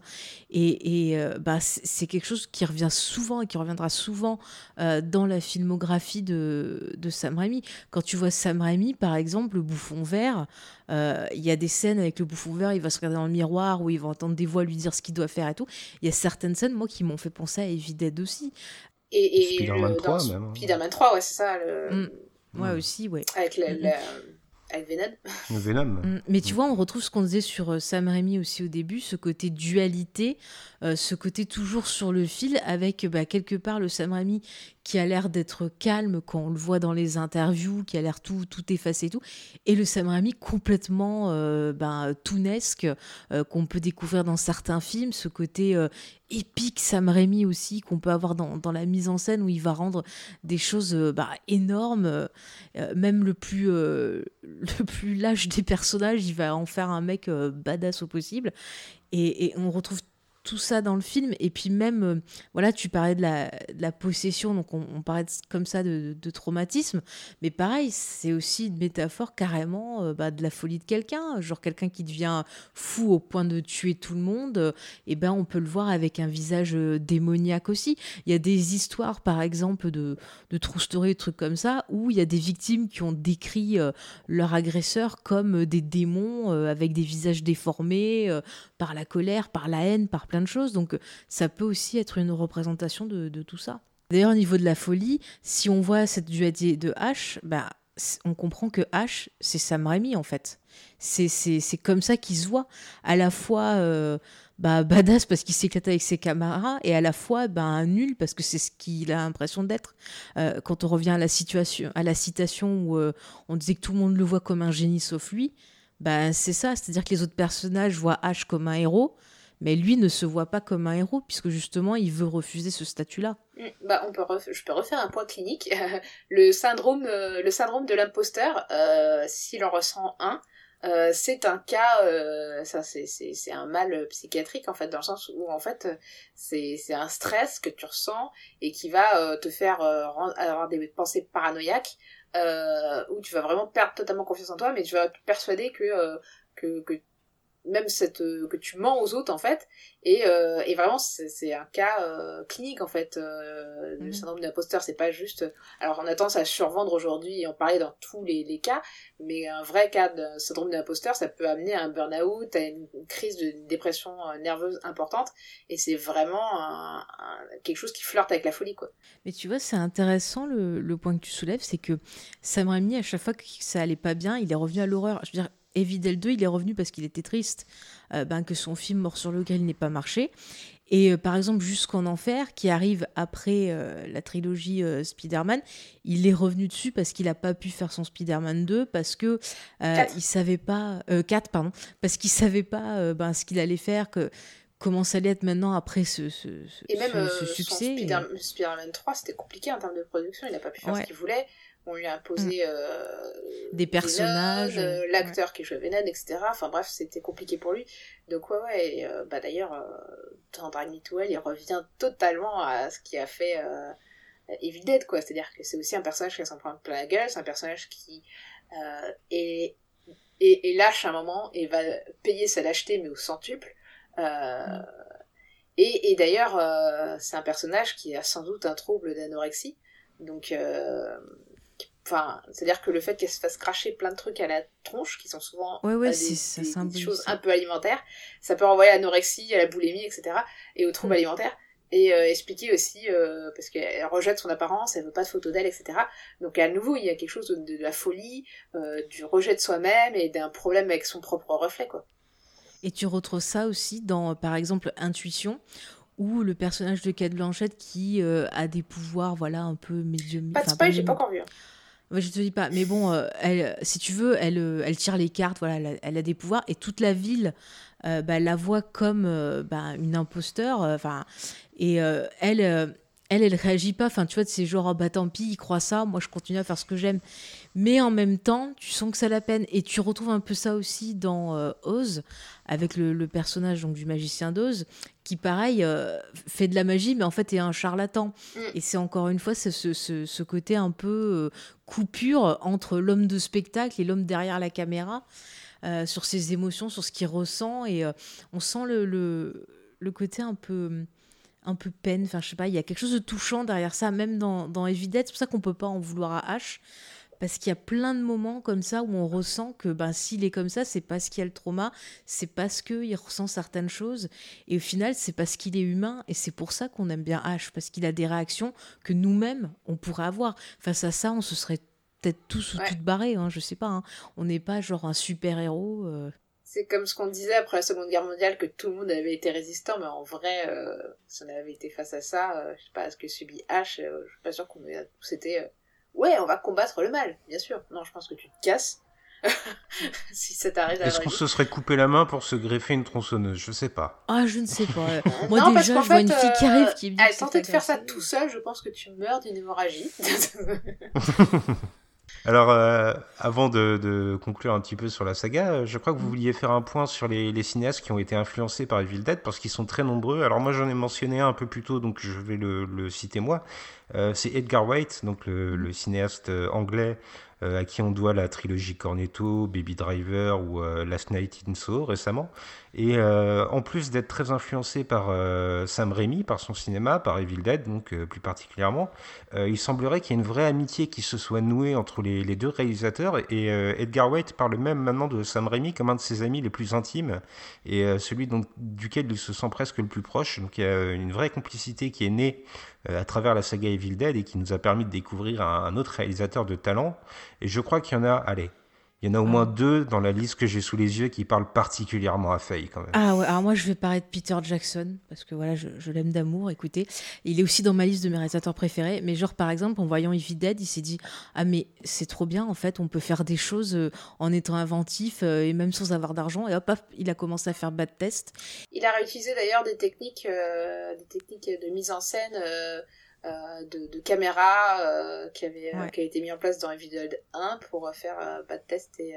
Et, et ben, c'est quelque chose qui revient souvent et qui reviendra souvent dans la filmographie de, de Sam Raimi. Quand tu vois Sam Raimi, par exemple, le bouffon vert, il y a des scènes avec le bouffon il va se regarder dans le miroir, où il va entendre des voix lui dire ce qu'il doit faire et tout. Il y a certaines scènes, moi, qui m'ont fait penser à Evil Dead aussi. Et, et Spider-Man 3, même. Hein. Spider-Man 3, ouais, c'est ça. Le... Mm. Ouais, mm. aussi, ouais. Avec la, la... Avec Venom. Venom. Mm. Mais tu vois, on retrouve ce qu'on disait sur euh, Sam Raimi aussi au début, ce côté dualité, euh, ce côté toujours sur le fil, avec bah, quelque part le Sam Raimi qui a l'air d'être calme quand on le voit dans les interviews, qui a l'air tout, tout effacé et tout, et le Sam Raimi complètement euh, ben, tounesque euh, qu'on peut découvrir dans certains films, ce côté euh, épique Sam Raimi aussi qu'on peut avoir dans, dans, la mise en scène où il va rendre des choses bah, énormes, même le plus, le plus lâche des personnages, il va en faire un mec badass au possible, et, et on retrouve tout ça dans le film. Et puis même, euh, voilà, tu parlais de la, possession, donc on, on parlait comme ça de, traumatisme. Mais pareil, c'est aussi une métaphore carrément euh, bah, de la folie de quelqu'un. Genre quelqu'un qui devient fou au point de tuer tout le monde. Euh, et ben on peut le voir avec un visage démoniaque aussi. Il y a des histoires, par exemple, de, de true trucs comme ça, où il y a des victimes qui ont décrit leur agresseur comme des démons avec des visages déformés par la colère, par la haine, par plein de choses. Donc euh, ça peut aussi être une représentation de, tout ça. D'ailleurs, au niveau de la folie, si on voit cette dualité de H, bah, on comprend que H, c'est Sam Raimi en fait. C'est comme ça qu'il se voit. À la fois euh, bah, badass parce qu'il s'éclate avec ses camarades et à la fois bah, nul parce que c'est ce qu'il a l'impression d'être. Euh, quand on revient à la, situation, à la citation où on disait que tout le monde le voit comme un génie sauf lui, bah, c'est ça. C'est-à-dire que les autres personnages voient H comme un héros mais lui ne se voit pas comme un héros, puisque justement, il veut refuser ce statut-là. Mm, bah, on peut je peux refaire un point clinique. le, syndrome, euh, le syndrome de l'imposteur, euh, s'il en ressent un, euh, c'est un cas, ça c'est un mal psychiatrique en fait dans le sens où en fait c'est un stress que tu ressens et qui va te faire avoir des pensées paranoïaques où tu vas vraiment perdre totalement confiance en toi, mais tu vas te persuader que que même cette euh, que tu mens aux autres en fait. Et, euh, et vraiment c'est un cas euh, clinique en fait le mhm. syndrome d'imposteur c'est pas juste alors on a tendance à survendre aujourd'hui et en parler dans tous les, les, cas mais un vrai cas de syndrome d'imposteur ça peut amener à un burn-out à une, crise de dépression nerveuse importante. Et c'est vraiment un, quelque chose qui flirte avec la folie quoi. Mais tu vois c'est intéressant le, le, point que tu soulèves c'est que Sam Raimi à chaque fois que ça allait pas bien il est revenu à l'horreur. Je veux dire Evil 2, il est revenu parce qu'il était triste euh, ben, que son film Mort sur le grill n'ait pas marché. Et euh, par exemple, Jusqu'en Enfer, qui arrive après euh, la trilogie Spider-Man, il est revenu dessus parce qu'il n'a pas pu faire son Spider-Man 2, parce que il savait pas. 4, pardon. Parce qu'il savait pas ben, ce qu'il allait faire, que, comment ça allait être maintenant après ce, ce, et même, ce, succès. Spider-Man 3, c'était compliqué en termes de production, il n'a pas pu faire ce qu'il voulait on lui a imposé mm. euh, des personnages, euh, l'acteur qui jouait Venom, etc. Enfin bref, c'était compliqué pour lui. Donc ouais, ouais. Euh, bah d'ailleurs, dans Drag Hell, il revient totalement à ce qui a fait Evil Dead, quoi. C'est-à-dire que c'est aussi un personnage qui s'en prend plein la gueule, c'est un personnage qui est, est, lâche à un moment et va payer sa lâcheté, mais au centuple. Mm. Et, et d'ailleurs, c'est un personnage qui a sans doute un trouble d'anorexie. Donc, Enfin, c'est-à-dire que le fait qu'elle se fasse cracher plein de trucs à la tronche, qui sont souvent ouais, ouais, euh, des, choses un peu alimentaires, ça peut renvoyer à l'anorexie, à la boulimie, etc. et aux troubles mm. alimentaires. Et euh, expliquer aussi, euh, parce qu'elle rejette son apparence, elle veut pas de photos d'elle, etc. Donc à nouveau, il y a quelque chose de, la folie, du rejet de soi-même et d'un problème avec son propre reflet, quoi. Et tu retrouves ça aussi dans, par exemple, Intuition, ou le personnage de Kate Blanchett qui a des pouvoirs, voilà, un peu médium. Pas de spoil, j'ai pas encore vu. Je te dis pas, mais bon, euh, elle, si tu veux, elle, euh, tire les cartes, voilà, elle a, des pouvoirs et toute la ville euh, bah, la voit comme bah, une imposteur. Et elle, elle, elle réagit pas. Enfin, tu vois, c'est genre, oh, bah tant pis, il croit ça, moi je continue à faire ce que j'aime. Mais en même temps, tu sens que ça la peine. Et tu retrouves un peu ça aussi dans euh, Oz, avec le, personnage donc, du magicien d'Oz, qui, pareil, euh, fait de la magie, mais en fait est un charlatan. Mm. Et c'est encore une fois ce, ce, côté un peu euh, coupure entre l'homme de spectacle et l'homme derrière la caméra. sur ses émotions, sur ce qu'il ressent, et on sent le, le, le côté un peu un peu peine. Enfin, je sais pas, il y a quelque chose de touchant derrière ça, même dans, dans C'est pour ça qu'on peut pas en vouloir à H. Parce qu'il y a plein de moments comme ça où on ressent que ben, s'il est comme ça, c'est parce qu'il y a le trauma, c'est parce qu'il ressent certaines choses. Et au final, c'est parce qu'il est humain. Et c'est pour ça qu'on aime bien H, parce qu'il a des réactions que nous-mêmes, on pourrait avoir. Face à ça, on se serait peut-être tous ou toutes barrés, hein, je sais pas. Hein. On n'est pas genre un super-héros. Euh, c'est comme ce qu'on disait après la Seconde Guerre mondiale que tout le monde avait été résistant, mais en vrai, euh, si on avait été face à ça, euh, je sais pas ce que subit H, euh, je suis pas sûr qu'on ait c'était ouais, on va combattre le mal, bien sûr. Non, je pense que tu te casses. si ça t'arrive Est-ce qu'on se serait coupé la main pour se greffer une tronçonneuse? Je sais pas. Ah, je ne sais pas. Moi, déjà, je vois une fille qui arrive qui me dit. Allez, de faire ça tout seul, je pense que tu meurs d'une hémorragie. Alors, euh, avant de, conclure un petit peu sur la saga, euh, je crois que vous vouliez faire un point sur les, cinéastes qui ont été influencés par Evil Dead, parce qu'ils sont très nombreux. Alors moi, j'en ai mentionné un un peu plus tôt, donc je vais le, citer moi. Euh, c'est Edgar White, donc le cinéaste anglais euh, à qui on doit la trilogie Cornetto, Baby Driver ou euh, Last Night in Soho récemment. Et euh, en plus d'être très influencé par Sam Raimi, par son cinéma, par Evil Dead donc plus particulièrement, il semblerait qu'il y ait une vraie amitié qui se soit nouée entre les, les deux réalisateurs. Et Edgar Wright parle même maintenant de Sam Raimi comme un de ses amis les plus intimes et celui dont, duquel il se sent presque le plus proche. Donc il y a une vraie complicité qui est née à travers la saga Evil Dead et qui nous a permis de découvrir un autre réalisateur de talent. Et je crois qu'il y en a, allez, il y en a au moins deux dans la liste que j'ai sous les yeux qui parlent particulièrement à Faye quand même. Ah ouais, alors moi je vais parler de Peter Jackson parce que voilà, je, l'aime d'amour, écoutez. Il est aussi dans ma liste de mes réalisateurs préférés, mais genre par exemple en voyant Evil Dead, il s'est dit "Ah mais c'est trop bien en fait, on peut faire des choses euh, en étant inventif euh, et même sans avoir d'argent." Et hop, hop, il a commencé à faire bad test. Il a réutilisé d'ailleurs des techniques euh, des techniques de mise en scène euh, de, de caméras euh, qui, avait, euh, qui a été mis en place dans Evil Dead 1 pour faire Bad Test et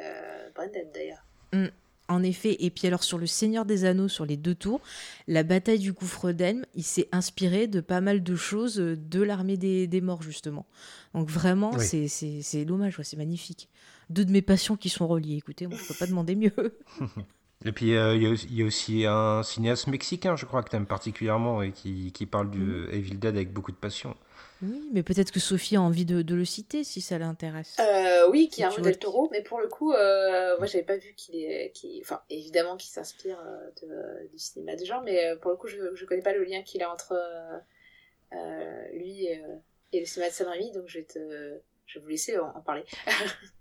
Branded d'ailleurs. Mm. En effet, et puis alors sur le Seigneur des Anneaux, sur les deux tours, la bataille du gouffre d'Elm, il s'est inspiré de pas mal de choses de l'armée des, des morts, justement. Donc vraiment, Oui. c'est- c'est c'est dommage, ouais, c'est magnifique. Deux de mes passions qui sont reliées, écoutez, on ne peut pas demander mieux. Et puis euh, il y, a aussi- il y a aussi un cinéaste mexicain, je crois, que tu aimes particulièrement et qui, qui parle du Evil Dead avec beaucoup de passion. Oui, mais peut-être que Sophie a envie de, de le citer si ça l'intéresse. Euh, oui, qui est un modèle taureau, mais pour le coup, euh, moi j'avais pas vu qu'il est, enfin évidemment qu'il s'inspire de- du cinéma de genre, mais pour le coup je, je connais pas le lien qu'il a entre lui et, et le cinéma de Sam Raimi, donc je vais te, je vais vous laisser en, en parler.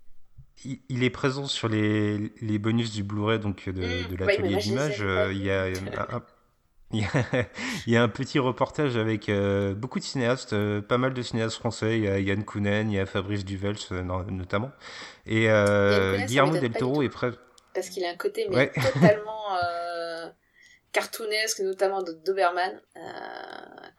Il, est présent sur les, les bonus du Blu-ray donc de, Mm. de Ouais, mais l'atelier d'image. euh. Il y a un, un- il y a- il y a un petit reportage avec euh, beaucoup de cinéastes, euh, pas mal de cinéastes français. Il y a Yann Kounen, il y a Fabrice Duvels euh, no- notamment. Et euh, Guillermo del Toro est prêt. Parce qu'il a un côté mais Ouais. totalement euh, cartoonesque, notamment de Doberman. Euh,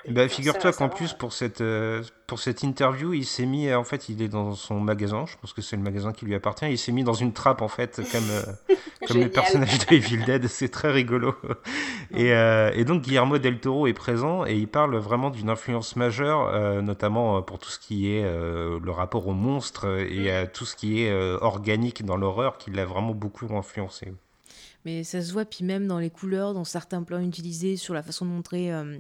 Bah, figure-toi qu'en plus euh. pour cette euh, pour cette interview, il s'est mis en fait, il est dans son magasin, je pense que c'est le magasin qui lui appartient, il s'est mis dans une trappe en fait comme euh, comme le Génial. personnage de Evil Dead, c'est très rigolo. Et, euh, et donc Guillermo del Toro est présent et il parle vraiment d'une influence majeure, euh, notamment euh, pour tout ce qui est euh, le rapport aux monstres et à tout ce qui est euh, organique dans l'horreur, qui l'a vraiment beaucoup influencé. Mais ça se voit, puis même dans les couleurs, dans certains plans utilisés, sur la façon de montrer euh,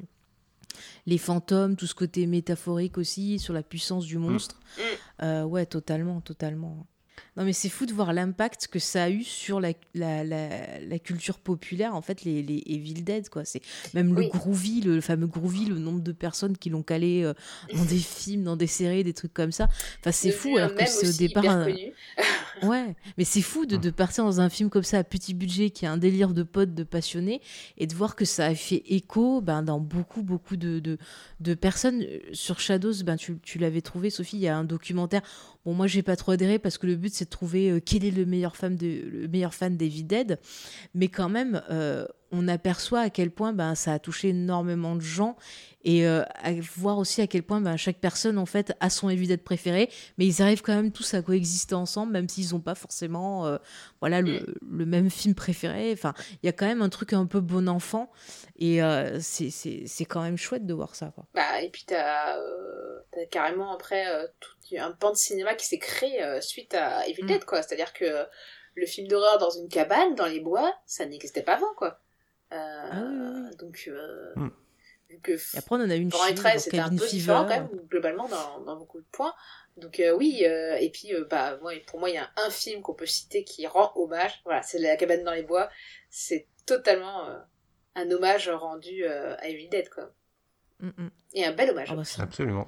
les fantômes, tout ce côté métaphorique aussi, sur la puissance du monstre. Mm. Euh, ouais, totalement, totalement. Non, mais c'est fou de voir l'impact que ça a eu sur la, la, la, la culture populaire, en fait, les, les Evil Dead, quoi. C'est même le groovy, le, fameux groovy, le nombre de personnes qui l'ont calé euh, dans des films, dans des séries, des trucs comme ça. Enfin, c'est fou, alors que c'est au départ. un-. Ouais, mais c'est fou de, de partir dans un film comme ça à petit budget qui a un délire de potes, de passionnés, et de voir que ça a fait écho ben, dans beaucoup, beaucoup de, de, de personnes. Sur Shadows, ben, tu, tu l'avais trouvé, Sophie, il y a un documentaire. Bon, moi, j'ai pas trop adhéré parce que le but, c'est de trouver euh, quel est le meilleur fan, de, le meilleur fan d'Evil Dead. Mais quand même, euh, on aperçoit à quel point ben, ça a touché énormément de gens et euh, à voir aussi à quel point ben, chaque personne en fait a son Evil Dead préféré mais ils arrivent quand même tous à coexister ensemble même s'ils n'ont pas forcément euh, voilà le, le même film préféré enfin il y a quand même un truc un peu bon enfant et c'est c'est- c'est quand même chouette de voir ça quoi. Bah, et puis t'as euh, t'as carrément après tout un pan de cinéma qui s'est créé euh, suite à Evil Mm. Dead, quoi. C'est-à-dire que le film d'horreur dans une cabane, dans les bois, ça n'existait pas avant, quoi. Euh, Ah oui, oui, oui. Donc, euh, Mm. vu que et après on en a une Pendant les fille, 13, dans c'était un peu Fever. différent quand même, globalement, dans, dans beaucoup de points. Donc euh, oui, euh, et puis euh, bah, moi, pour moi, il y a un film qu'on peut citer qui rend hommage. Voilà, c'est La cabane dans les bois. C'est totalement euh, un hommage rendu euh, à Evil Dead, quoi. Mm, mm. Et un bel hommage. Ah bah, ça- Absolument.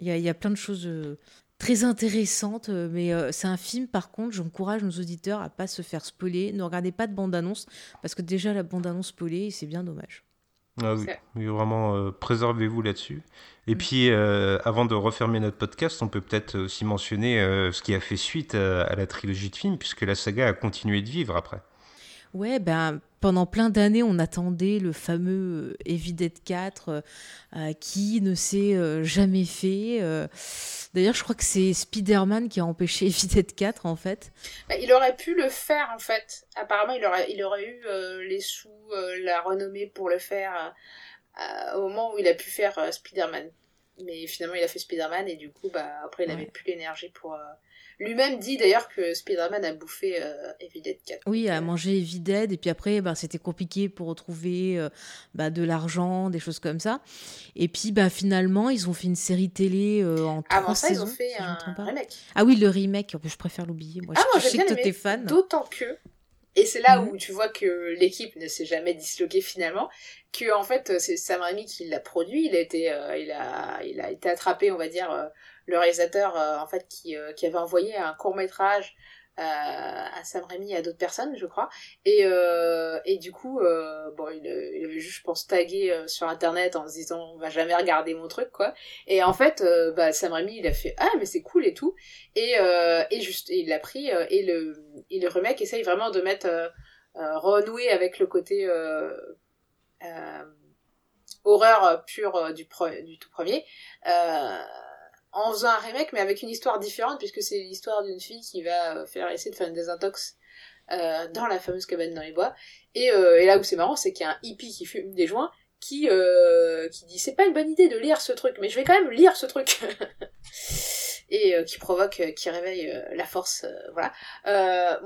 Il y, a, il y a plein de choses euh, très intéressantes, euh, mais euh, c'est un film, par contre, j'encourage nos auditeurs à pas se faire spoiler. Ne regardez pas de bande-annonce, parce que déjà, la bande-annonce spoilée, c'est bien dommage. Ah oui, vraiment, euh, préservez-vous là-dessus. Et Mm. puis, euh, avant de refermer notre podcast, on peut peut-être aussi mentionner euh, ce qui a fait suite à, à la trilogie de films, puisque la saga a continué de vivre après. Ouais, ben, pendant plein d'années, on attendait le fameux euh, Evil Dead 4 euh, euh, qui ne s'est euh, jamais fait. euh. D'ailleurs, je crois que c'est Spider-Man qui a empêché Evil Dead 4, en fait. Bah, il aurait pu le faire en fait. Apparemment, il aurait, il aurait eu les sous, la renommée pour le faire au moment où il a pu faire Spider-Man. Mais finalement, il a fait Spider-Man et du coup, bah, après, il Ouais. avait plus l'énergie pour. Lui-même dit d'ailleurs que Spider-Man a bouffé euh, Evil Dead 4. Oui, à euh, manger Evil Dead, et puis après, ben, c'était compliqué pour retrouver euh, bah, de l'argent, des choses comme ça. Et puis, bah, finalement, ils ont fait une série télé euh, en trois Avant ça, ils ont fait si un remake. Ah oui, le remake, en plus, je préfère l'oublier. Moi, Ah, je, moi, je sais bien que t'es fan. D'autant que, et c'est là Mhm. où tu vois que l'équipe ne s'est jamais disloquée finalement, que en fait c'est Sam Raimi qui l'a produit. Il a été, euh, il a, il a été attrapé, on va dire, le réalisateur euh, en fait qui, euh, qui avait envoyé un court métrage euh, à Sam Raimi et à d'autres personnes, je crois. Et, euh, et du coup, euh, bon, il, il avait juste, je pense, tagué sur internet en se disant on va jamais regarder mon truc, quoi. Et en fait, bah, Sam Raimi, il a fait ah mais c'est cool et tout. Et, et juste, il l'a pris et le, et le remake essaye vraiment de mettre renouer avec le côté horreur pure du, pre- du tout premier. Euh, en faisant un remake, mais avec une histoire différente, puisque c'est l'histoire d'une fille qui va euh, faire essayer de faire une désintox euh, dans la fameuse cabane dans les bois. Et, euh, et là où c'est marrant, c'est qu'il y a un hippie qui fume des joints qui, euh, qui dit c'est pas une bonne idée de lire ce truc, mais je vais quand même lire ce truc. et qui provoque, qui réveille la force, voilà.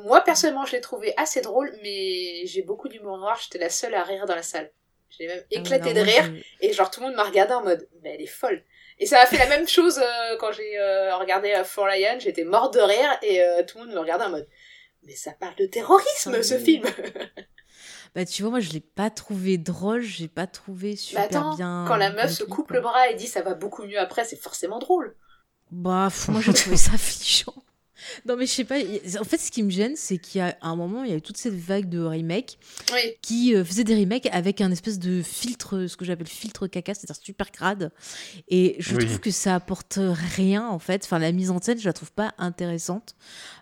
Moi personnellement, je l'ai trouvé assez drôle, mais j'ai beaucoup d'humour noir. J'étais la seule à rire dans la salle. J'ai même éclaté Ah ouais, de rire et genre tout le monde m'a regardé en mode mais elle est folle. Et ça a fait la même chose euh, quand j'ai euh, regardé euh, For Lion, j'étais morte de rire et euh, tout le monde me regardait en mode mais ça parle de terrorisme ce film. Bah, tu vois, moi, je l'ai pas trouvé drôle, j'ai pas trouvé super attends, bien. quand la meuf se coupe quoi. le bras et dit ça va beaucoup mieux après, c'est forcément drôle. Bah, moi, j'ai trouvé ça affligeant. Non, mais je sais pas. En fait, ce qui me gêne, c'est qu'il y a un moment, il y a eu toute cette vague de remakes Oui, qui euh, faisaient des remakes avec un espèce de filtre, ce que j'appelle filtre caca, c'est-à-dire super crade. Et je Oui. trouve que ça apporte rien, en fait. Enfin, la mise en scène, je la trouve pas intéressante.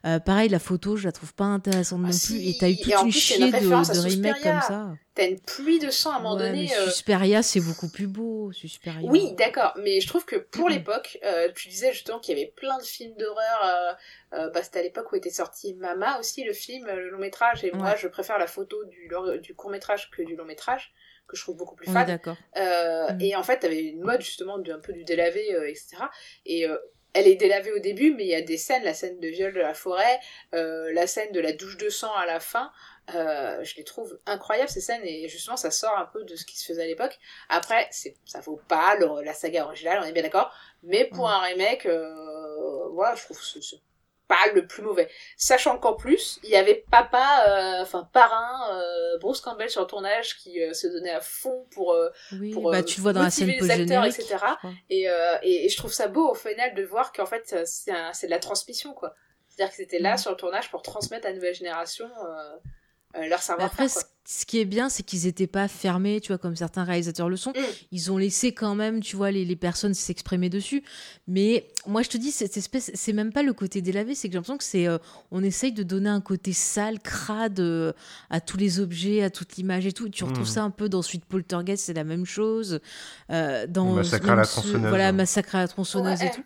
Euh, pareil, la photo, je la trouve pas intéressante Ah non si, plus. Et t'as eu toute une chier une de, remakes comme ça. T'as une pluie de sang à un moment Ouais, donné. mais euh, Suspiria, c'est beaucoup plus beau. Suspiria. Oui, d'accord, mais je trouve que pour l'époque, euh, tu disais justement qu'il y avait plein de films d'horreur. Euh, euh, bah, c'était à l'époque où était sorti Mama aussi, le film, le long métrage. Et moi, je préfère la photo du, court métrage que du long métrage, que je trouve beaucoup plus est fade. d'accord. Mhm. Et en fait, t'avais une mode justement de, un peu du délavé, etc. Et elle est délavée au début, mais il y a des scènes, la scène de viol de la forêt, euh, la scène de la douche de sang à la fin. Euh, je les trouve incroyables ces scènes et justement ça sort un peu de ce qui se faisait à l'époque. Après, c'est, ça vaut pas le- la saga originale, on est bien d'accord. Mais pour Mhm. un remake, euh, voilà, je trouve que c'est, c'est pas le plus mauvais. Sachant qu'en plus, il y avait papa, euh, enfin parrain, euh, Bruce Campbell sur le tournage qui euh, se donnait à fond pour euh, Oui, pour, bah, euh, tu vois dans la scène les acteurs, etc. Et, euh, et, et je trouve ça beau au final de voir qu'en fait c'est, un- c'est de la transmission quoi. C'est-à-dire qu'ils étaient là Mhm. sur le tournage pour transmettre à la nouvelle génération leur Mais savoir-faire. après, quoi. Ce qui est bien, c'est qu'ils n'étaient pas fermés, tu vois, comme certains réalisateurs le sont. Mm. Ils ont laissé quand même, tu vois, les, les personnes s'exprimer dessus. Mais moi, je te dis, cette espèce, c'est même pas le côté délavé, c'est que j'ai l'impression que c'est, euh, on essaye de donner un côté sale, crade euh, à tous les objets, à toute l'image et tout. Tu retrouves Mm. ça un peu dans Suite Poltergeist, c'est la même chose. Euh, dans Massacre à la ce- tronçonneuse. Voilà, Massacre à la tronçonneuse Ouais. et tout.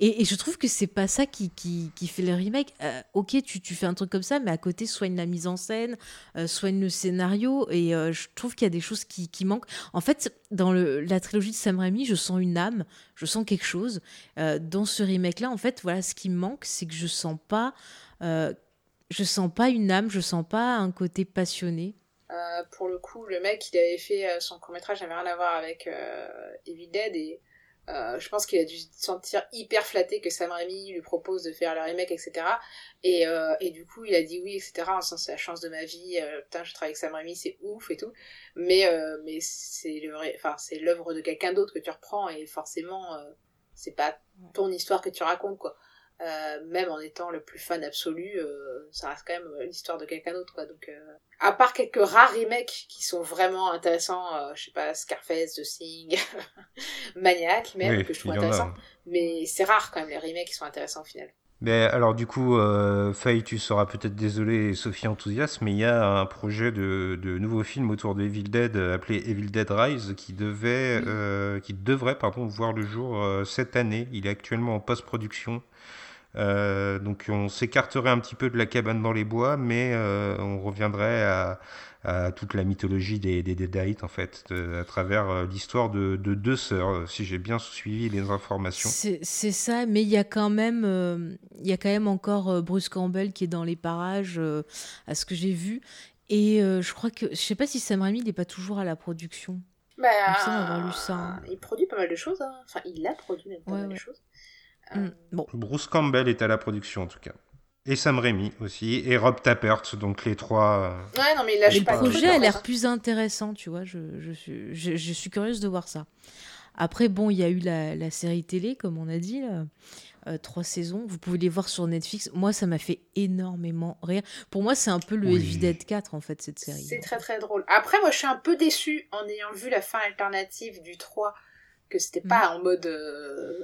Et, et je trouve que c'est pas ça qui, qui, qui fait le remake. Euh, ok, tu, tu fais un truc comme ça, mais à côté, soigne la mise en scène, euh, soigne le scénario. Et euh, je trouve qu'il y a des choses qui, manquent. En fait, dans la trilogie de Sam Raimi, je sens une âme, je sens quelque chose. Euh, dans ce remake-là, en fait, voilà, ce qui me manque, c'est que je sens pas. euh, je sens pas une âme, je sens pas un côté passionné. Pour le coup, le mec, il avait fait son court-métrage, n'avait rien à voir avec Evil Dead et euh, je pense qu'il a dû se sentir hyper flatté que Sam Raimi lui propose de faire le remake, etc. Et, euh, et du coup, il a dit oui, etc. En sens, c'est la chance de ma vie. euh, putain, je travaille avec Sam Raimi, c'est ouf et tout. Mais, euh, mais c'est le, enfin, c'est l'œuvre de quelqu'un d'autre que tu reprends et forcément, euh, c'est pas ton histoire que tu racontes, quoi. Euh, même en étant le plus fan absolu, euh, ça reste quand même euh, l'histoire de quelqu'un d'autre, quoi. Donc, euh, à part quelques rares remakes qui sont vraiment intéressants, euh, je sais pas, Scarface, The Thing, Maniac même, Oui, que je trouve a. intéressant. Mais c'est rare quand même les remakes qui sont intéressants au final. Mais alors du coup, euh, Faye, tu seras peut-être désolé, et Sophie enthousiaste, mais il y a un projet de, de nouveau film autour de Evil Dead appelé Evil Dead Rise qui devait, Oui. euh, qui devrait pardon voir le jour euh, cette année. Il est actuellement en post-production. Euh, donc on s'écarterait un petit peu de la cabane dans les bois, mais euh, on reviendrait à, à toute la mythologie des, des Deadites en fait, de- à travers euh, l'histoire de, de deux sœurs, si j'ai bien suivi les informations. C'est ça, mais il y a quand même, euh, il y a quand même encore Bruce Campbell qui est dans les parages, euh, à ce que j'ai vu. Et euh, je crois que, je sais pas si Sam Raimi n'est pas toujours à la production. Bah, Il lu ça, hein. Il produit pas mal de choses. hein. Enfin, il a produit même pas Ouais, mal de choses. Euh, Mm. Bon, Bruce Campbell est à la production en tout cas. Et Sam Raimi aussi, et Rob Tappert, donc les trois. euh, Ouais, non, mais il le pas projet a l'air hein. plus intéressant, tu vois. Je, je, suis, je, je suis curieuse de voir ça. Après, bon, il y a eu la, la série télé, comme on a dit, là. Euh, trois saisons. Vous pouvez les voir sur Netflix. Moi, ça m'a fait énormément rire. Pour moi, c'est un peu le Oui. Evil Dead 4, en fait, cette série. C'est très très drôle. Après, moi, je suis un peu déçue en ayant vu la fin alternative du 3, que c'était pas en mode, euh,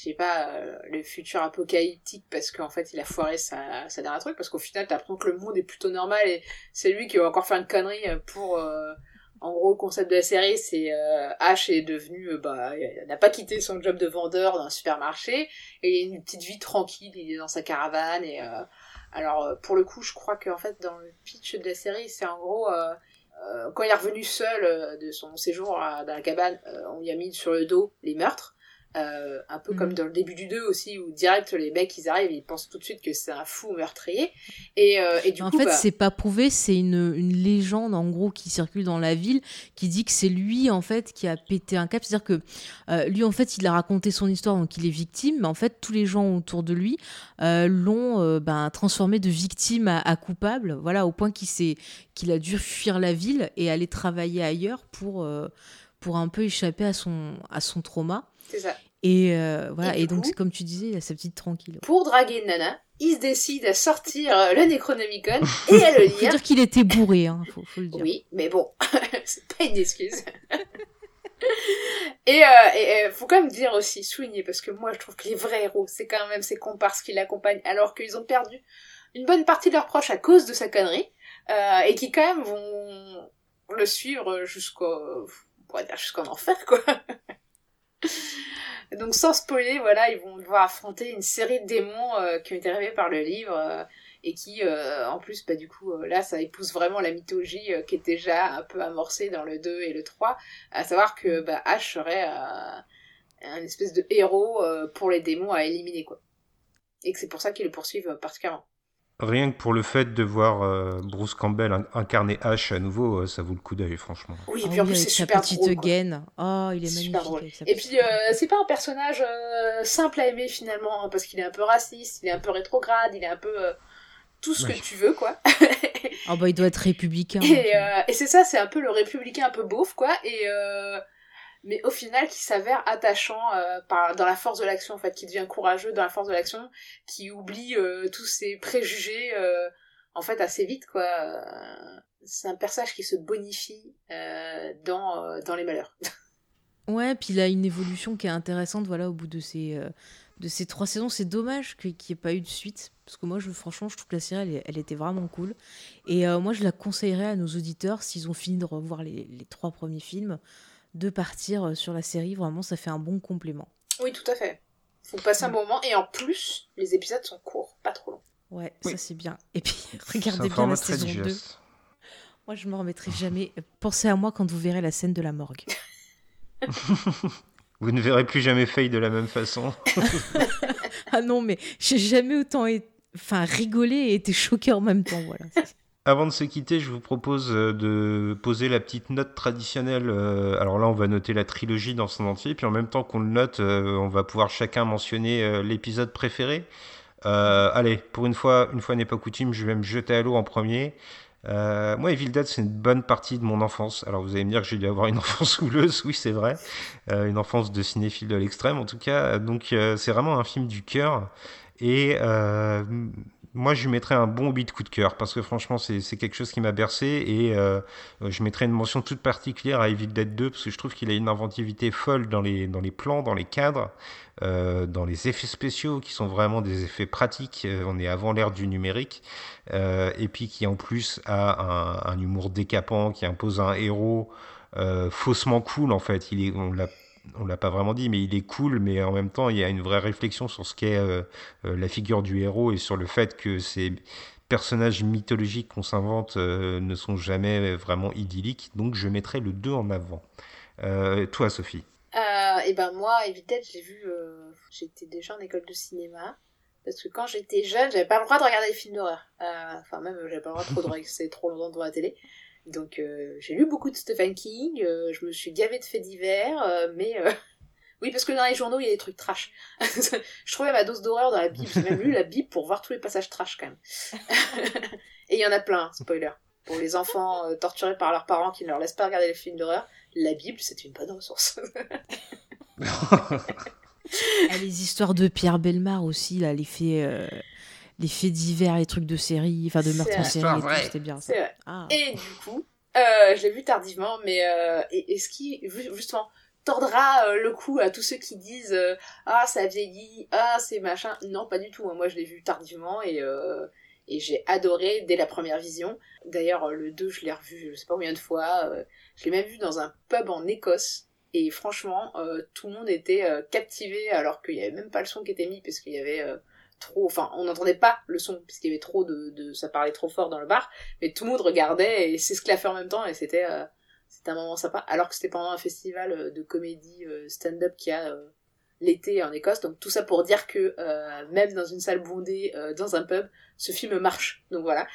je sais pas, euh, le futur apocalyptique, parce qu'en fait, il a foiré sa, sa dernière truc, parce qu'au final, l'impression que le monde est plutôt normal et c'est lui qui va encore faire une connerie pour, euh, En gros, le concept de la série, c'est euh, est devenu, euh, bah, n'a pas quitté son job de vendeur dans un supermarché et il a une petite vie tranquille. Il est dans sa caravane et euh, alors euh, pour le coup, je crois qu'en fait dans le pitch de la série, c'est en gros euh, euh, quand il est revenu seul euh, de son séjour dans la cabane, euh, on lui a mis sur le dos les meurtres. Euh, un peu comme dans le début du 2 aussi, où direct les mecs ils arrivent, ils pensent tout de suite que c'est un fou meurtrier. Et, euh, et du en coup, fait, bah, c'est pas prouvé, c'est une, une légende en gros qui circule dans la ville qui dit que c'est lui en fait qui a pété un cap. C'est-à-dire que euh, lui en fait il a raconté son histoire donc il est victime, mais en fait tous les gens autour de lui l'ont ben, transformé de victime à, à coupable. Voilà au point qu'il qu'il a dû fuir la ville et aller travailler ailleurs pour pour un peu échapper à son à son trauma. C'est ça. Et euh, voilà Et donc coup- comme tu disais, il a sa petite tranquille. Pour draguer une nana, il se décide à sortir euh, le Necronomicon et à le Faut lire. dire qu'il était bourré, hein, faut, faut le dire. Oui, mais bon, c'est pas une excuse. et, et euh, faut quand même dire aussi, souligner, parce que moi je trouve que les vrais héros, c'est quand même ces comparses qui l'accompagnent, alors qu'ils ont perdu une bonne partie de leurs proches à cause de sa connerie, euh, et qui quand même vont le suivre jusqu'au, on pourrait dire jusqu'en enfer, quoi. Donc sans spoiler, voilà, ils vont devoir affronter une série de démons euh, qui ont été révélés par le livre euh, et qui, euh, en plus, bah du coup, là, ça épouse vraiment la mythologie qui est déjà un peu amorcée dans le 2 et le 3, à savoir que bah, Ash serait un espèce de héros pour les démons à éliminer, quoi. Et que c'est pour ça qu'ils le poursuivent particulièrement. Rien que pour le fait de voir euh, Bruce Campbell in- incarner Ash à nouveau, euh, ça vaut le coup d'œil, franchement. Oui, et Ah puis en oui, plus, c'est sa super petite drôle, gaine. Oh, il est C'est magnifique. super drôle. Et puis, euh, c'est pas un personnage euh, simple à aimer finalement, hein, parce qu'il est un peu raciste, il est un peu rétrograde, il est un peu euh, tout ce Oui. que tu veux, quoi. Oh bah il doit être républicain. Et, euh, et c'est ça, c'est un peu le républicain un peu beauf, quoi. Et euh, mais au final, qui s'avère attachant euh, dans la force de l'action, en fait, qui devient courageux dans la force de l'action, qui oublie euh, tous ses préjugés, euh, en fait, assez vite, quoi. C'est un personnage qui se bonifie dans, dans les malheurs. Ouais, puis il a une évolution qui est intéressante, voilà, au bout de ces, de ces trois saisons. C'est dommage qu'il n'y ait pas eu de suite, parce que moi, franchement, je trouve que la série, elle, était vraiment cool. Et moi, je la conseillerais à nos auditeurs, s'ils ont fini de revoir les, les trois premiers films, de partir euh, sur la série. Vraiment, ça fait un bon complément. Oui, tout à fait. Faut passer un bon moment, et en plus, les épisodes sont courts, pas trop longs. Ouais, Oui. ça c'est bien. Et puis, regardez bien la saison 2. digeste. Moi, je me remettrai jamais. Pensez à moi quand vous verrez la scène de la morgue. Vous ne verrez plus jamais Faye de la même façon. Ah non, mais j'ai jamais autant é- enfin, rigolé et été choqué en même temps. Voilà. Avant de se quitter, je vous propose euh, de poser la petite note traditionnelle. euh, Alors là, on va noter la trilogie dans son entier, puis en même temps qu'on le note, euh, on va pouvoir chacun mentionner l'épisode préféré. Allez, pour une fois, une fois n'est pas coutume, je vais me jeter à l'eau en premier. Moi, Evil Dead, c'est une bonne partie de mon enfance. Alors, vous allez me dire que j'ai dû avoir une enfance houleuse, oui, c'est vrai. Une enfance de cinéphile de l'extrême, en tout cas. Donc, c'est vraiment un film du cœur. Et moi, je lui mettrais un bon 8 coup de cœur, parce que franchement, c'est quelque chose qui m'a bercé. Et euh, je mettrais une mention toute particulière à Evil Dead 2, parce que je trouve qu'il a une inventivité folle dans les, plans, dans les cadres, euh, dans les effets spéciaux, qui sont vraiment des effets pratiques. Euh, on est avant l'ère du numérique. Euh, et puis qui en plus a un, humour décapant, qui impose un héros euh, faussement cool en fait. Il est, on l'a, on l'a pas vraiment dit, mais il est cool, mais en même temps il y a une vraie réflexion sur ce qu'est euh, euh, la figure du héros et sur le fait que ces personnages mythologiques qu'on s'invente euh, ne sont jamais vraiment idylliques. Donc je mettrai le 2 en avant. Toi Sophie et ben moi, Evil Dead, j'ai vu, j'étais déjà en école de cinéma. Parce que quand j'étais jeune, j'avais pas le droit de regarder des films d'horreur. Enfin, même, j'avais pas le droit trop de rester trop longtemps devant la télé. Donc, euh, j'ai lu beaucoup de Stephen King, euh, je me suis gavée de faits divers, euh, mais... euh, Oui, parce que dans les journaux, il y a des trucs trash. je trouvais ma dose d'horreur dans la Bible. J'ai même lu la Bible pour voir tous les passages trash, quand même. Et il y en a plein, spoiler. Pour les enfants euh, torturés par leurs parents qui ne leur laissent pas regarder les films d'horreur, la Bible, c'est une bonne ressource. Ah, les histoires de Pierre Belmar aussi, là, les faits, euh, les faits divers, les trucs de série, enfin de meurtre en série, c'était bien ça. Vrai. Ah. Et du coup, euh, je l'ai vu tardivement, mais euh, et, et ce qui ju- justement tordra euh, le coup à tous ceux qui disent euh, ah ça vieillit, ah c'est machin. Non, pas du tout. hein. Moi, je l'ai vu tardivement et euh, Et j'ai adoré dès la première vision. D'ailleurs, le 2, je l'ai revu je sais pas combien de fois. je l'ai même vu dans un pub en Écosse. Et franchement, tout le monde était captivé alors qu'il n'y avait même pas le son qui était mis parce qu'il y avait trop, enfin, on n'entendait pas le son puisqu'il y avait trop de, de, ça parlait trop fort dans le bar, mais tout le monde regardait et s'esclaffait en même temps et c'était, euh, c'était un moment sympa. Alors que c'était pendant un festival euh, de comédie euh, stand-up qui a l'été en Écosse, donc tout ça pour dire que même dans une salle bondée, dans un pub, ce film marche. Donc voilà,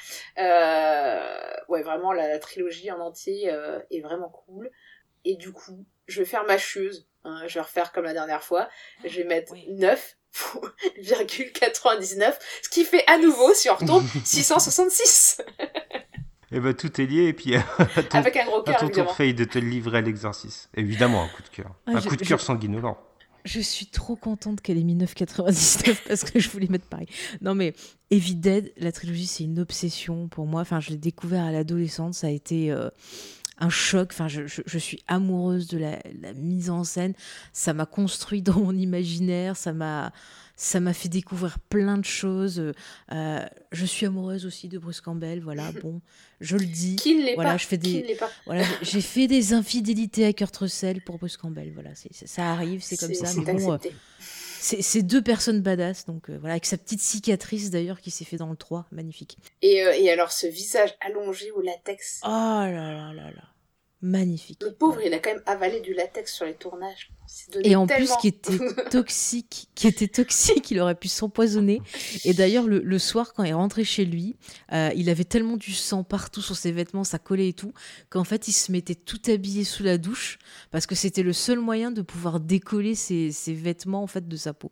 ouais, vraiment la, trilogie en entier est vraiment cool. Et du coup, je vais faire ma chieuse. Hein, je vais refaire comme la dernière fois. Je vais mettre 9 99, ce qui fait à nouveau, si on retombe, 666. Et bah tout est lié et puis avec un gros cœur ton tour de te livrer à l'exercice. Évidemment un coup de cœur, ah, un coup de cœur sanguinolent. Je suis trop contente qu'elle ait mis 9,99 parce que je voulais mettre pareil. Non mais Evil Dead, la trilogie c'est une obsession pour moi. Enfin je l'ai découvert à l'adolescence, ça a été euh, un choc. Enfin, je, je, suis amoureuse de la, mise en scène. Ça m'a construit dans mon imaginaire. Ça m'a, ça m'a fait découvrir plein de choses. Euh, je suis amoureuse aussi de Bruce Campbell. Voilà, bon, je le dis. Qui ne l'est voilà, pas je fais des, voilà, j'ai fait des infidélités à Kurt Russell pour Bruce Campbell. Voilà, ça arrive, c'est comme ça. Mais bon, euh, c'est deux personnes badass, donc euh, voilà, avec sa petite cicatrice d'ailleurs qui s'est fait dans le 3, magnifique. Et, et alors ce visage allongé au latex. Oh là là là là. Magnifique. Le pauvre, il a quand même avalé du latex sur les tournages. Et en plus, qui était toxique, qui était toxique, il aurait pu s'empoisonner. Et d'ailleurs, le, soir, quand il rentrait chez lui, euh, il avait tellement du sang partout sur ses vêtements, ça collait et tout, qu'en fait, il se mettait tout habillé sous la douche parce que c'était le seul moyen de pouvoir décoller ses, ses vêtements en fait de sa peau.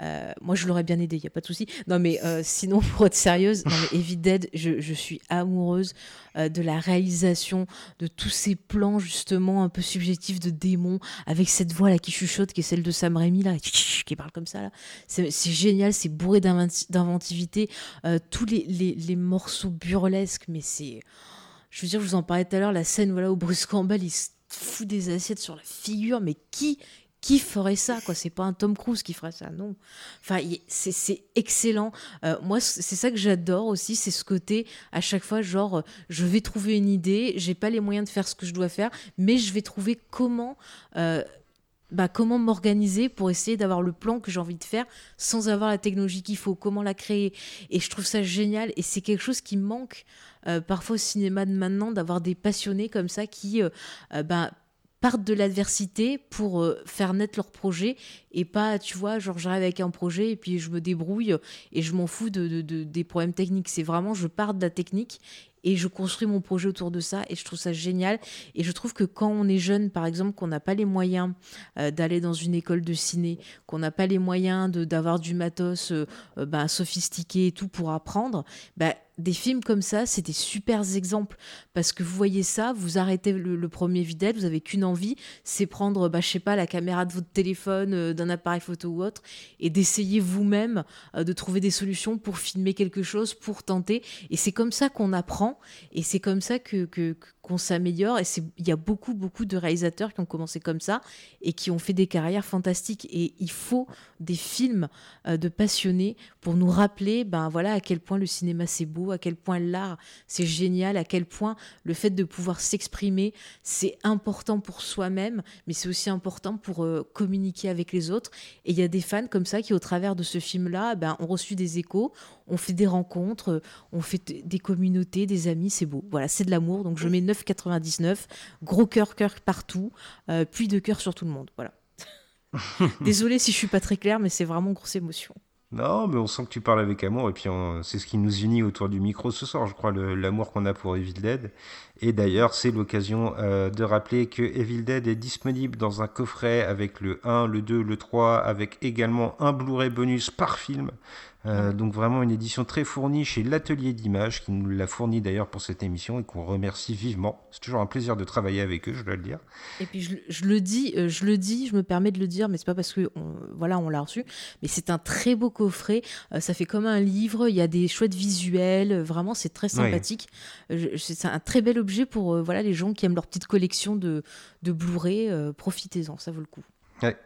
Euh, moi, je l'aurais bien aidé, il n'y a pas de souci. Non, mais euh, sinon, pour être sérieuse, non, mais je, suis amoureuse euh, de la réalisation, de tous ces plans, justement, un peu subjectifs de démons, avec cette voix là qui chuchote, qui est celle de Sam Raimi, là, qui parle comme ça. là. C'est génial, c'est bourré d'inventivité. tous les, les, morceaux burlesques, mais c'est. Je veux dire, je vous en parlais tout à l'heure, la scène voilà, où Bruce Campbell, il fout des assiettes sur la figure, mais qui qui ferait ça quoi? C'est pas un Tom Cruise qui ferait ça non. Enfin c'est excellent. Euh, moi c'est ça que j'adore aussi c'est ce côté à chaque fois genre euh, je vais trouver une idée j'ai pas les moyens de faire ce que je dois faire mais je vais trouver comment euh, bah, comment m'organiser pour essayer d'avoir le plan que j'ai envie de faire sans avoir la technologie qu'il faut, comment la créer. Et je trouve ça génial et c'est quelque chose qui manque parfois au cinéma de maintenant, d'avoir des passionnés comme ça qui bah, partent de l'adversité pour euh, faire naître leur projet et pas, tu vois, genre j'arrive avec un projet et puis je me débrouille et je m'en fous de, des problèmes techniques. C'est vraiment, je pars de la technique et je construis mon projet autour de ça et je trouve ça génial et je trouve que quand on est jeune par exemple qu'on n'a pas les moyens euh, d'aller dans une école de ciné qu'on n'a pas les moyens d'avoir du matos ben, sophistiqué et tout pour apprendre ben, des films comme ça, c'est des super exemples parce que vous voyez ça, vous arrêtez le, premier vidéo, vous avez qu'une envie, c'est prendre, bah, je sais pas, la caméra de votre téléphone, d'un appareil photo ou autre, et d'essayer vous-même de trouver des solutions pour filmer quelque chose, pour tenter. Et c'est comme ça qu'on apprend et c'est comme ça que, qu'on s'améliore. Et il y a beaucoup, beaucoup de réalisateurs qui ont commencé comme ça et qui ont fait des carrières fantastiques. Et il faut des films euh, de passionnés pour nous rappeler ben, voilà, à quel point le cinéma c'est beau, à quel point l'art c'est génial, à quel point le fait de pouvoir s'exprimer c'est important pour soi-même, mais c'est aussi important pour euh, communiquer avec les autres. Et il y a des fans comme ça qui, au travers de ce film-là, ben, ont reçu des échos, on fait des rencontres, on fait des communautés, des amis, c'est beau. Voilà, c'est de l'amour. Donc je mets 9,99, gros cœur, cœur partout, euh, puis de cœur sur tout le monde. Voilà. Désolée si je suis pas très claire, mais c'est vraiment grosse émotion. Non, mais on sent que tu parles avec amour, et puis c'est ce qui nous unit autour du micro ce soir, je crois, l'amour qu'on a pour Evil Dead. Et d'ailleurs, c'est l'occasion euh, de rappeler que Evil Dead est disponible dans un coffret avec le 1, le 2, le 3, avec également un Blu-ray bonus par film. Euh, donc vraiment une édition très fournie chez l'atelier d'images qui nous l'a fourni d'ailleurs pour cette émission et qu'on remercie vivement. C'est toujours un plaisir de travailler avec eux, je dois le dire. Et puis je, le dis, euh, je le dis, je me permets de le dire, mais c'est pas parce que voilà on l'a reçu, mais c'est un très beau coffret. Euh, ça fait comme un livre. Il y a des chouettes visuels. Vraiment, c'est très sympathique. c'est un très bel objet pour voilà les gens qui aiment leur petite collection de, de Blu-ray. Profitez-en, ça vaut le coup.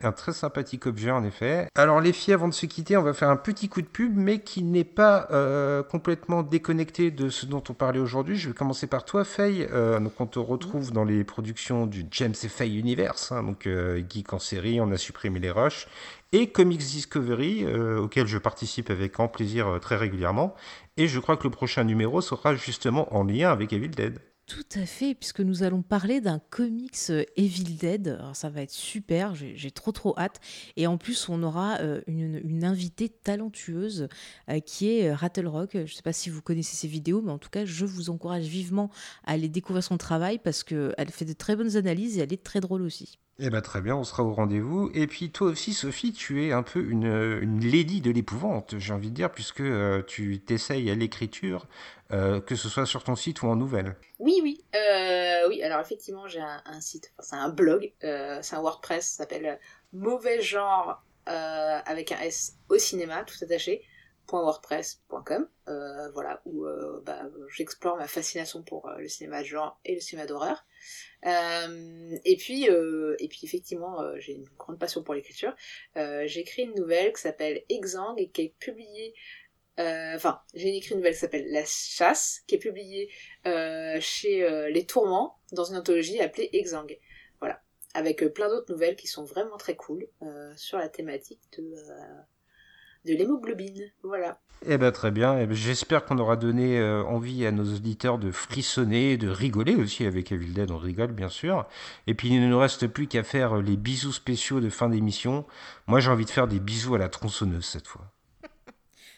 Un très sympathique objet en effet. Alors les filles, avant de se quitter, on va faire un petit coup de pub, mais qui n'est pas euh, complètement déconnecté de ce dont on parlait aujourd'hui. Je vais commencer par toi, Faye. Euh, donc on te retrouve dans les productions du James et Faye Universe, hein, donc euh, geek en série, on a supprimé les rushs, et Comics Discovery, auquel je participe avec grand plaisir très régulièrement. Et je crois que le prochain numéro sera justement en lien avec Evil Dead. Tout à fait, puisque nous allons parler d'un comics euh, Evil Dead. Alors, ça va être super, j'ai trop trop hâte. Et en plus, on aura euh, une, invitée talentueuse euh, qui est Rattle Rock. Je ne sais pas si vous connaissez ses vidéos, mais en tout cas, je vous encourage vivement à aller découvrir son travail parce qu'elle fait de très bonnes analyses et elle est très drôle aussi. Eh ben très bien, on sera au rendez-vous. Et puis toi aussi, Sophie, tu es un peu une, lady de l'épouvante, j'ai envie de dire, puisque euh, tu t'essayes à l'écriture, euh, que ce soit sur ton site ou en nouvelle. Oui, oui. Euh, oui, alors effectivement, j'ai un, site, c'est un blog, c'est un WordPress, ça s'appelle Mauvais Genre avec un S au cinéma, tout attaché wordpress.com voilà où bah, j'explore ma fascination pour le cinéma de genre et le cinéma d'horreur euh, et puis, euh, et puis effectivement, euh, j'ai une grande passion pour l'écriture. j'ai écrit une nouvelle qui s'appelle Exang et qui est publiée enfin, j'ai écrit une nouvelle qui s'appelle La Chasse, qui est publiée chez Les Tourments, dans une anthologie appelée Exang. Voilà. Avec plein d'autres nouvelles qui sont vraiment très cool sur la thématique de, de l'hémoglobine. Voilà. Eh ben très bien. Eh ben, j'espère qu'on aura donné euh, envie à nos auditeurs de frissonner, de rigoler aussi avec Evil Dead. On rigole bien sûr. Et puis il ne nous reste plus qu'à faire les bisous spéciaux de fin d'émission. Moi j'ai envie de faire des bisous à la tronçonneuse cette fois.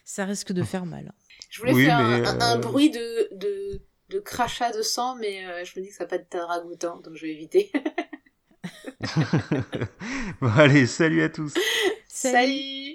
Ça risque de faire mal. Je voulais faire un, euh, bruit de, de, de, crachat de sang, mais euh, je me dis que ça va pas être ragoûtant, donc je vais éviter. bon allez, salut à tous. salut